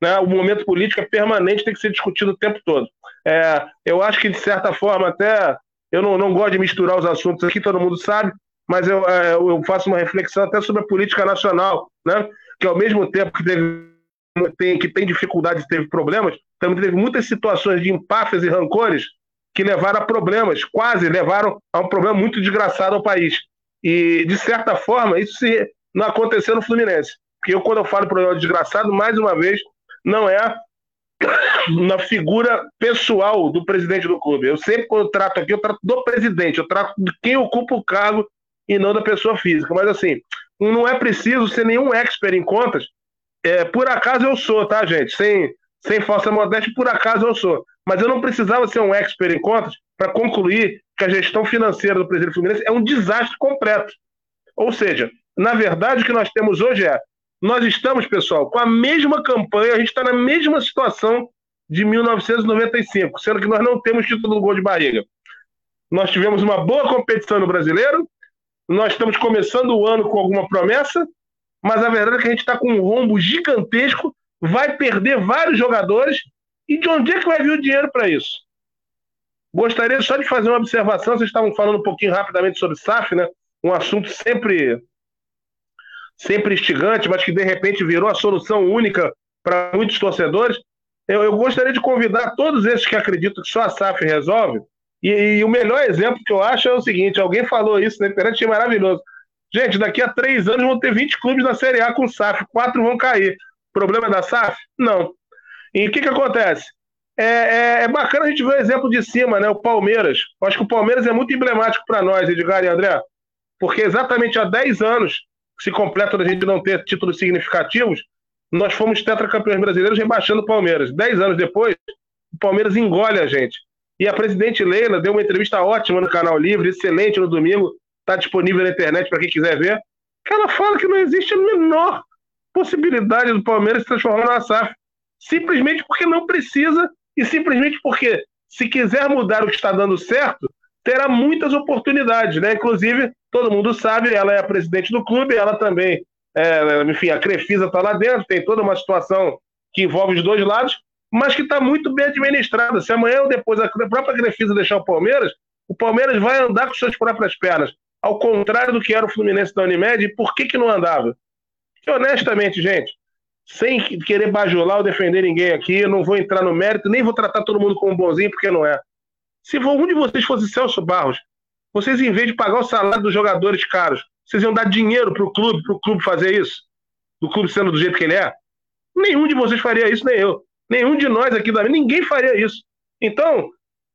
Né? O momento político é permanente, tem que ser discutido o tempo todo. É, eu acho que, de certa forma, até. Eu não, não gosto de misturar os assuntos aqui, todo mundo sabe, mas eu, é, eu faço uma reflexão até sobre a política nacional, né? que ao mesmo tempo que teve tem, que tem dificuldades, teve problemas, também teve muitas situações de empáfias e rancores que levaram a problemas, quase levaram a um problema muito desgraçado ao país. E, de certa forma, isso se, não aconteceu no Fluminense. Porque eu, quando eu falo problema desgraçado, mais uma vez, não é na figura pessoal do presidente do clube. Eu sempre, quando eu trato aqui, eu trato do presidente, eu trato de quem ocupa o cargo e não da pessoa física. Mas, assim, não é preciso ser nenhum expert em contas. É, por acaso eu sou, tá, gente? Sem, sem falsa modéstia, por acaso eu sou. Mas eu não precisava ser um expert em contas para concluir que a gestão financeira do presidente Fluminense é um desastre completo. Ou seja, na verdade, o que nós temos hoje é: nós estamos, pessoal, com a mesma campanha, a gente está na mesma situação de 1995, sendo que nós não temos título do gol de barriga. Nós tivemos uma boa competição no brasileiro, nós estamos começando o ano com alguma promessa, mas a verdade é que a gente está com um rombo gigantesco, vai perder vários jogadores, e de onde é que vai vir o dinheiro para isso? Gostaria só de fazer uma observação, vocês estavam falando um pouquinho rapidamente sobre SAF, né? Um assunto sempre sempre instigante, mas que de repente virou a solução única para muitos torcedores. Eu, eu, gostaria de convidar todos esses que acreditam que só a SAF resolve. E, e, o melhor exemplo que eu acho é o seguinte: alguém falou isso na internet, achei maravilhoso. Gente, daqui a três anos vão ter 20 clubes na Série A com SAF, quatro vão cair. Problema da SAF? Não. E o que, que acontece? É, é, é, bacana a gente ver o exemplo de cima, né? O Palmeiras. Eu acho que o Palmeiras é muito emblemático para nós, Edgar e André, porque exatamente há 10 anos se completa a gente não ter títulos significativos, nós fomos tetracampeões brasileiros rebaixando o Palmeiras. 10 anos depois, o Palmeiras engole a gente. E a presidente Leila deu uma entrevista ótima no Canal Livre, excelente no domingo, está disponível na internet para quem quiser ver, que ela fala que não existe a menor possibilidade do Palmeiras se transformar na SAF. Simplesmente porque não precisa e simplesmente porque, se quiser mudar o que está dando certo, terá muitas oportunidades, né? Inclusive, todo mundo sabe, ela é a presidente do clube, ela também, é, enfim, a Crefisa está lá dentro, tem toda uma situação que envolve os dois lados, mas que está muito bem administrada. Se amanhã ou depois a própria Crefisa deixar o Palmeiras, o Palmeiras vai andar com suas próprias pernas ao contrário do que era o Fluminense da Unimed, e por que, que não andava? Porque, honestamente, gente, sem querer bajular ou defender ninguém aqui, não vou entrar no mérito, nem vou tratar todo mundo como bonzinho, porque não é. Se um de vocês fosse Celso Barros, vocês, em vez de pagar o salário dos jogadores caros, vocês iam dar dinheiro para o clube, para o clube fazer isso? Do clube sendo do jeito que ele é? Nenhum de vocês faria isso, nem eu. Nenhum de nós aqui da ninguém faria isso. Então,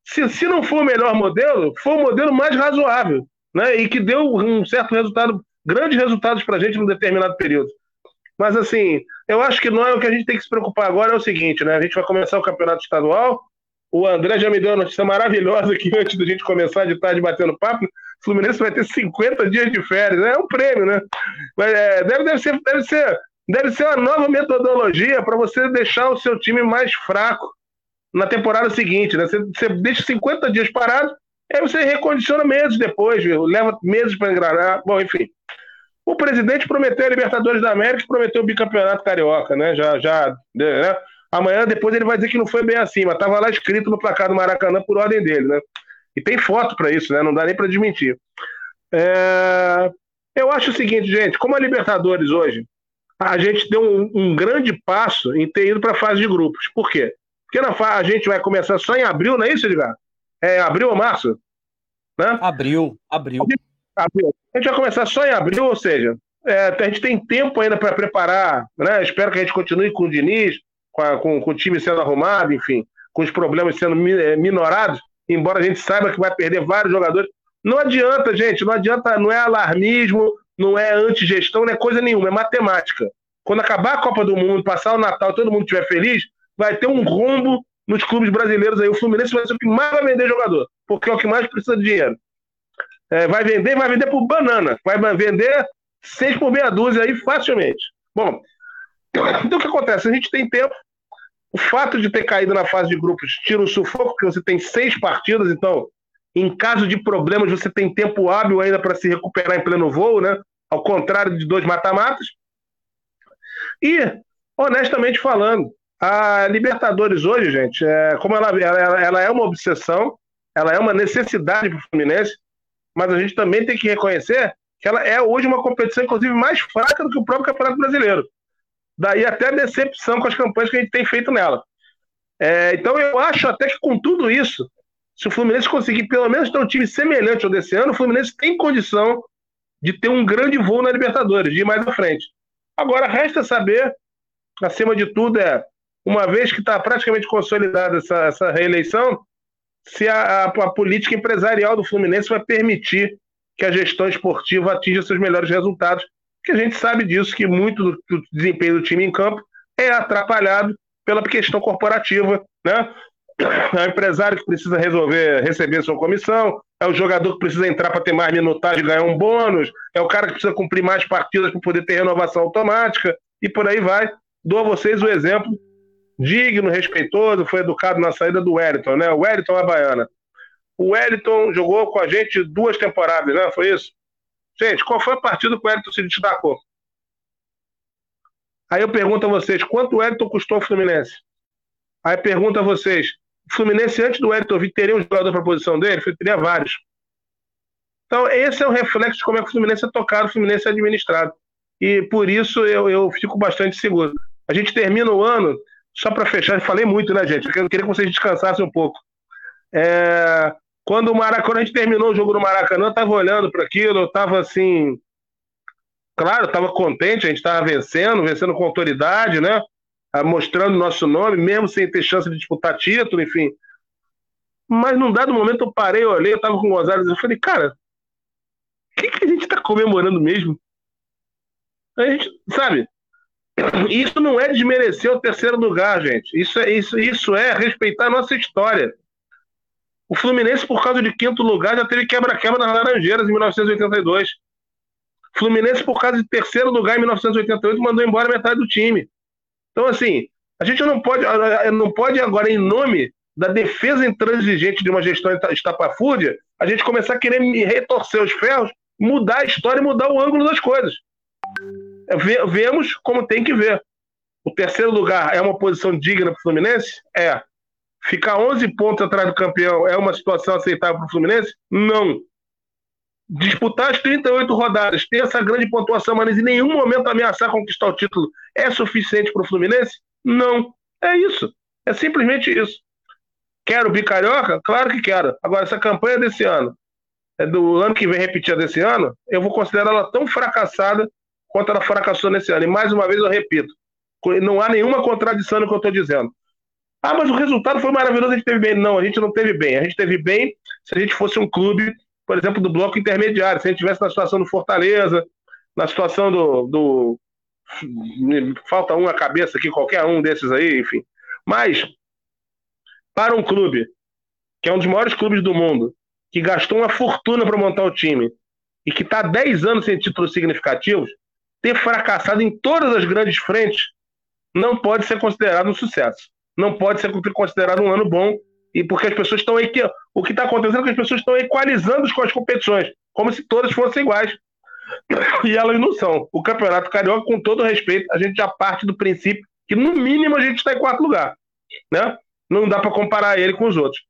se, se não for o melhor modelo, foi o modelo mais razoável né? E que deu um certo resultado, grandes resultados para a gente num determinado período. Mas assim, eu acho que não é o que a gente tem que se preocupar agora é o seguinte, né? A gente vai começar o campeonato estadual. O André já me deu uma notícia maravilhosa aqui antes da gente começar de tarde batendo papo. O Fluminense vai ter 50 dias de férias, é um prêmio, né? Mas, é, deve, deve, ser, deve, ser, deve ser uma nova metodologia para você deixar o seu time mais fraco na temporada seguinte, né? Você, você deixa 50 dias parado Aí você recondiciona meses depois, viu? leva meses para engrenar. Bom, enfim. O presidente prometeu a Libertadores da América e prometeu o bicampeonato carioca, né? Já, já, né? Amanhã depois ele vai dizer que não foi bem assim, mas estava lá escrito no placar do Maracanã por ordem dele, né? E tem foto para isso, né? Não dá nem para desmentir. É... Eu acho o seguinte, gente, como a Libertadores hoje, a gente deu um, um grande passo em ter ido para a fase de grupos. Por quê? Porque na a gente vai começar só em abril, não é isso, Edgar? É abril ou março? Né? Abril, abril. abril. A gente vai começar só em abril, ou seja, é, a gente tem tempo ainda para preparar, né? Espero que a gente continue com o Diniz, com, com, o time sendo arrumado, enfim, com os problemas sendo é, minorados, embora a gente saiba que vai perder vários jogadores. Não adianta, gente, não adianta, não é alarmismo, não é antigestão, não é coisa nenhuma, é matemática. Quando acabar a Copa do Mundo, passar o Natal, todo mundo estiver feliz, vai ter um rombo nos clubes brasileiros aí. O Fluminense vai ser o que mais vai vender jogador, porque é o que mais precisa de dinheiro. É, vai vender, vai vender por banana. Vai vender seis por meia dúzia aí facilmente. Bom, então o que acontece? A gente tem tempo. O fato de ter caído na fase de grupos tira o sufoco, porque você tem seis partidas, então, em caso de problemas, você tem tempo hábil ainda para se recuperar em pleno voo, né? Ao contrário de dois mata-matas. E, honestamente falando, A Libertadores hoje, gente, é, como ela, ela, ela é uma obsessão, ela é uma necessidade para o Fluminense, mas a gente também tem que reconhecer que ela é hoje uma competição, inclusive, mais fraca do que o próprio Campeonato Brasileiro. Daí até a decepção com as campanhas que a gente tem feito nela. É, então eu acho até que com tudo isso, se o Fluminense conseguir pelo menos ter um time semelhante ao desse ano, o Fluminense tem condição de ter um grande voo na Libertadores, de ir mais à frente. Agora, resta saber, acima de tudo, é uma vez que está praticamente consolidada essa, essa reeleição, se a, a, a, política empresarial do Fluminense vai permitir que a gestão esportiva atinja seus melhores resultados, porque a gente sabe disso, que muito do, do desempenho do time em campo é atrapalhado pela questão corporativa, né? É o empresário que precisa resolver, receber sua comissão, é o jogador que precisa entrar para ter mais minutagem e ganhar um bônus, é o cara que precisa cumprir mais partidas para poder ter renovação automática, e por aí vai. Dou a vocês o exemplo digno, respeitoso, foi educado na saída do Wellington, né? O Wellington é baiana. O Wellington jogou com a gente duas temporadas, né? Foi isso? Gente, qual foi a partida que o Wellington se destacou? Aí eu pergunto a vocês, quanto o Wellington custou ao Fluminense? Aí pergunto a vocês, o Fluminense antes do Wellington vir teria um jogador para a posição dele? Teria vários. Então, esse é o reflexo de como é que o Fluminense é tocado, o Fluminense é administrado. E por isso eu, eu fico bastante seguro. A gente termina o ano só para fechar, falei muito, né, gente? Eu queria que vocês descansassem um pouco. É, quando o Maracanã, a gente terminou o jogo no Maracanã, eu estava olhando para aquilo, eu estava assim. Claro, estava contente, a gente estava vencendo, vencendo com autoridade, né? Ah, mostrando nosso nome, mesmo sem ter chance de disputar título, enfim. Mas num dado momento eu parei, eu olhei, eu estava com o Gonzalez, eu falei, cara, o que, que a gente está comemorando mesmo? A gente, sabe, isso não é desmerecer o terceiro lugar, gente. Isso é, isso, isso é respeitar a nossa história. O Fluminense, por causa de quinto lugar, já teve quebra-quebra nas Laranjeiras em 1982. O Fluminense, por causa de terceiro lugar em 1988, mandou embora metade do time. Então, assim, a gente não pode, não pode agora, em nome da defesa intransigente de uma gestão estapafúrdia, a gente começar a querer retorcer os ferros, mudar a história e mudar o ângulo das coisas vemos como tem que ver. O terceiro lugar é uma posição digna para o Fluminense? É. Ficar 11 pontos atrás do campeão é uma situação aceitável para o Fluminense? Não. Disputar as 38 rodadas, ter essa grande pontuação, mas em nenhum momento ameaçar conquistar o título é suficiente para o Fluminense? Não. É isso. É simplesmente isso. Quero bicarioca? Claro que quero. Agora, essa campanha desse ano, é do ano que vem repetida desse ano, eu vou considerar ela tão fracassada quanto ela fracassou nesse ano. E mais uma vez eu repito, não há nenhuma contradição no que eu estou dizendo. Ah, mas o resultado foi maravilhoso, a gente teve bem. Não, a gente não teve bem. A gente teve bem se a gente fosse um clube, por exemplo, do bloco intermediário, se a gente tivesse na situação do Fortaleza, na situação do. do... Falta uma cabeça aqui, qualquer um desses aí, enfim. Mas, para um clube, que é um dos maiores clubes do mundo, que gastou uma fortuna para montar o time e que está 10 anos sem títulos significativos, ter fracassado em todas as grandes frentes não pode ser considerado um sucesso. Não pode ser considerado um ano bom. E porque as pessoas estão aí. O que está acontecendo é que as pessoas estão equalizando com as competições, como se todas fossem iguais. E elas não são. O Campeonato Carioca, com todo respeito, a gente já parte do princípio que, no mínimo, a gente está em quarto lugar. Né? Não dá para comparar ele com os outros.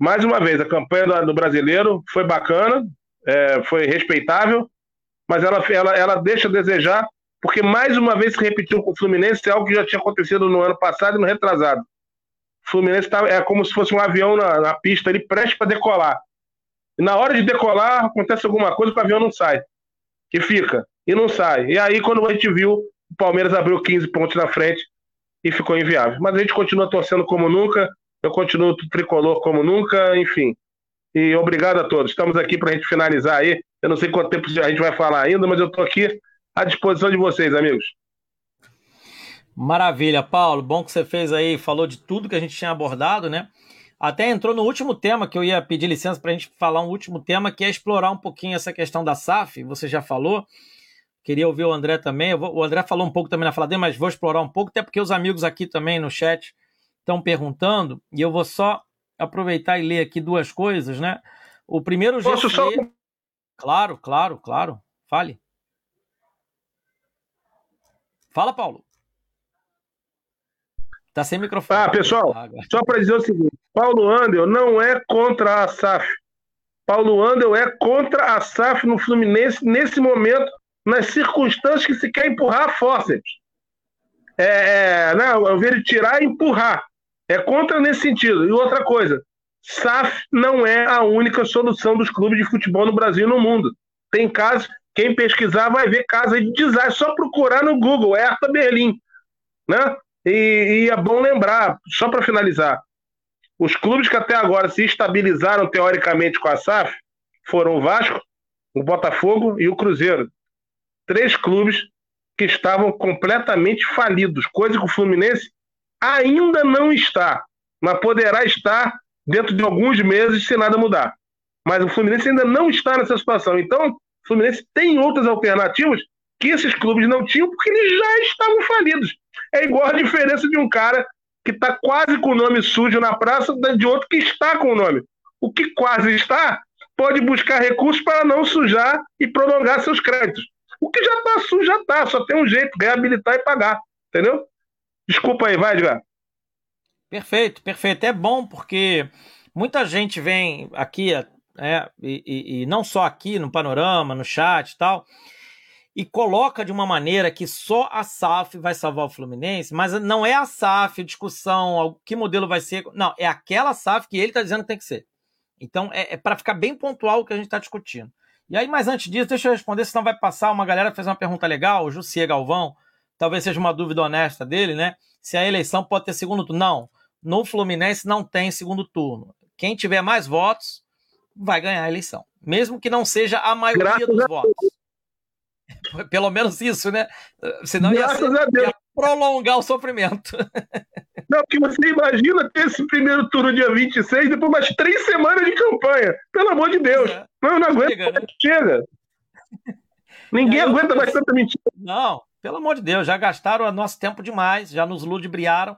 Mais uma vez, a campanha do brasileiro foi bacana, é, foi respeitável, mas ela, ela, ela deixa a desejar, porque mais uma vez se repetiu com o Fluminense, é algo que já tinha acontecido no ano passado e no retrasado. O Fluminense tá, é como se fosse um avião na, na pista ali, prestes para decolar. E na hora de decolar, acontece alguma coisa que o avião não sai. Que fica. E não sai. E aí, quando a gente viu, o Palmeiras abriu 15 pontos na frente e ficou inviável. Mas a gente continua torcendo como nunca, eu continuo tricolor como nunca, enfim. E obrigado a todos. Estamos aqui para a gente finalizar aí eu não sei quanto tempo a gente vai falar ainda, mas eu estou aqui à disposição de vocês, amigos. Maravilha, Paulo. Bom que você fez aí, falou de tudo que a gente tinha abordado, né? Até entrou no último tema que eu ia pedir licença para a gente falar um último tema, que é explorar um pouquinho essa questão da SAF. Você já falou. Queria ouvir o André também. O André falou um pouco também na fala dele, mas vou explorar um pouco, até porque os amigos aqui também no chat estão perguntando. E eu vou só aproveitar e ler aqui duas coisas, né? O primeiro Posso só Claro, claro, claro. Fale. Fala, Paulo. Tá sem microfone. Ah, pessoal, Ah, só para dizer o seguinte: Paulo Andel não é contra a SAF. Paulo Andel é contra a SAF no Fluminense nesse momento, nas circunstâncias que se quer empurrar a fórceps. É, é, não, eu vi ele tirar e empurrar. É contra nesse sentido. E outra coisa: SAF não é a única solução dos clubes de futebol no Brasil e no mundo. Tem casos, quem pesquisar vai ver casos aí de desastre. Só procurar no Google, Hertha Berlim. Né? E, e é bom lembrar, só para finalizar, os clubes que até agora se estabilizaram teoricamente com a SAF foram o Vasco, o Botafogo e o Cruzeiro. Três clubes que estavam completamente falidos, coisa que o Fluminense ainda não está, mas poderá estar dentro de alguns meses se nada mudar. Mas o Fluminense ainda não está nessa situação. Então, Fluminense tem outras alternativas que esses clubes não tinham porque eles já estavam falidos. É igual a diferença de um cara que está quase com o nome sujo na praça de outro que está com o nome. O que quase está pode buscar recursos para não sujar e prolongar seus créditos. O que já está sujo já está, só tem um jeito, reabilitar e pagar. Entendeu? Desculpa aí, vai, Edgar. Perfeito, perfeito. É bom porque muita gente vem aqui, é, e, e, e, não só aqui no panorama, no chat e tal, e coloca de uma maneira que só a SAF vai salvar o Fluminense, mas não é a SAF, discussão, que modelo vai ser. Não, é aquela SAF que ele está dizendo que tem que ser. Então, é, é para ficar bem pontual o que a gente está discutindo. E aí, mas antes disso, deixa eu responder, senão vai passar. Uma galera fez uma pergunta legal, o Jussier Galvão, talvez seja uma dúvida honesta dele, né? Se a eleição pode ter segundo turno. Não, no Fluminense não tem segundo turno. Quem tiver mais votos vai ganhar a eleição, mesmo que não seja a maioria Graças dos votos. Pelo menos isso, né? Senão ia, ser, ia prolongar o sofrimento. Não, porque você imagina ter esse primeiro turno dia 26, depois mais três semanas de campanha. Pelo amor de Deus. É. Não, eu não aguento. Chega. Né? chega. Ninguém aguenta eu... mais tanta mentira. Não, pelo amor de Deus, já gastaram o nosso tempo demais, já nos ludibriaram.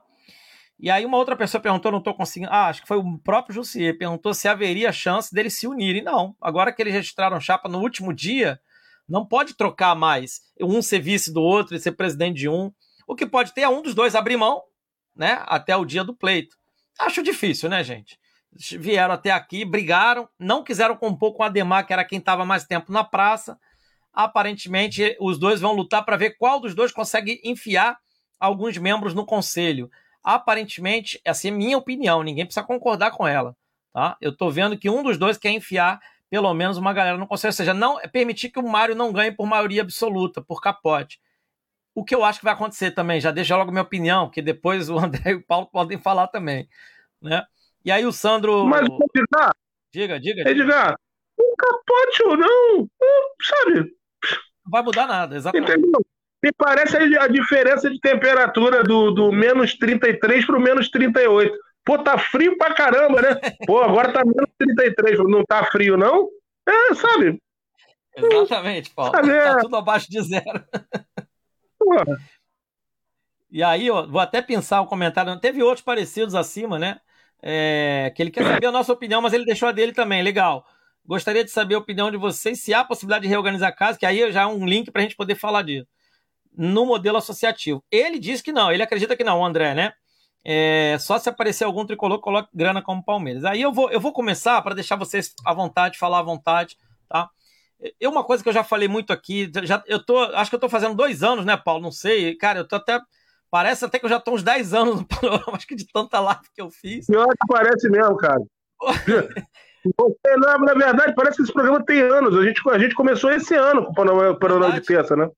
E aí uma outra pessoa perguntou, não estou conseguindo. Ah, acho que foi o próprio Jussier, perguntou se haveria chance deles se unirem. Não, agora que eles registraram chapa no último dia, não pode trocar mais um ser vice do outro e ser presidente de um. O que pode ter é um dos dois abrir mão, né, até o dia do pleito. Acho difícil, né, gente? Vieram até aqui, brigaram, não quiseram compor com o Ademar, que era quem estava mais tempo na praça. Aparentemente, os dois vão lutar para ver qual dos dois consegue enfiar alguns membros no conselho aparentemente, essa é minha opinião, ninguém precisa concordar com ela. Tá? Eu estou vendo que um dos dois quer enfiar pelo menos uma galera no conselho, ou seja, não é permitir que o Mário não ganhe por maioria absoluta, por capote. O que eu acho que vai acontecer também, já deixa logo minha opinião, que depois o André e o Paulo podem falar também. Né? E aí o Sandro. Mas, Edgar, diga, diga. Edgar, um capote ou não, sabe? Não vai mudar nada, exatamente. Entendeu? Me parece a diferença de temperatura do, do menos 33 para o menos 38. Pô, tá frio pra caramba, né? Pô, agora tá menos 33. Não tá frio, não? É, sabe? Exatamente, Paulo. Sabe, é... Tá tudo abaixo de zero. Porra. E aí, ó, vou até pensar o comentário. Teve outros parecidos acima, né? É, que ele quer saber a nossa opinião, mas ele deixou a dele também. Legal. Gostaria de saber a opinião de vocês se há possibilidade de reorganizar a casa, que aí já é um link para a gente poder falar disso no modelo associativo. Ele diz que não, ele acredita que não, o André, né? É, só se aparecer algum tricolor, coloque grana como Palmeiras. Aí eu vou, eu vou começar para deixar vocês à vontade, falar à vontade, tá? É uma coisa que eu já falei muito aqui, já, eu tô, acho que eu tô fazendo dois anos, né, Paulo? Não sei, cara, eu tô até. Parece até que eu já tô uns 10 anos no panorama, acho que de tanta live que eu fiz. Pior que parece mesmo, cara. Você, na, na, verdade, parece que esse programa tem anos. A gente, a gente começou esse ano com o Panorama, panorama de terça, né?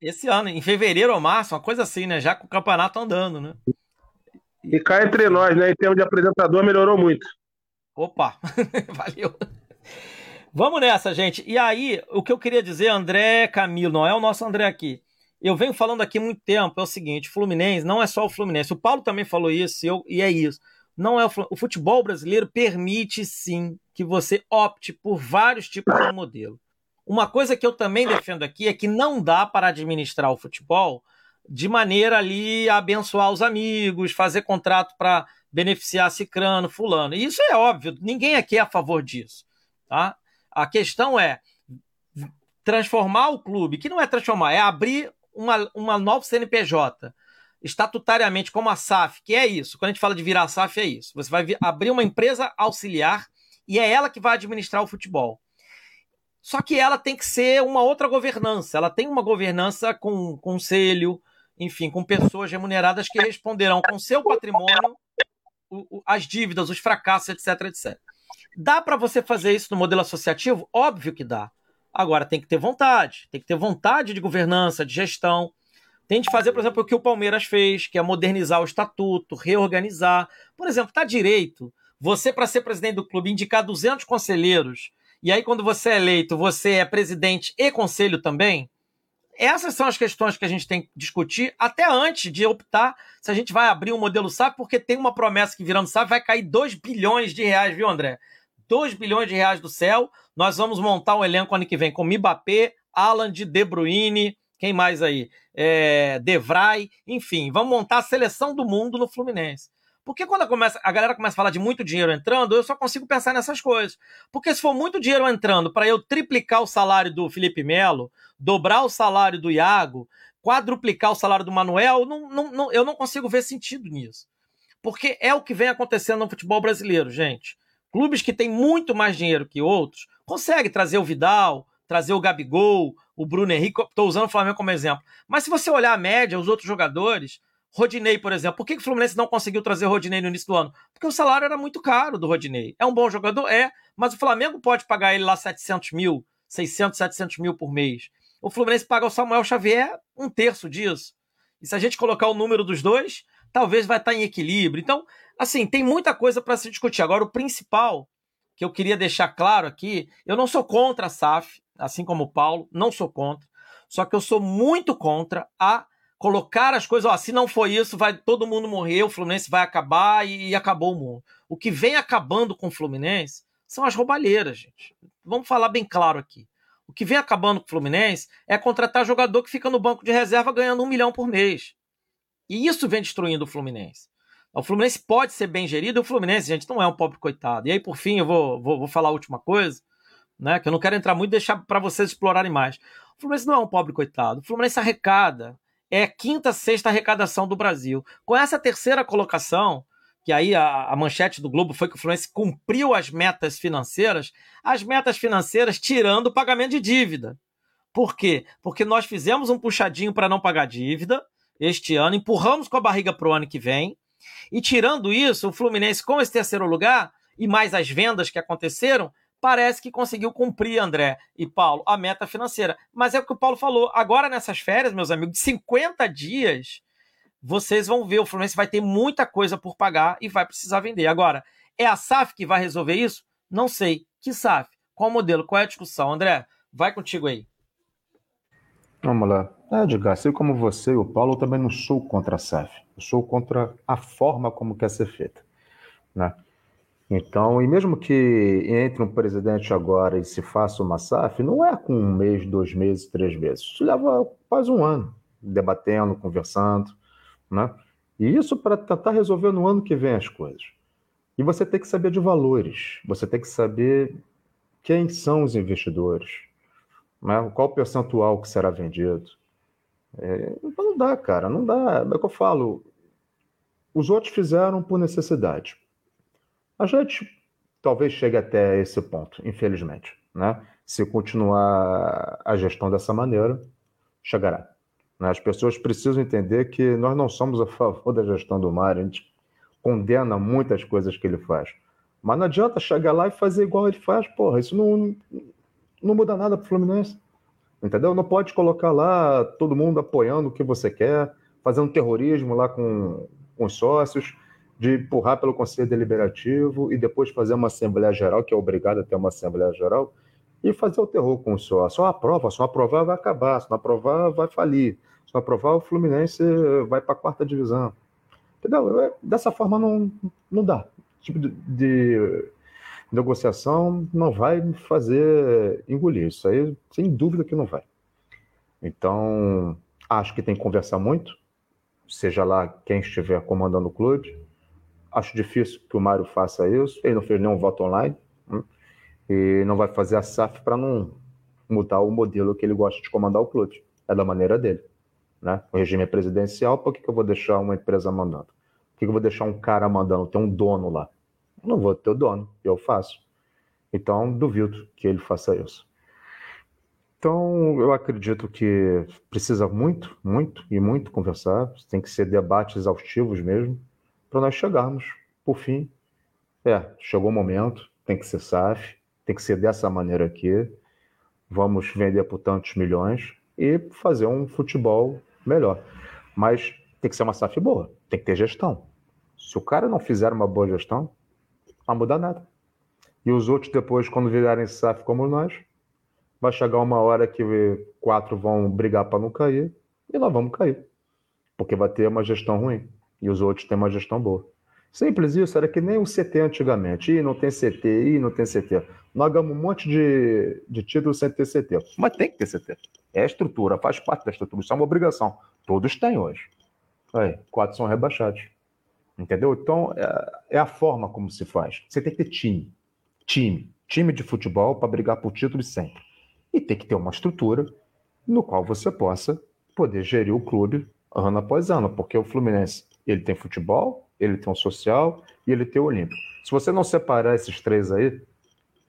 Esse ano, em fevereiro ou março, uma coisa assim, né? Já com o campeonato andando, né? E cá entre nós, né? Em termos de apresentador, melhorou muito. Opa, valeu. Vamos nessa, gente. E aí, o que eu queria dizer, André Camilo, não é o nosso André aqui. Eu venho falando aqui há muito tempo, é o seguinte, Fluminense não é só o Fluminense. O Paulo também falou isso, e, eu, e é isso. Não é o, o futebol brasileiro permite sim que você opte por vários tipos de modelo. Uma coisa que eu também defendo aqui é que não dá para administrar o futebol de maneira ali a abençoar os amigos, fazer contrato para beneficiar cicrano, fulano. Isso é óbvio, ninguém aqui é a favor disso. Tá? A questão é transformar o clube, que não é transformar, é abrir uma, uma nova CNPJ estatutariamente como a SAF, que é isso, quando a gente fala de virar SAF, é isso. Você vai abrir uma empresa auxiliar e é ela que vai administrar o futebol. Só que ela tem que ser uma outra governança. Ela tem uma governança com conselho, enfim, com pessoas remuneradas que responderão com seu patrimônio o, o, as dívidas, os fracassos, etc, etc. Dá para você fazer isso no modelo associativo? Óbvio que dá. Agora tem que ter vontade, tem que ter vontade de governança, de gestão. Tem de fazer, por exemplo, o que o Palmeiras fez, que é modernizar o estatuto, reorganizar. Por exemplo, tá direito você, para ser presidente do clube, indicar 200 conselheiros, e aí quando você é eleito, você é presidente e conselho também? Essas são as questões que a gente tem que discutir até antes de optar se a gente vai abrir um modelo SAP, porque tem uma promessa que virando SAP vai cair 2 bilhões de reais, viu, André? 2 bilhões de reais do céu. Nós vamos montar um elenco ano que vem com Mbappé, Alan de De Bruyne, quem mais aí? É, Devray, enfim, vamos montar a seleção do mundo no Fluminense. Porque quando começa, a galera começa a falar de muito dinheiro entrando, eu só consigo pensar nessas coisas. Porque se for muito dinheiro entrando para eu triplicar o salário do Felipe Melo, dobrar o salário do Iago, quadruplicar o salário do Manuel, não, não, não, eu não consigo ver sentido nisso. Porque é o que vem acontecendo no futebol brasileiro, gente. Clubes que têm muito mais dinheiro que outros conseguem trazer o Vidal, trazer o Gabigol, o Bruno Henrique. Estou usando o Flamengo como exemplo. Mas se você olhar a média, os outros jogadores, Rodinei, por exemplo. Por que o Fluminense não conseguiu trazer o Rodinei no início do ano? Porque o salário era muito caro do Rodinei. É um bom jogador? É. Mas o Flamengo pode pagar ele lá 700 mil, 600, 700 mil por mês. O Fluminense paga o Samuel Xavier um terço disso. E se a gente colocar o número dos dois, talvez vai estar em equilíbrio. Então, assim, tem muita coisa para se discutir. Agora, o principal que eu queria deixar claro aqui, eu não sou contra a SAF, assim como o Paulo, não sou contra. Só que eu sou muito contra a colocar as coisas, ó, se não for isso, vai todo mundo morrer, o Fluminense vai acabar e, e acabou o mundo. O que vem acabando com o Fluminense são as roubalheiras, gente. Vamos falar bem claro aqui. O que vem acabando com o Fluminense é contratar jogador que fica no banco de reserva ganhando um milhão por mês. E isso vem destruindo o Fluminense. O Fluminense pode ser bem gerido, e o Fluminense, gente, não é um pobre coitado. E aí, por fim, eu vou, vou, vou falar a última coisa, né? Que eu não quero entrar muito e deixar para vocês explorarem mais. O Fluminense não é um pobre coitado. O Fluminense arrecada é quinta, sexta arrecadação do Brasil. Com essa terceira colocação, que aí a, a, manchete do Globo foi que o Fluminense cumpriu as metas financeiras, as metas financeiras tirando o pagamento de dívida. Por quê? Porque nós fizemos um puxadinho para não pagar dívida este ano, empurramos com a barriga para o ano que vem, e tirando isso, o Fluminense, com esse terceiro lugar, e mais as vendas que aconteceram, parece que conseguiu cumprir, André e Paulo, a meta financeira. Mas é o que o Paulo falou. Agora, nessas férias, meus amigos, de 50 dias, vocês vão ver, o Fluminense vai ter muita coisa por pagar e vai precisar vender. Agora, é a SAF que vai resolver isso? Não sei. Que SAF? Qual modelo? Qual é a discussão? André, vai contigo aí. Vamos lá. É, Edgar, assim como você e o Paulo, eu também não sou contra a SAF. Eu sou contra a forma como quer ser feita. Né? Então, e mesmo que entre um presidente agora e se faça uma SAF, não é com um mês, dois meses, três meses. Isso leva quase um ano debatendo, conversando, né? E isso para tentar resolver no ano que vem as coisas. E você tem que saber de valores, você tem que saber quem são os investidores, né? qual o percentual que será vendido. É, não dá, cara, não dá. É o que eu falo. Os outros fizeram por necessidade. A gente talvez chegue até esse ponto, infelizmente. Né? Se continuar a gestão dessa maneira, chegará. Né? As pessoas precisam entender que nós não somos a favor da gestão do Mário, a gente condena muitas coisas que ele faz. Mas não adianta chegar lá e fazer igual ele faz, porra, isso não, não muda nada para o Fluminense. Entendeu? Não pode colocar lá todo mundo apoiando o que você quer, fazendo terrorismo lá com, com os sócios, de empurrar pelo Conselho Deliberativo e depois fazer uma Assembleia Geral, que é obrigado a ter uma Assembleia Geral, e fazer o terror com o só. Só aprova, não aprovar vai acabar, se não aprovar vai falir, se não aprovar o Fluminense vai para a quarta divisão. Entendeu? Dessa forma não, não dá. Tipo de, de negociação não vai fazer engolir. Isso aí, sem dúvida que não vai. Então, acho que tem que conversar muito, seja lá quem estiver comandando o clube, Acho difícil que o Mário faça isso. Ele não fez nenhum voto online. Né? E não vai fazer a SAF para não mudar o modelo que ele gosta de comandar o clube. É da maneira dele. né? O regime é presidencial, por que, que eu vou deixar uma empresa mandando? Por que, que eu vou deixar um cara mandando? Tem um dono lá. Eu não vou ter o dono, eu faço. Então, duvido que ele faça isso. Então, eu acredito que precisa muito, muito e muito conversar. Tem que ser debates exaustivos mesmo, para nós chegarmos, por fim. É, chegou o momento, tem que ser SAF, tem que ser dessa maneira aqui. Vamos vender por tantos milhões e fazer um futebol melhor. Mas tem que ser uma SAF boa, tem que ter gestão. Se o cara não fizer uma boa gestão, não vai mudar nada. E os outros depois, quando virarem SAF como nós, vai chegar uma hora que quatro vão brigar para não cair e nós vamos cair. Porque vai ter uma gestão ruim e os outros têm uma gestão boa. Simples isso, era que nem o CT antigamente. Ih, não tem CT, ih, não tem CT. Nós ganhamos um monte de, de títulos sem ter CT. Mas tem que ter CT. É a estrutura, faz parte da estrutura. Isso é uma obrigação. Todos têm hoje. Aí, quatro são rebaixados. Entendeu? Então, é, é a forma como se faz. Você tem que ter time time, time de futebol para brigar por títulos sempre. E tem que ter uma estrutura no qual você possa poder gerir o clube ano após ano, porque o Fluminense ele tem futebol, ele tem o social e ele tem o olímpico. Se você não separar esses três aí,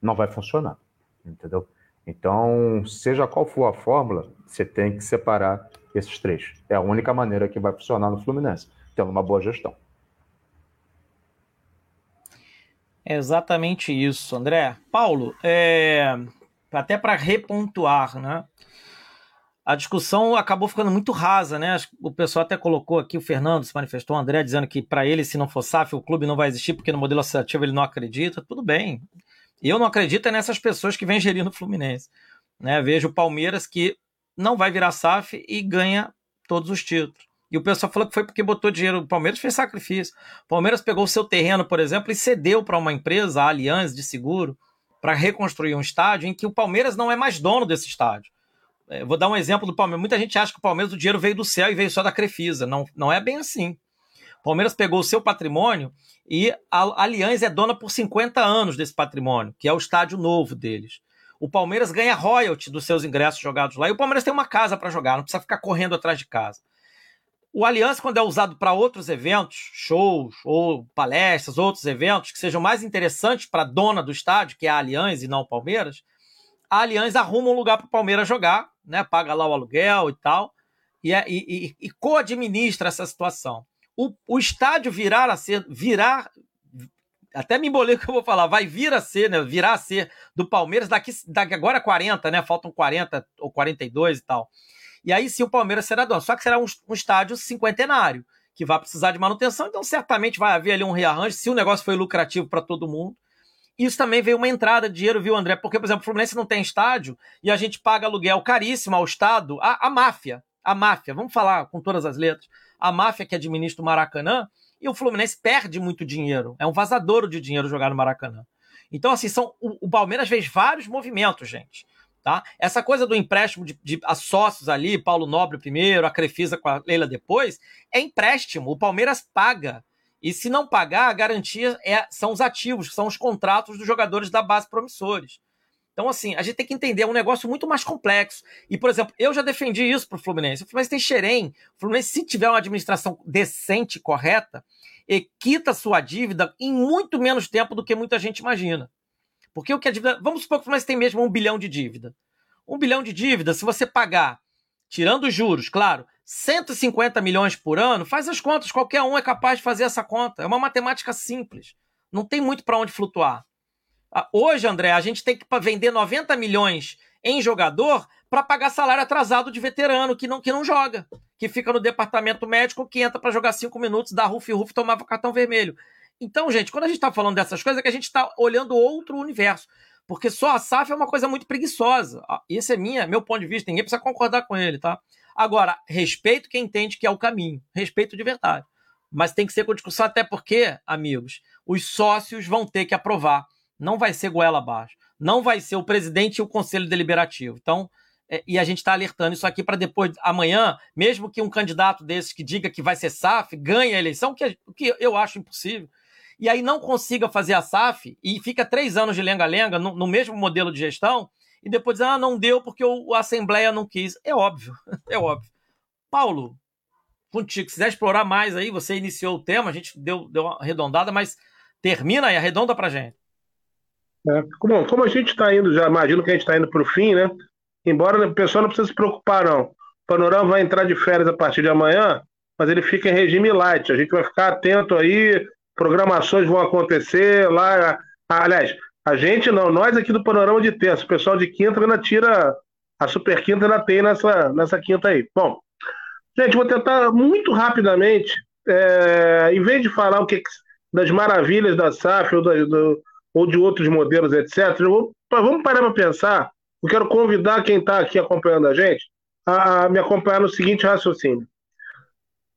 não vai funcionar, entendeu? Então, seja qual for a fórmula, você tem que separar esses três. É a única maneira que vai funcionar no Fluminense, tendo uma boa gestão. É exatamente isso, André. Paulo, é... até para repontuar, né? A discussão acabou ficando muito rasa, né? O pessoal até colocou aqui, o Fernando se manifestou, o André, dizendo que para ele, se não for SAF, o clube não vai existir porque no modelo associativo ele não acredita. Tudo bem. Eu não acredito é nessas pessoas que vêm gerindo o Fluminense. Né? Vejo o Palmeiras que não vai virar SAF e ganha todos os títulos. E o pessoal falou que foi porque botou dinheiro. O Palmeiras fez sacrifício. O Palmeiras pegou o seu terreno, por exemplo, e cedeu para uma empresa, a Allianz de Seguro, para reconstruir um estádio em que o Palmeiras não é mais dono desse estádio. É, vou dar um exemplo do Palmeiras. Muita gente acha que o Palmeiras o dinheiro veio do céu e veio só da Crefisa. Não, não é bem assim. O Palmeiras pegou o seu patrimônio e a Allianz é dona por 50 anos desse patrimônio, que é o estádio novo deles. O Palmeiras ganha royalty dos seus ingressos jogados lá e o Palmeiras tem uma casa para jogar, não precisa ficar correndo atrás de casa. O Aliança, quando é usado para outros eventos, shows ou palestras, outros eventos que sejam mais interessantes para a dona do estádio, que é a Aliança e não o Palmeiras, a Aliança arruma um lugar para o Palmeiras jogar, né? paga lá o aluguel e tal, e, é, e, e, e co-administra essa situação. O, o estádio virar a ser, virar, até me embolei o que eu vou falar, vai vir a ser, né? Virar a ser do Palmeiras daqui, daqui agora 40, né? Faltam 40 ou 42 e tal. E aí sim o Palmeiras será dono. Só que será um, um estádio cinquentenário, que vai precisar de manutenção, então certamente vai haver ali um rearranjo, se o negócio foi lucrativo para todo mundo. Isso também veio uma entrada de dinheiro, viu, André? Porque, por exemplo, o Fluminense não tem estádio e a gente paga aluguel caríssimo ao Estado, a, a máfia, a máfia, vamos falar com todas as letras, a máfia que administra o Maracanã, e o Fluminense perde muito dinheiro. É um vazadouro de dinheiro jogar no Maracanã. Então, assim, são, o, o Palmeiras fez vários movimentos, gente. Tá? Essa coisa do empréstimo de, de a sócios ali, Paulo Nobre primeiro, a Crefisa com a Leila depois, é empréstimo. O Palmeiras paga. E se não pagar, a garantia é, são os ativos, são os contratos dos jogadores da base promissores. Então, assim, a gente tem que entender, é um negócio muito mais complexo. E, por exemplo, eu já defendi isso para o Fluminense. O Fluminense tem xerém. O Fluminense, se tiver uma administração decente, correta, quita sua dívida em muito menos tempo do que muita gente imagina. Porque o que a dívida. Vamos supor que o Fluminense tem mesmo um bilhão de dívida. Um bilhão de dívida, se você pagar, tirando os juros, claro, 150 milhões por ano, faz as contas, qualquer um é capaz de fazer essa conta. É uma matemática simples. Não tem muito para onde flutuar. Ah, hoje, André, a gente tem que vender 90 milhões em jogador para pagar salário atrasado de veterano que não, que não joga, que fica no departamento médico, que entra para jogar cinco minutos, dá ruf ruf, tomava cartão vermelho. Então, gente, quando a gente está falando dessas coisas, é que a gente está olhando outro universo. Porque só a SAF é uma coisa muito preguiçosa. Ah, esse é minha, meu ponto de vista, ninguém precisa concordar com ele, tá? Agora, respeito quem entende que é o caminho. Respeito de verdade. Mas tem que ser com discussão, até porque, amigos, os sócios vão ter que aprovar. Não vai ser goela abaixo. Não vai ser o presidente e o conselho deliberativo. Então, é, e a gente está alertando isso aqui para depois, amanhã, mesmo que um candidato desses que diga que vai ser SAF ganhe a eleição, que, que eu acho impossível, e aí não consiga fazer a SAF e fica três anos de lenga-lenga no, no, mesmo modelo de gestão e depois diz, ah, não deu porque o, a Assembleia não quis. É óbvio, é óbvio. Paulo, contigo, se quiser explorar mais aí, você iniciou o tema, a gente deu, deu uma arredondada, mas termina aí, arredonda pra gente. É, como, como a gente está indo, já imagino que a gente está indo para o fim, né? Embora o pessoal não precisa se preocupar, não. O Panorama vai entrar de férias a partir de amanhã, mas ele fica em regime light. A gente vai ficar atento aí, programações vão acontecer lá. Aliás, a gente não, nós aqui do Panorama de terça, o pessoal de quinta ainda tira a super quinta ainda tem nessa, nessa quinta aí. Bom, gente, vou tentar muito rapidamente, é, em vez de falar o que das maravilhas da SAF ou, da, do, ou de outros modelos, etc., vou, vamos parar para pensar. Eu quero convidar quem está aqui acompanhando a gente a, a me acompanhar no seguinte raciocínio.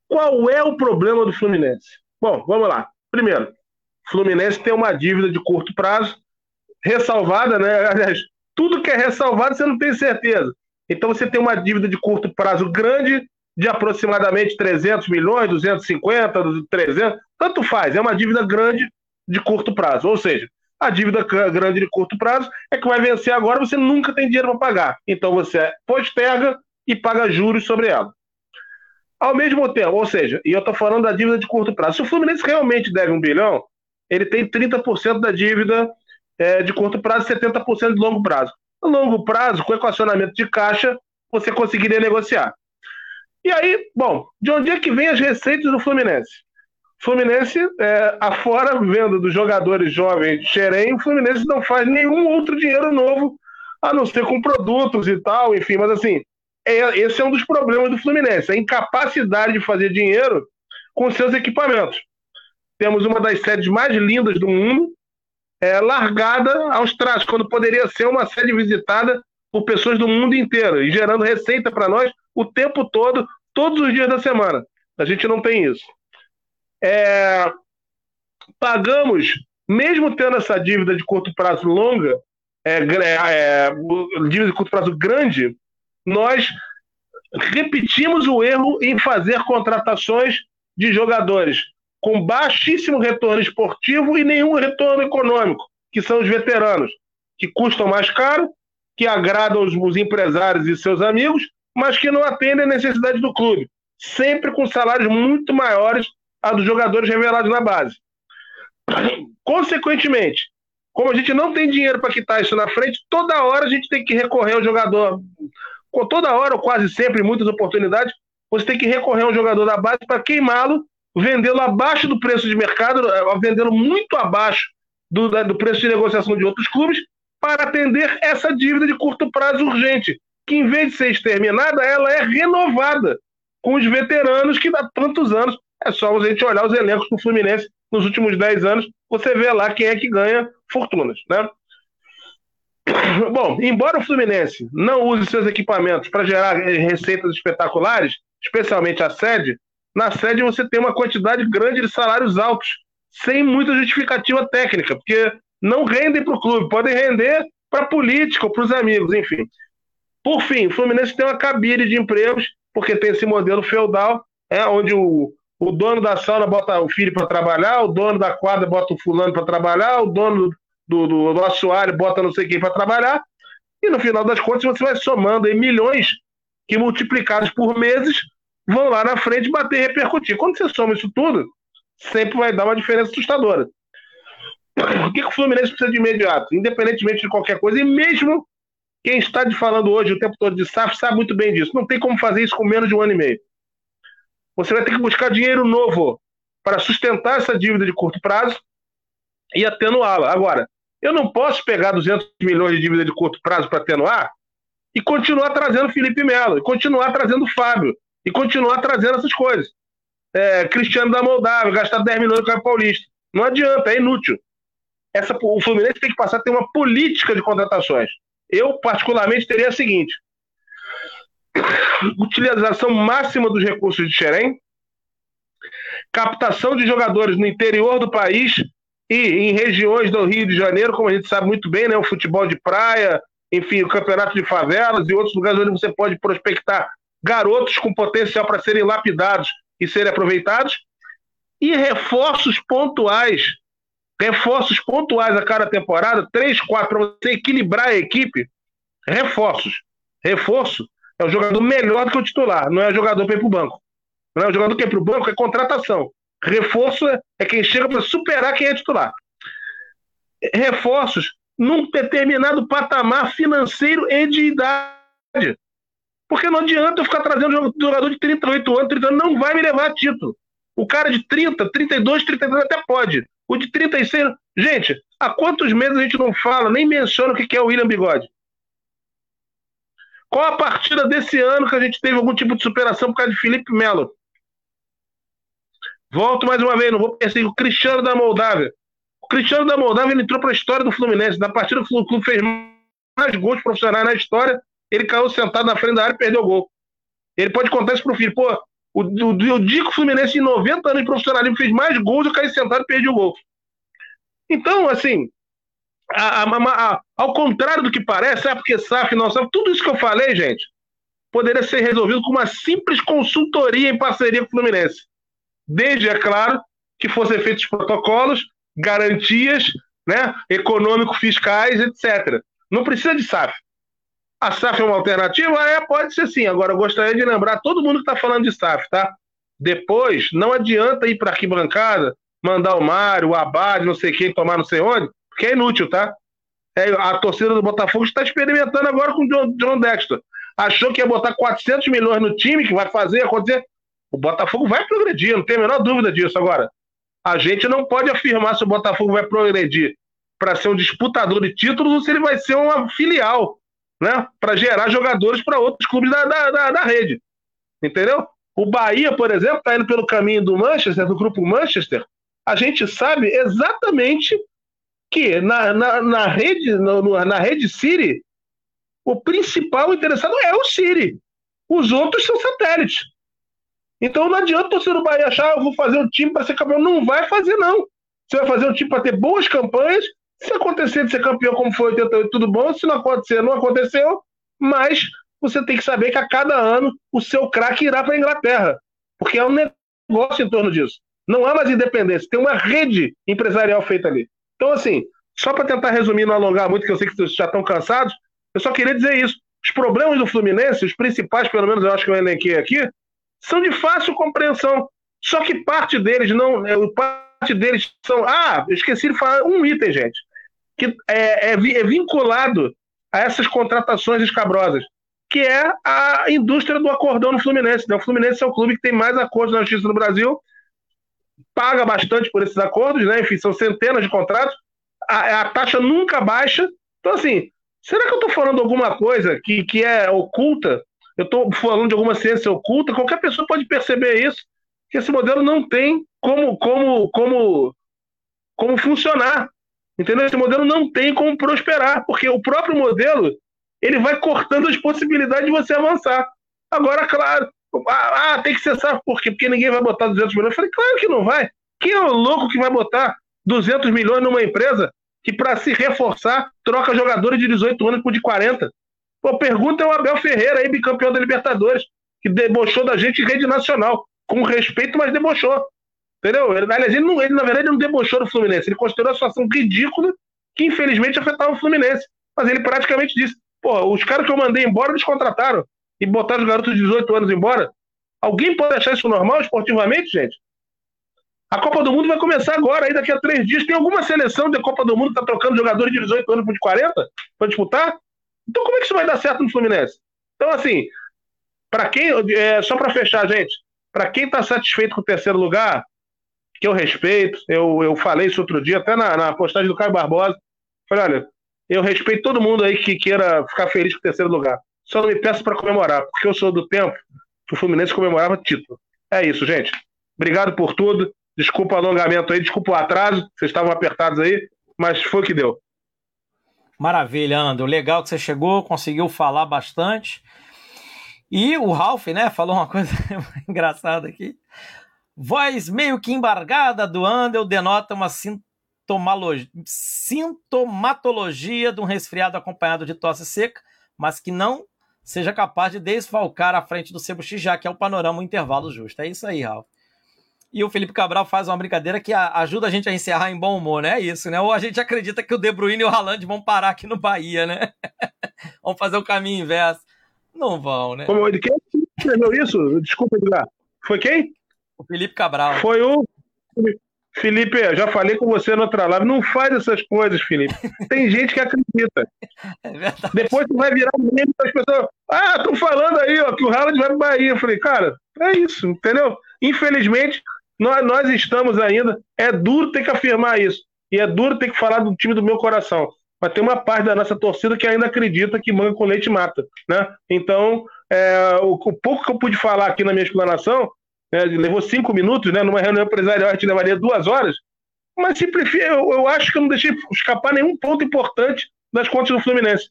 Qual é o problema do Fluminense? Bom, vamos lá. Primeiro, Fluminense tem uma dívida de curto prazo, ressalvada, né? Aliás, tudo que é ressalvado você não tem certeza. Então você tem uma dívida de curto prazo grande, de aproximadamente 300 milhões, 250, 300, tanto faz, é uma dívida grande de curto prazo. Ou seja, a dívida grande de curto prazo é que vai vencer agora, você nunca tem dinheiro para pagar. Então você posterga e paga juros sobre ela. Ao mesmo tempo, ou seja, e eu estou falando da dívida de curto prazo. Se o Fluminense realmente deve um bilhão, ele tem 30% da dívida é, de curto prazo e 70% de longo prazo. No longo prazo, com equacionamento de caixa, você conseguiria negociar. E aí, bom, de onde é que vem as receitas do Fluminense? Fluminense, é, afora venda dos jogadores jovens Xerém, o Fluminense não faz nenhum outro dinheiro novo, a não ser com produtos e tal, enfim, mas assim, é, esse é um dos problemas do Fluminense, a incapacidade de fazer dinheiro com seus equipamentos. Temos uma das sedes mais lindas do mundo, é, largada aos traços, quando poderia ser uma sede visitada por pessoas do mundo inteiro e gerando receita para nós o tempo todo, todos os dias da semana. A gente não tem isso. É, pagamos, mesmo tendo essa dívida de curto prazo longa, é, é, dívida de curto prazo grande, nós repetimos o erro em fazer contratações de jogadores com baixíssimo retorno esportivo e nenhum retorno econômico, que são os veteranos, que custam mais caro, que agradam os, os empresários e seus amigos, mas que não atendem a necessidade do clube, sempre com salários muito maiores a dos jogadores revelados na base. Consequentemente, como a gente não tem dinheiro para quitar isso na frente, toda hora a gente tem que recorrer ao jogador. Toda hora, ou quase sempre, em muitas oportunidades, você tem que recorrer ao jogador da base para queimá-lo, vendê-lo abaixo do preço de mercado, eh, vendê-lo muito abaixo do, do preço de negociação de outros clubes, para atender essa dívida de curto prazo urgente, que em vez de ser exterminada, ela é renovada com os veteranos que há tantos anos é só a gente olhar os elencos do Fluminense nos últimos 10 anos, você vê lá quem é que ganha fortunas, né? Bom, embora o Fluminense não use seus equipamentos para gerar receitas espetaculares, especialmente a sede, na sede você tem uma quantidade grande de salários altos, sem muita justificativa técnica, porque não rendem para o clube, podem render para a política ou para os amigos, enfim. Por fim, o Fluminense tem uma cabine de empregos, porque tem esse modelo feudal, é, onde o, o dono da sauna bota o filho para trabalhar, o dono da quadra bota o fulano para trabalhar, o dono do, do, do assoalho bota não sei quem para trabalhar, e no final das contas você vai somando em milhões que multiplicados por meses vão lá na frente bater e repercutir. Quando você soma isso tudo, sempre vai dar uma diferença assustadora. O que, que o Fluminense precisa de imediato? Independentemente de qualquer coisa, e mesmo quem está falando hoje o tempo todo de SAF sabe muito bem disso. Não tem como fazer isso com menos de um ano e meio. Você vai ter que buscar dinheiro novo para sustentar essa dívida de curto prazo e atenuá-la. Agora, eu não posso pegar 200 milhões de dívida de curto prazo para atenuar e continuar trazendo Felipe Melo, e continuar trazendo Fábio, e continuar trazendo essas coisas. É, Cristiano da Moldávia, gastar 10 milhões com o Paulista. Não adianta, é inútil. Essa, o Fluminense tem que passar a ter uma política de contratações. Eu, particularmente, teria a seguinte: utilização máxima dos recursos de Xerém, captação de jogadores no interior do país e em regiões do Rio de Janeiro, como a gente sabe muito bem, né, o futebol de praia, enfim, o campeonato de favelas e outros lugares onde você pode prospectar garotos com potencial para serem lapidados e serem aproveitados, e reforços pontuais, reforços pontuais a cada temporada, três, quatro, para você equilibrar a equipe, reforços. Reforço É um jogador melhor do que o titular, não é jogador para ir para o banco. Não é um jogador que é para o banco, é contratação. Reforço é quem chega para superar quem é titular. Reforços num determinado patamar financeiro e de idade. Porque não adianta eu ficar trazendo jogador de 38 anos, 30 anos, não vai me levar a título. O cara de 30, 32, 33 até pode. O de 36. Gente, há quantos meses a gente não fala, nem menciona o que é o William Bigode? Qual a partida desse ano que a gente teve algum tipo de superação por causa de Felipe Melo? Volto mais uma vez, não vou perseguir o Cristiano da Moldávia. O Cristiano da Moldávia ele entrou para a história do Fluminense. Na partida o clube fez mais gols profissionais na história, ele caiu sentado na frente da área e perdeu o gol. Ele pode contar isso pro filho. Pô, o, o, o Dico Fluminense, em 90 anos de profissionalismo, fez mais gols, eu caí sentado e perdi o gol. Então, assim, a, a, a, ao contrário do que parece, é porque SAF não sabe, tudo isso que eu falei, gente, poderia ser resolvido com uma simples consultoria em parceria com o Fluminense. Desde, é claro, que fossem feitos protocolos, garantias, né, econômico-fiscais, etc. Não precisa de SAF. A SAF é uma alternativa? É, pode ser sim. Agora, eu gostaria de lembrar todo mundo que está falando de SAF, tá? Depois, não adianta ir para arquibancada, mandar o Mário, o Abad, não sei quem, tomar não sei onde, porque é inútil, tá? É, a torcida do Botafogo está experimentando agora com o John, John Dexter. Achou que ia botar 400 milhões no time, que vai fazer acontecer. O Botafogo vai progredir, não tem a menor dúvida disso. Agora, a gente não pode afirmar se o Botafogo vai progredir para ser um disputador de títulos ou se ele vai ser uma filial né, para gerar jogadores para outros clubes da, da, da, da, rede. Entendeu? O Bahia, por exemplo, está indo pelo caminho do Manchester, do grupo Manchester. A gente sabe exatamente que na, na, na rede, no, na rede Siri, o principal interessado é o Siri. Os outros são satélites. Então não adianta o torcedor do Bahia achar, eu vou fazer um time para ser campeão. Não vai fazer, não. Você vai fazer um time para ter boas campanhas se acontecer de ser campeão como foi 88, tudo bom. Se não acontecer, não aconteceu. Mas você tem que saber que a cada ano o seu craque irá para a Inglaterra. Porque é um negócio em torno disso. Não há mais independência. Tem uma rede empresarial feita ali. Então, assim, só para tentar resumir, não alongar muito, que eu sei que vocês já estão cansados, eu só queria dizer isso. Os problemas do Fluminense, os principais, pelo menos eu acho que eu elenquei aqui, são de fácil compreensão. Só que parte deles não. É, parte deles são. Ah, eu esqueci de falar um item, gente que é, é, é vinculado a essas contratações escabrosas, que é a indústria do acordão no Fluminense. Né? O Fluminense é o clube que tem mais acordos na justiça no Brasil, paga bastante por esses acordos, né? enfim, são centenas de contratos, a, a taxa nunca baixa. Então, assim, será que eu estou falando alguma coisa que, que é oculta? Eu estou falando de alguma ciência oculta? Qualquer pessoa pode perceber isso, que esse modelo não tem como, como, como, como funcionar. Entendeu? Esse modelo não tem como prosperar, porque o próprio modelo ele vai cortando as possibilidades de você avançar. Agora, claro, ah, ah tem que cessar, por quê? Porque ninguém vai botar 200 milhões. Eu falei, claro que não vai. Quem é o louco que vai botar 200 milhões numa empresa que, para se reforçar, troca jogadores de 18 anos por de 40? Pô, pergunta é o Abel Ferreira, aí, bicampeão da Libertadores, que debochou da gente em rede nacional. Com respeito, mas debochou. Entendeu? Ele, aliás, ele, não, ele, na verdade, não debochou do Fluminense. Ele considerou a situação ridícula que, infelizmente, afetava o Fluminense. Mas ele praticamente disse: pô, os caras que eu mandei embora, eles contrataram. E botaram os garotos de 18 anos embora. Alguém pode achar isso normal esportivamente, gente? A Copa do Mundo vai começar agora, aí daqui a três dias. Tem alguma seleção da Copa do Mundo que está trocando jogadores de 18 anos por de 40 para disputar? Então como é que isso vai dar certo no Fluminense? Então, assim, para quem. É, só para fechar, gente, para quem está satisfeito com o terceiro lugar, que eu respeito. Eu, eu falei isso outro dia, até na, na postagem do Caio Barbosa. Falei, olha, eu respeito todo mundo aí que queira ficar feliz com o terceiro lugar. Só não me peço para comemorar, porque eu sou do tempo que o Fluminense comemorava título. É isso, gente. Obrigado por tudo. Desculpa o alongamento aí, desculpa o atraso, vocês estavam apertados aí, mas foi o que deu. Maravilha, Andro. Legal que você chegou, conseguiu falar bastante. E o Ralph, né, falou uma coisa engraçada aqui. Voz meio que embargada do Andel denota uma sintomatologia de um resfriado acompanhado de tosse seca, mas que não seja capaz de desfalcar a frente do Cebuchi, já que é o panorama o intervalo justo. É isso aí, Ralf. E o Felipe Cabral faz uma brincadeira que ajuda a gente a encerrar em bom humor, né? É isso, né? Ou a gente acredita que o De Bruyne e o Haaland vão parar aqui no Bahia, né? vão fazer o caminho inverso. Não vão, né? Como, quem escreveu isso? Desculpa, Edgar. Foi quem? O Felipe Cabral. Foi o. Felipe, já falei com você na outra live. Não faz essas coisas, Felipe. Tem gente que acredita. É verdade. Depois tu vai virar meme as pessoas. Ah, estão falando aí, ó, que o Haaland vai para Bahia. Eu falei, cara, é isso, entendeu? Infelizmente, nós, nós estamos ainda. É duro ter que afirmar isso. E é duro ter que falar do time do meu coração. Mas tem uma parte da nossa torcida que ainda acredita que manga com leite mata. Né? Então, é, o, o, pouco que eu pude falar aqui na minha explanação, né, levou cinco minutos, né, numa reunião empresarial a gente levaria duas horas, mas simplifica, eu, eu acho que eu não deixei escapar nenhum ponto importante das contas do Fluminense.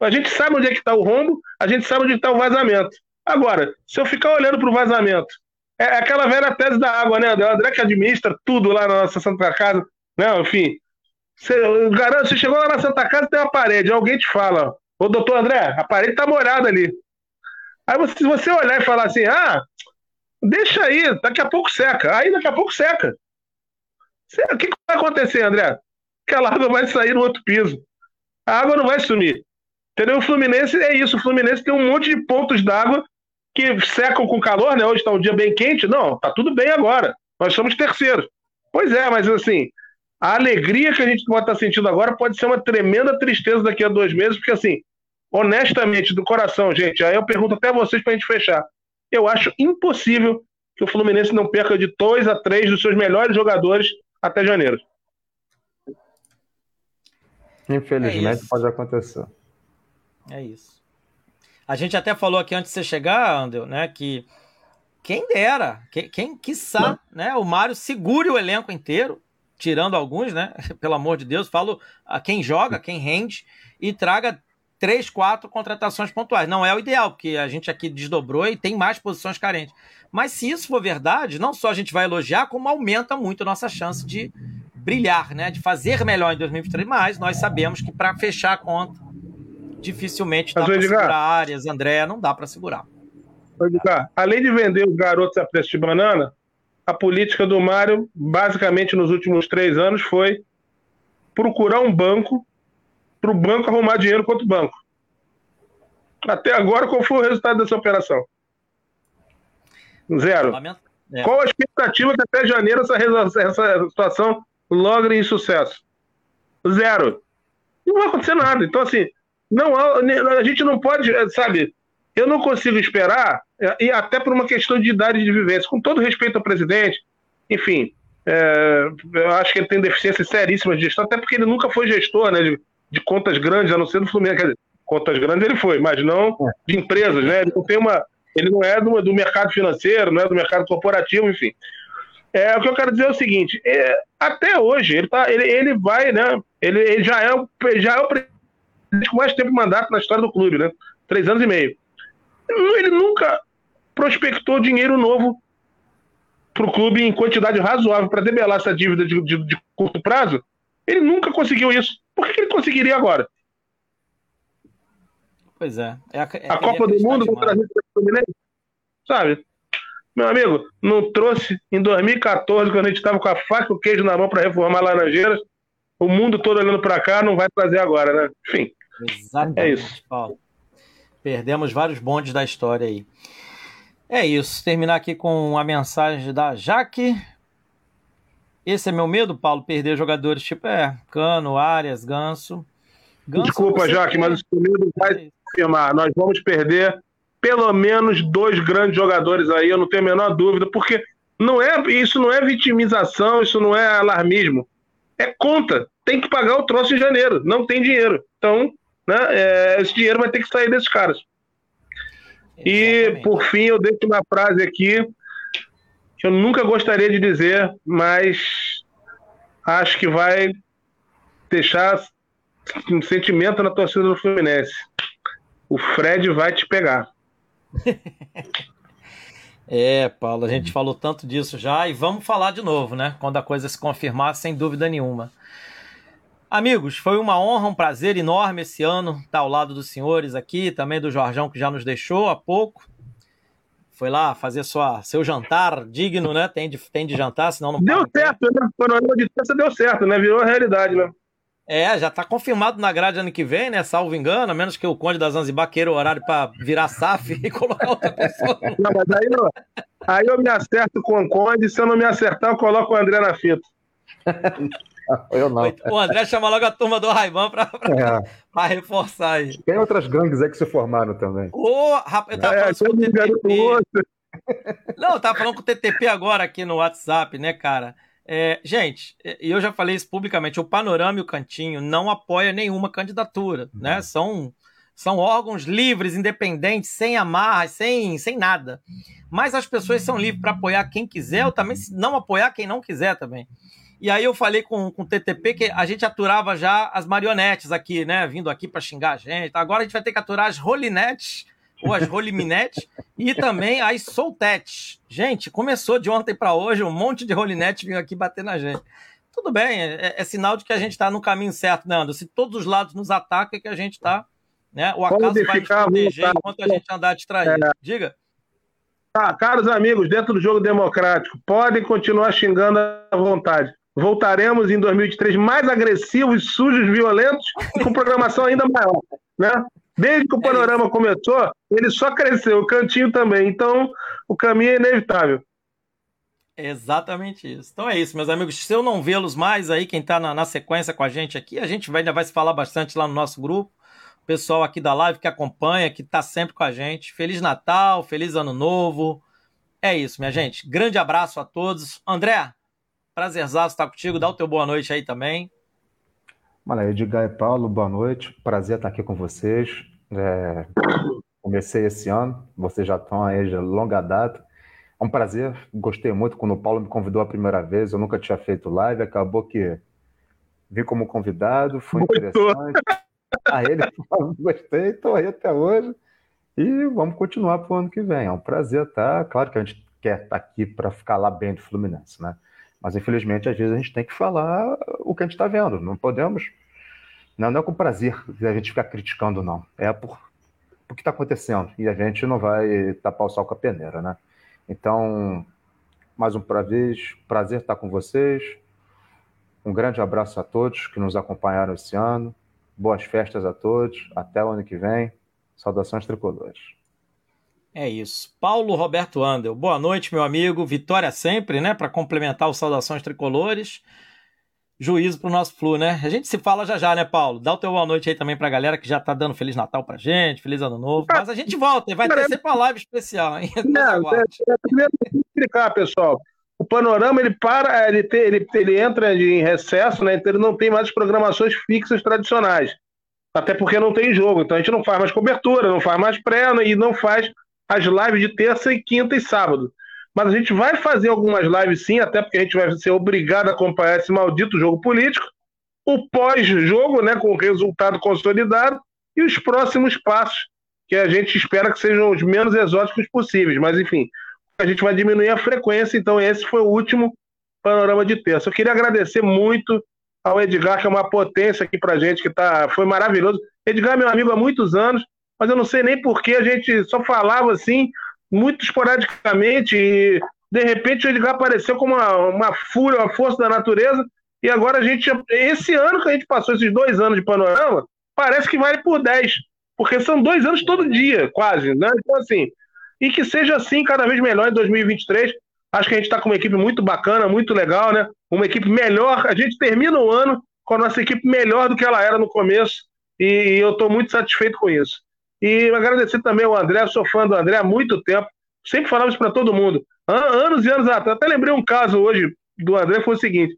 A gente sabe onde é que está o rombo, a gente sabe onde está o vazamento. Agora, se eu ficar olhando para o vazamento, é aquela velha tese da água, né? O André que administra tudo lá na nossa Santa Casa, né? Enfim, você, garanto, você chegou lá na Santa Casa tem uma parede, alguém te fala, ô doutor André, a parede tá molhada ali. Aí você, se você olhar e falar assim, ah, deixa aí, daqui a pouco seca. Aí daqui a pouco seca. O que, que vai acontecer, André? Aquela água vai sair no outro piso. A água não vai sumir. Entendeu? O Fluminense é isso. O Fluminense tem um monte de pontos d'água que secam com calor, né? Hoje está um dia bem quente. Não, tá tudo bem agora. Nós somos terceiros. Pois é, mas assim, a alegria que a gente pode estar sentindo agora pode ser uma tremenda tristeza daqui a dois meses, porque assim, honestamente, do coração, gente, aí eu pergunto até vocês para a gente fechar. Eu acho impossível que o Fluminense não perca de dois a três dos seus melhores jogadores até janeiro. Infelizmente é pode acontecer. É isso. A gente até falou aqui antes de você chegar, Andel, né, que quem dera, quem, quem quiçá, né, o Mário segure o elenco inteiro, tirando alguns, né? Pelo amor de Deus, falo a quem joga, quem rende, e traga três, quatro contratações pontuais. Não é o ideal, porque a gente aqui desdobrou e tem mais posições carentes. Mas se isso for verdade, não só a gente vai elogiar, como aumenta muito a nossa chance de brilhar, né? De fazer melhor em 2023. Mas nós sabemos que para fechar a conta, dificilmente dá para segurar áreas, André, não dá para segurar. Edgar, além de vender os garotos a preço de banana, a política do Mário, basicamente nos últimos três anos, foi procurar um banco para o banco arrumar dinheiro contra o banco. Até agora, qual foi o resultado dessa operação? Zero. É. Qual a expectativa que até janeiro essa, essa situação logre em sucesso? Zero. Não vai acontecer nada. Então, assim, não a gente não pode, sabe, eu não consigo esperar, e até por uma questão de idade de vivência, com todo respeito ao presidente, enfim, é, eu acho que ele tem deficiências seríssimas de gestão, até porque ele nunca foi gestor né, de, de contas grandes, a não ser do Fluminense. Quer dizer, contas grandes ele foi, mas não de empresas, né? Ele não tem uma. Ele não é do, do mercado financeiro, não é do mercado corporativo, enfim. É, o que eu quero dizer é o seguinte: é, até hoje, ele, tá, ele, ele vai, né? Ele, ele já, é já é o presidente com mais tempo de mandato na história do clube, né? Três anos e meio. Ele nunca prospectou dinheiro novo para o clube em quantidade razoável para debelar essa dívida de, de, de, curto prazo. Ele nunca conseguiu isso. Por que ele conseguiria agora? Pois é. é a, é a Copa do Mundo contra a Fluminense? Sabe? Meu amigo, não trouxe em 2014, quando a gente estava com a faca e o queijo na mão para reformar Laranjeiras. O mundo todo olhando para cá, não vai trazer agora, né? Enfim. Exatamente, é isso. Paulo. Perdemos vários bondes da história aí. É isso. Terminar aqui com a mensagem da Jaque. Esse é meu medo, Paulo, perder jogadores tipo é, Cano, Arias, Ganso. Ganso Desculpa, Jaque, tem... mas o medo vai confirmar. Nós vamos perder pelo menos dois grandes jogadores aí, eu não tenho a menor dúvida, porque não é isso não é vitimização, isso não é alarmismo. É conta. Tem que pagar o troço em janeiro. Não tem dinheiro. Então, né, é, esse dinheiro vai ter que sair desses caras. E, por fim, eu deixo uma frase aqui que eu nunca gostaria de dizer, mas acho que vai deixar um sentimento na torcida do Fluminense. O Fred vai te pegar. é, Paulo, a gente falou tanto disso já e vamos falar de novo, né? Quando a coisa se confirmar, sem dúvida nenhuma. Amigos, foi uma honra, um prazer enorme esse ano estar ao lado dos senhores aqui, também do Jorjão que já nos deixou há pouco. Foi lá fazer sua, seu jantar digno, né? Tem de, tem de jantar, senão não Deu certo, né? O panorama de terça deu certo, né? Virou a realidade, né? É, já tá confirmado na grade ano que vem, né? Salvo engano, a menos que o Conde da Zanzibar queira o horário para virar SAF e colocar outra pessoa. Não, mas aí, não, aí eu me acerto com o Conde, se eu não me acertar, eu coloco o André na fita. Eu não. O André chama logo a turma do Raivan pra, pra, É. reforçar aí. Tem outras gangues aí que se formaram também. Ô, rapaz, eu tava É, falando todo com o TTP. Não, eu tava falando com o TTP agora aqui no WhatsApp, né, cara? É, gente, e eu já falei isso publicamente, o Panorama e o Cantinho não apoia nenhuma candidatura, né? São, são órgãos livres, independentes, sem amarras, sem, sem nada. Mas as pessoas são livres para apoiar quem quiser, ou também não apoiar quem não quiser também. E aí eu falei com, com o TTP que a gente aturava já as marionetes aqui, né? Vindo aqui para xingar a gente. Agora a gente vai ter que aturar as rolinetes ou as roliminetes e também as soltetes. Gente, começou de ontem para hoje, um monte de rolinete vindo aqui bater na gente. Tudo bem, é, é sinal de que a gente está no caminho certo, Anderson? Se todos os lados nos atacam, é que a gente está. Né? O acaso Pode vai nos proteger vontade. enquanto a gente andar distraído. Diga. Tá, caros amigos, dentro do jogo democrático, podem continuar xingando à vontade. Voltaremos em 2023 mais agressivos, sujos, violentos e com programação ainda maior. Né? Desde que o panorama começou, ele só cresceu, o cantinho também. Então, o caminho é inevitável. Exatamente isso. Então é isso, meus amigos. Se eu não vê-los mais aí, quem está na, na sequência com a gente aqui, a gente vai, ainda vai se falar bastante lá no nosso grupo. O pessoal aqui da live que acompanha, que está sempre com a gente. Feliz Natal, feliz Ano Novo. É isso, minha gente. Grande abraço a todos. André, prazerzaço estar contigo. Dá o teu boa noite aí também. Mano, Edgar e Paulo, boa noite. Prazer estar aqui com vocês. É, comecei esse ano, vocês já estão aí de longa data. É um prazer, gostei muito quando o Paulo me convidou a primeira vez. Eu nunca tinha feito live, acabou que vim como convidado, foi Gostou. interessante. Aí ele falou, gostei, estou aí até hoje. E vamos continuar para o ano que vem. É um prazer estar. Claro que a gente quer estar aqui para ficar lá bem do Fluminense, né? Mas infelizmente, às vezes, a gente tem que falar o que a gente está vendo. Não podemos. Não, não é com prazer a gente ficar criticando, não. É por, por que está acontecendo. E a gente não vai tapar o sol com a peneira, né? Então, mais um prazer, prazer estar com vocês. Um grande abraço a todos que nos acompanharam esse ano. Boas festas a todos. Até o ano que vem. Saudações tricolores. É isso. Paulo Roberto Andel, boa noite, meu amigo. Vitória sempre, né? Para complementar os saudações tricolores. Juízo pro nosso Flu, né? A gente se fala já já, né, Paulo? Dá o teu boa noite aí também pra galera que já tá dando Feliz Natal pra gente, Feliz Ano Novo. Mas a gente volta, e vai ter sempre uma live especial, hein? Não, é, é, primeiro, tem que explicar, pessoal. O panorama ele para, ele, tem- ele, ele entra em recesso, né? Então ele não tem mais programações fixas tradicionais. Até porque não tem jogo. Então a gente não faz mais cobertura, não faz mais pré né, e não faz as lives de terça e quinta e sábado. Mas a gente vai fazer algumas lives sim, até porque a gente vai ser obrigado a acompanhar esse maldito jogo político, o pós-jogo, né, com o resultado consolidado, e os próximos passos, que a gente espera que sejam os menos exóticos possíveis. Mas, enfim, a gente vai diminuir a frequência, então esse foi o último panorama de terça. Eu queria agradecer muito ao Edgar, que é uma potência aqui pra gente, que tá, foi maravilhoso. Edgar é meu amigo há muitos anos, mas eu não sei nem por que a gente só falava assim, muito esporadicamente, e de repente Edgar apareceu como uma, uma fúria, uma força da natureza, e agora a gente, esse ano que a gente passou, esses dois anos de panorama, parece que vale por 10, porque são dois anos todo dia, quase, né? Então, assim, e que seja assim cada vez melhor em 2023. Acho que a gente está com uma equipe muito bacana, muito legal, né? Uma equipe melhor. A gente termina o ano com a nossa equipe melhor do que ela era no começo, e eu estou muito satisfeito com isso. E agradecer também ao André, sou fã do André há muito tempo, sempre falava isso para todo mundo. An- Anos e anos atrás, até lembrei um caso hoje do André, foi o seguinte.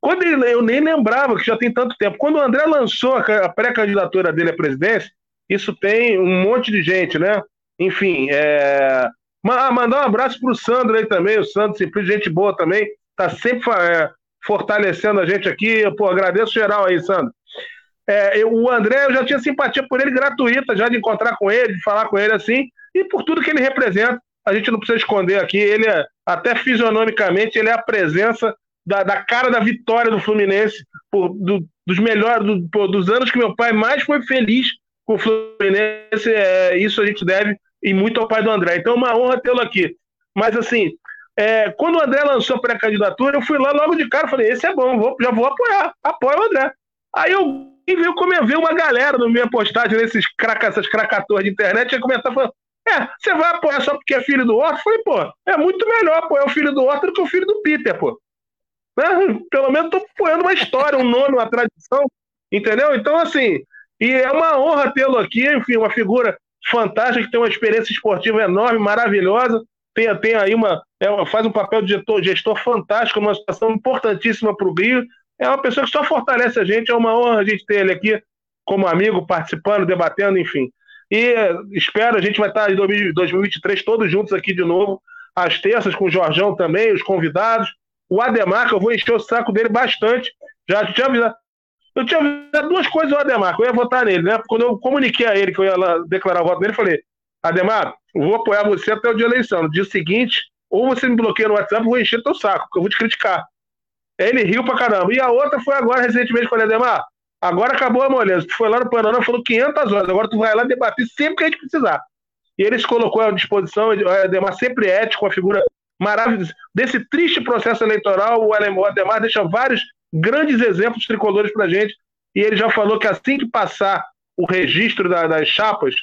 Quando ele, eu nem lembrava que já tem tanto tempo. Quando o André lançou a ca- a pré-candidatura dele à presidência, isso tem um monte de gente, né? Enfim, é... ma- mandar um abraço pro Sandro aí também, o Sandro, simplesmente gente boa também, tá sempre é, fortalecendo a gente aqui. Pô, agradeço geral aí, Sandro. É, eu- o André, eu já tinha simpatia por ele gratuita, já de encontrar com ele, de falar com ele assim, e por tudo que ele representa. A gente não precisa esconder aqui, ele é, até fisionomicamente, ele é a presença da, da cara da vitória do Fluminense, por- do- dos melhores, do- pô, dos anos que meu pai mais foi feliz com o Fluminense, é, isso a gente deve e muito ao pai do André. Então é uma honra tê-lo aqui. Mas assim, é, quando o André lançou a pré-candidatura, eu fui lá logo de cara falei: esse é bom, vou- já vou apoiar, apoio o André. Aí eu veio ver uma galera na minha postagem nesses craca, essas cracatores de internet e comentar falando: É, você vai apoiar só porque é filho do? Eu falei, pô, é muito melhor apoiar o filho do Horta do que o filho do Peter, pô. Né? Pelo menos tô apoiando uma história, um nome, uma tradição, entendeu? Então, assim, e é uma honra tê-lo aqui, enfim, uma figura fantástica, que tem uma experiência esportiva enorme, maravilhosa, tem, tem aí uma, é, faz um papel de gestor, gestor fantástico, uma situação importantíssima para o Rio. É uma pessoa que só fortalece a gente, é uma honra a gente ter ele aqui como amigo, participando, debatendo, enfim. E espero, a gente vai estar em 2023 todos juntos aqui de novo, às terças, com o Jorjão também, os convidados. O Ademar, que eu vou encher o saco dele bastante. Já tinha avisado. Eu tinha avisado duas coisas ao Ademar, que eu ia votar nele, né? Quando eu comuniquei a ele que eu ia declarar o voto dele, eu falei: Ademar, vou apoiar você até o dia da eleição. No dia seguinte, ou você me bloqueia no WhatsApp, eu vou encher teu saco, porque eu vou te criticar. Ele riu pra caramba. E a outra foi agora, recentemente, com o Ademar. Agora acabou a moleza. Tu foi lá no Panamá, falou 500 horas. Agora tu vai lá debater sempre que a gente precisar. E ele se colocou à disposição. O Ademar sempre ético, uma figura maravilhosa. Desse triste processo eleitoral, o Ademar deixa vários grandes exemplos tricolores pra gente. E ele já falou que assim que passar o registro da, das chapas,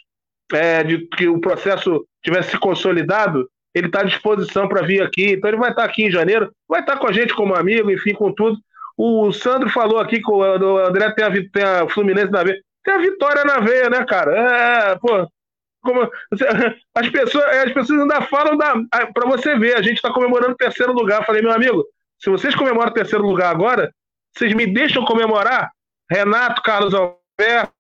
é, de que o processo tivesse se consolidado, ele está à disposição para vir aqui. Então ele vai estar tá aqui em janeiro, vai estar tá com a gente como amigo, enfim, com tudo. O Sandro falou aqui que o André tem a, tem a Fluminense na veia. Tem a vitória na veia, né, cara? É, pô. Como, as, pessoas, as pessoas ainda falam para você ver, a gente está comemorando o terceiro lugar. Falei, meu amigo, se vocês comemoram o terceiro lugar agora, vocês me deixam comemorar? Renato, Carlos Alberto,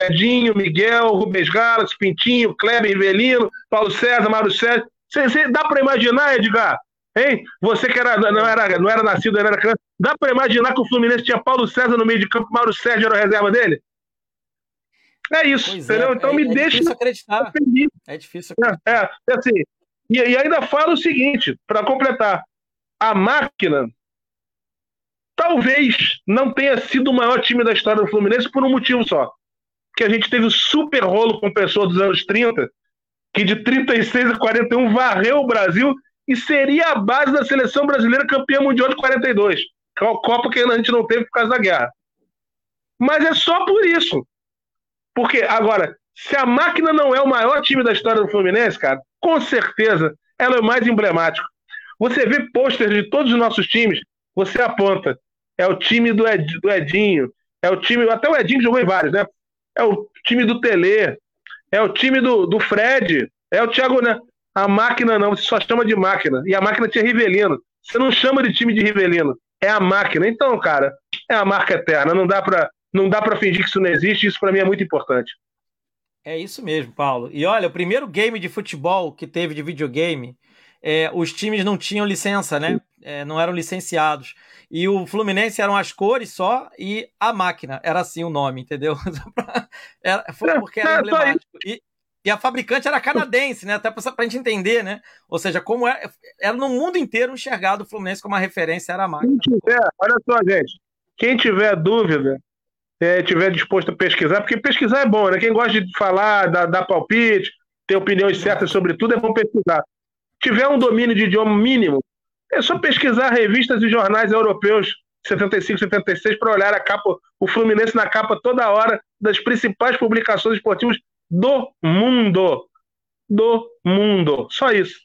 Edinho, Miguel, Rubens Galas, Pintinho, Kleber Rivelino, Paulo César, Mário Sérgio. Você, dá para imaginar, Edgar? Hein? Você que era, não, era, não era nascido, era criança. Dá para imaginar que o Fluminense tinha Paulo César no meio de campo, Mauro Sérgio era a reserva dele? É isso, pois é, entendeu? É, então é, me é deixa. Difícil acreditar. Feliz. É difícil acreditar. É, é assim. E, e ainda falo o seguinte, para completar: a máquina talvez não tenha sido o maior time da história do Fluminense por um motivo só. Que a gente teve o super rolo com pessoa dos anos 30 que de 36 a 41 varreu o Brasil e seria a base da seleção brasileira campeã mundial de 42. Copa que a gente não teve por causa da guerra. Mas é só por isso. Porque, agora, se a máquina não é o maior time da história do Fluminense, cara, com certeza ela é o mais emblemático. Você vê pôster de todos os nossos times, você aponta. É o time do, Ed, do Edinho, é o time. Até o Edinho jogou em vários, né? É o time do Tele, é o time do, do Fred, é o Thiago, né? A máquina não, você só chama de máquina. E a máquina tinha Rivelino. Você não chama de time de Rivelino, é a máquina. Então, cara, é a marca eterna. Não dá para não dá para fingir que isso não existe. Isso para mim é muito importante. É isso mesmo, Paulo. E olha, o primeiro game de futebol que teve de videogame, é, os times não tinham licença, né? É, não eram licenciados. E o Fluminense eram as cores só e a máquina. Era assim o nome, entendeu? era, foi é, porque era é, emblemático. E, e a fabricante era canadense, né? Até para a gente entender, né? Ou seja, como era, era no mundo inteiro enxergado o Fluminense como uma referência, era a máquina. Quem tiver, olha só, gente. Quem tiver dúvida, é, tiver disposto a pesquisar, porque pesquisar é bom, né? Quem gosta de falar, dar, dar palpite, ter opiniões certas sobre tudo, é bom pesquisar. Tiver um domínio de idioma mínimo, é só pesquisar revistas e jornais europeus 75, 76 para olhar a capa, o Fluminense na capa toda hora das principais publicações esportivas do mundo. Do mundo. Só isso.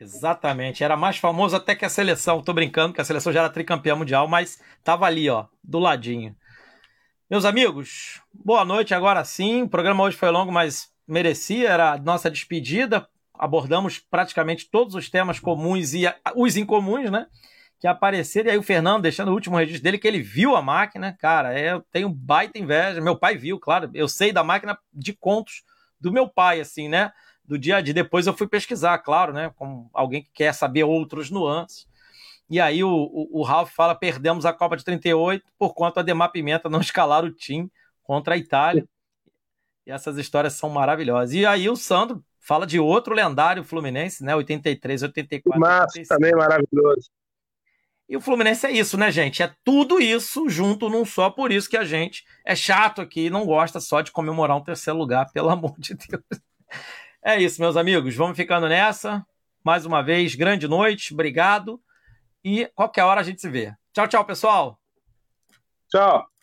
Exatamente. Era mais famoso até que a seleção. Tô brincando que a seleção já era tricampeã mundial, mas tava ali, ó, do ladinho. Meus amigos, boa noite agora sim. O programa hoje foi longo, mas merecia. Era a nossa despedida. Abordamos praticamente todos os temas comuns e os incomuns, né? que apareceram. E aí o Fernando, deixando o último registro dele, que ele viu a máquina. Cara, é, eu tenho baita inveja. Meu pai viu, claro. Eu sei da máquina de contos do meu pai, assim, né? Do dia a dia. Depois eu fui pesquisar, claro, né? Como alguém que quer saber outros nuances. E aí o, o, o Ralf fala: perdemos a Copa de 38 por conta a Demar Pimenta não escalar o time contra a Itália. E essas histórias são maravilhosas. E aí o Sandro fala de outro lendário fluminense, né? 83, 84. Massa, também maravilhoso. E o Fluminense é isso, né, gente? É tudo isso junto num só, por isso que a gente é chato aqui e não gosta só de comemorar um terceiro lugar, pelo amor de Deus. É isso, meus amigos. Vamos ficando nessa. Mais uma vez, grande noite, obrigado. E qualquer hora a gente se vê. Tchau, tchau, pessoal. Tchau.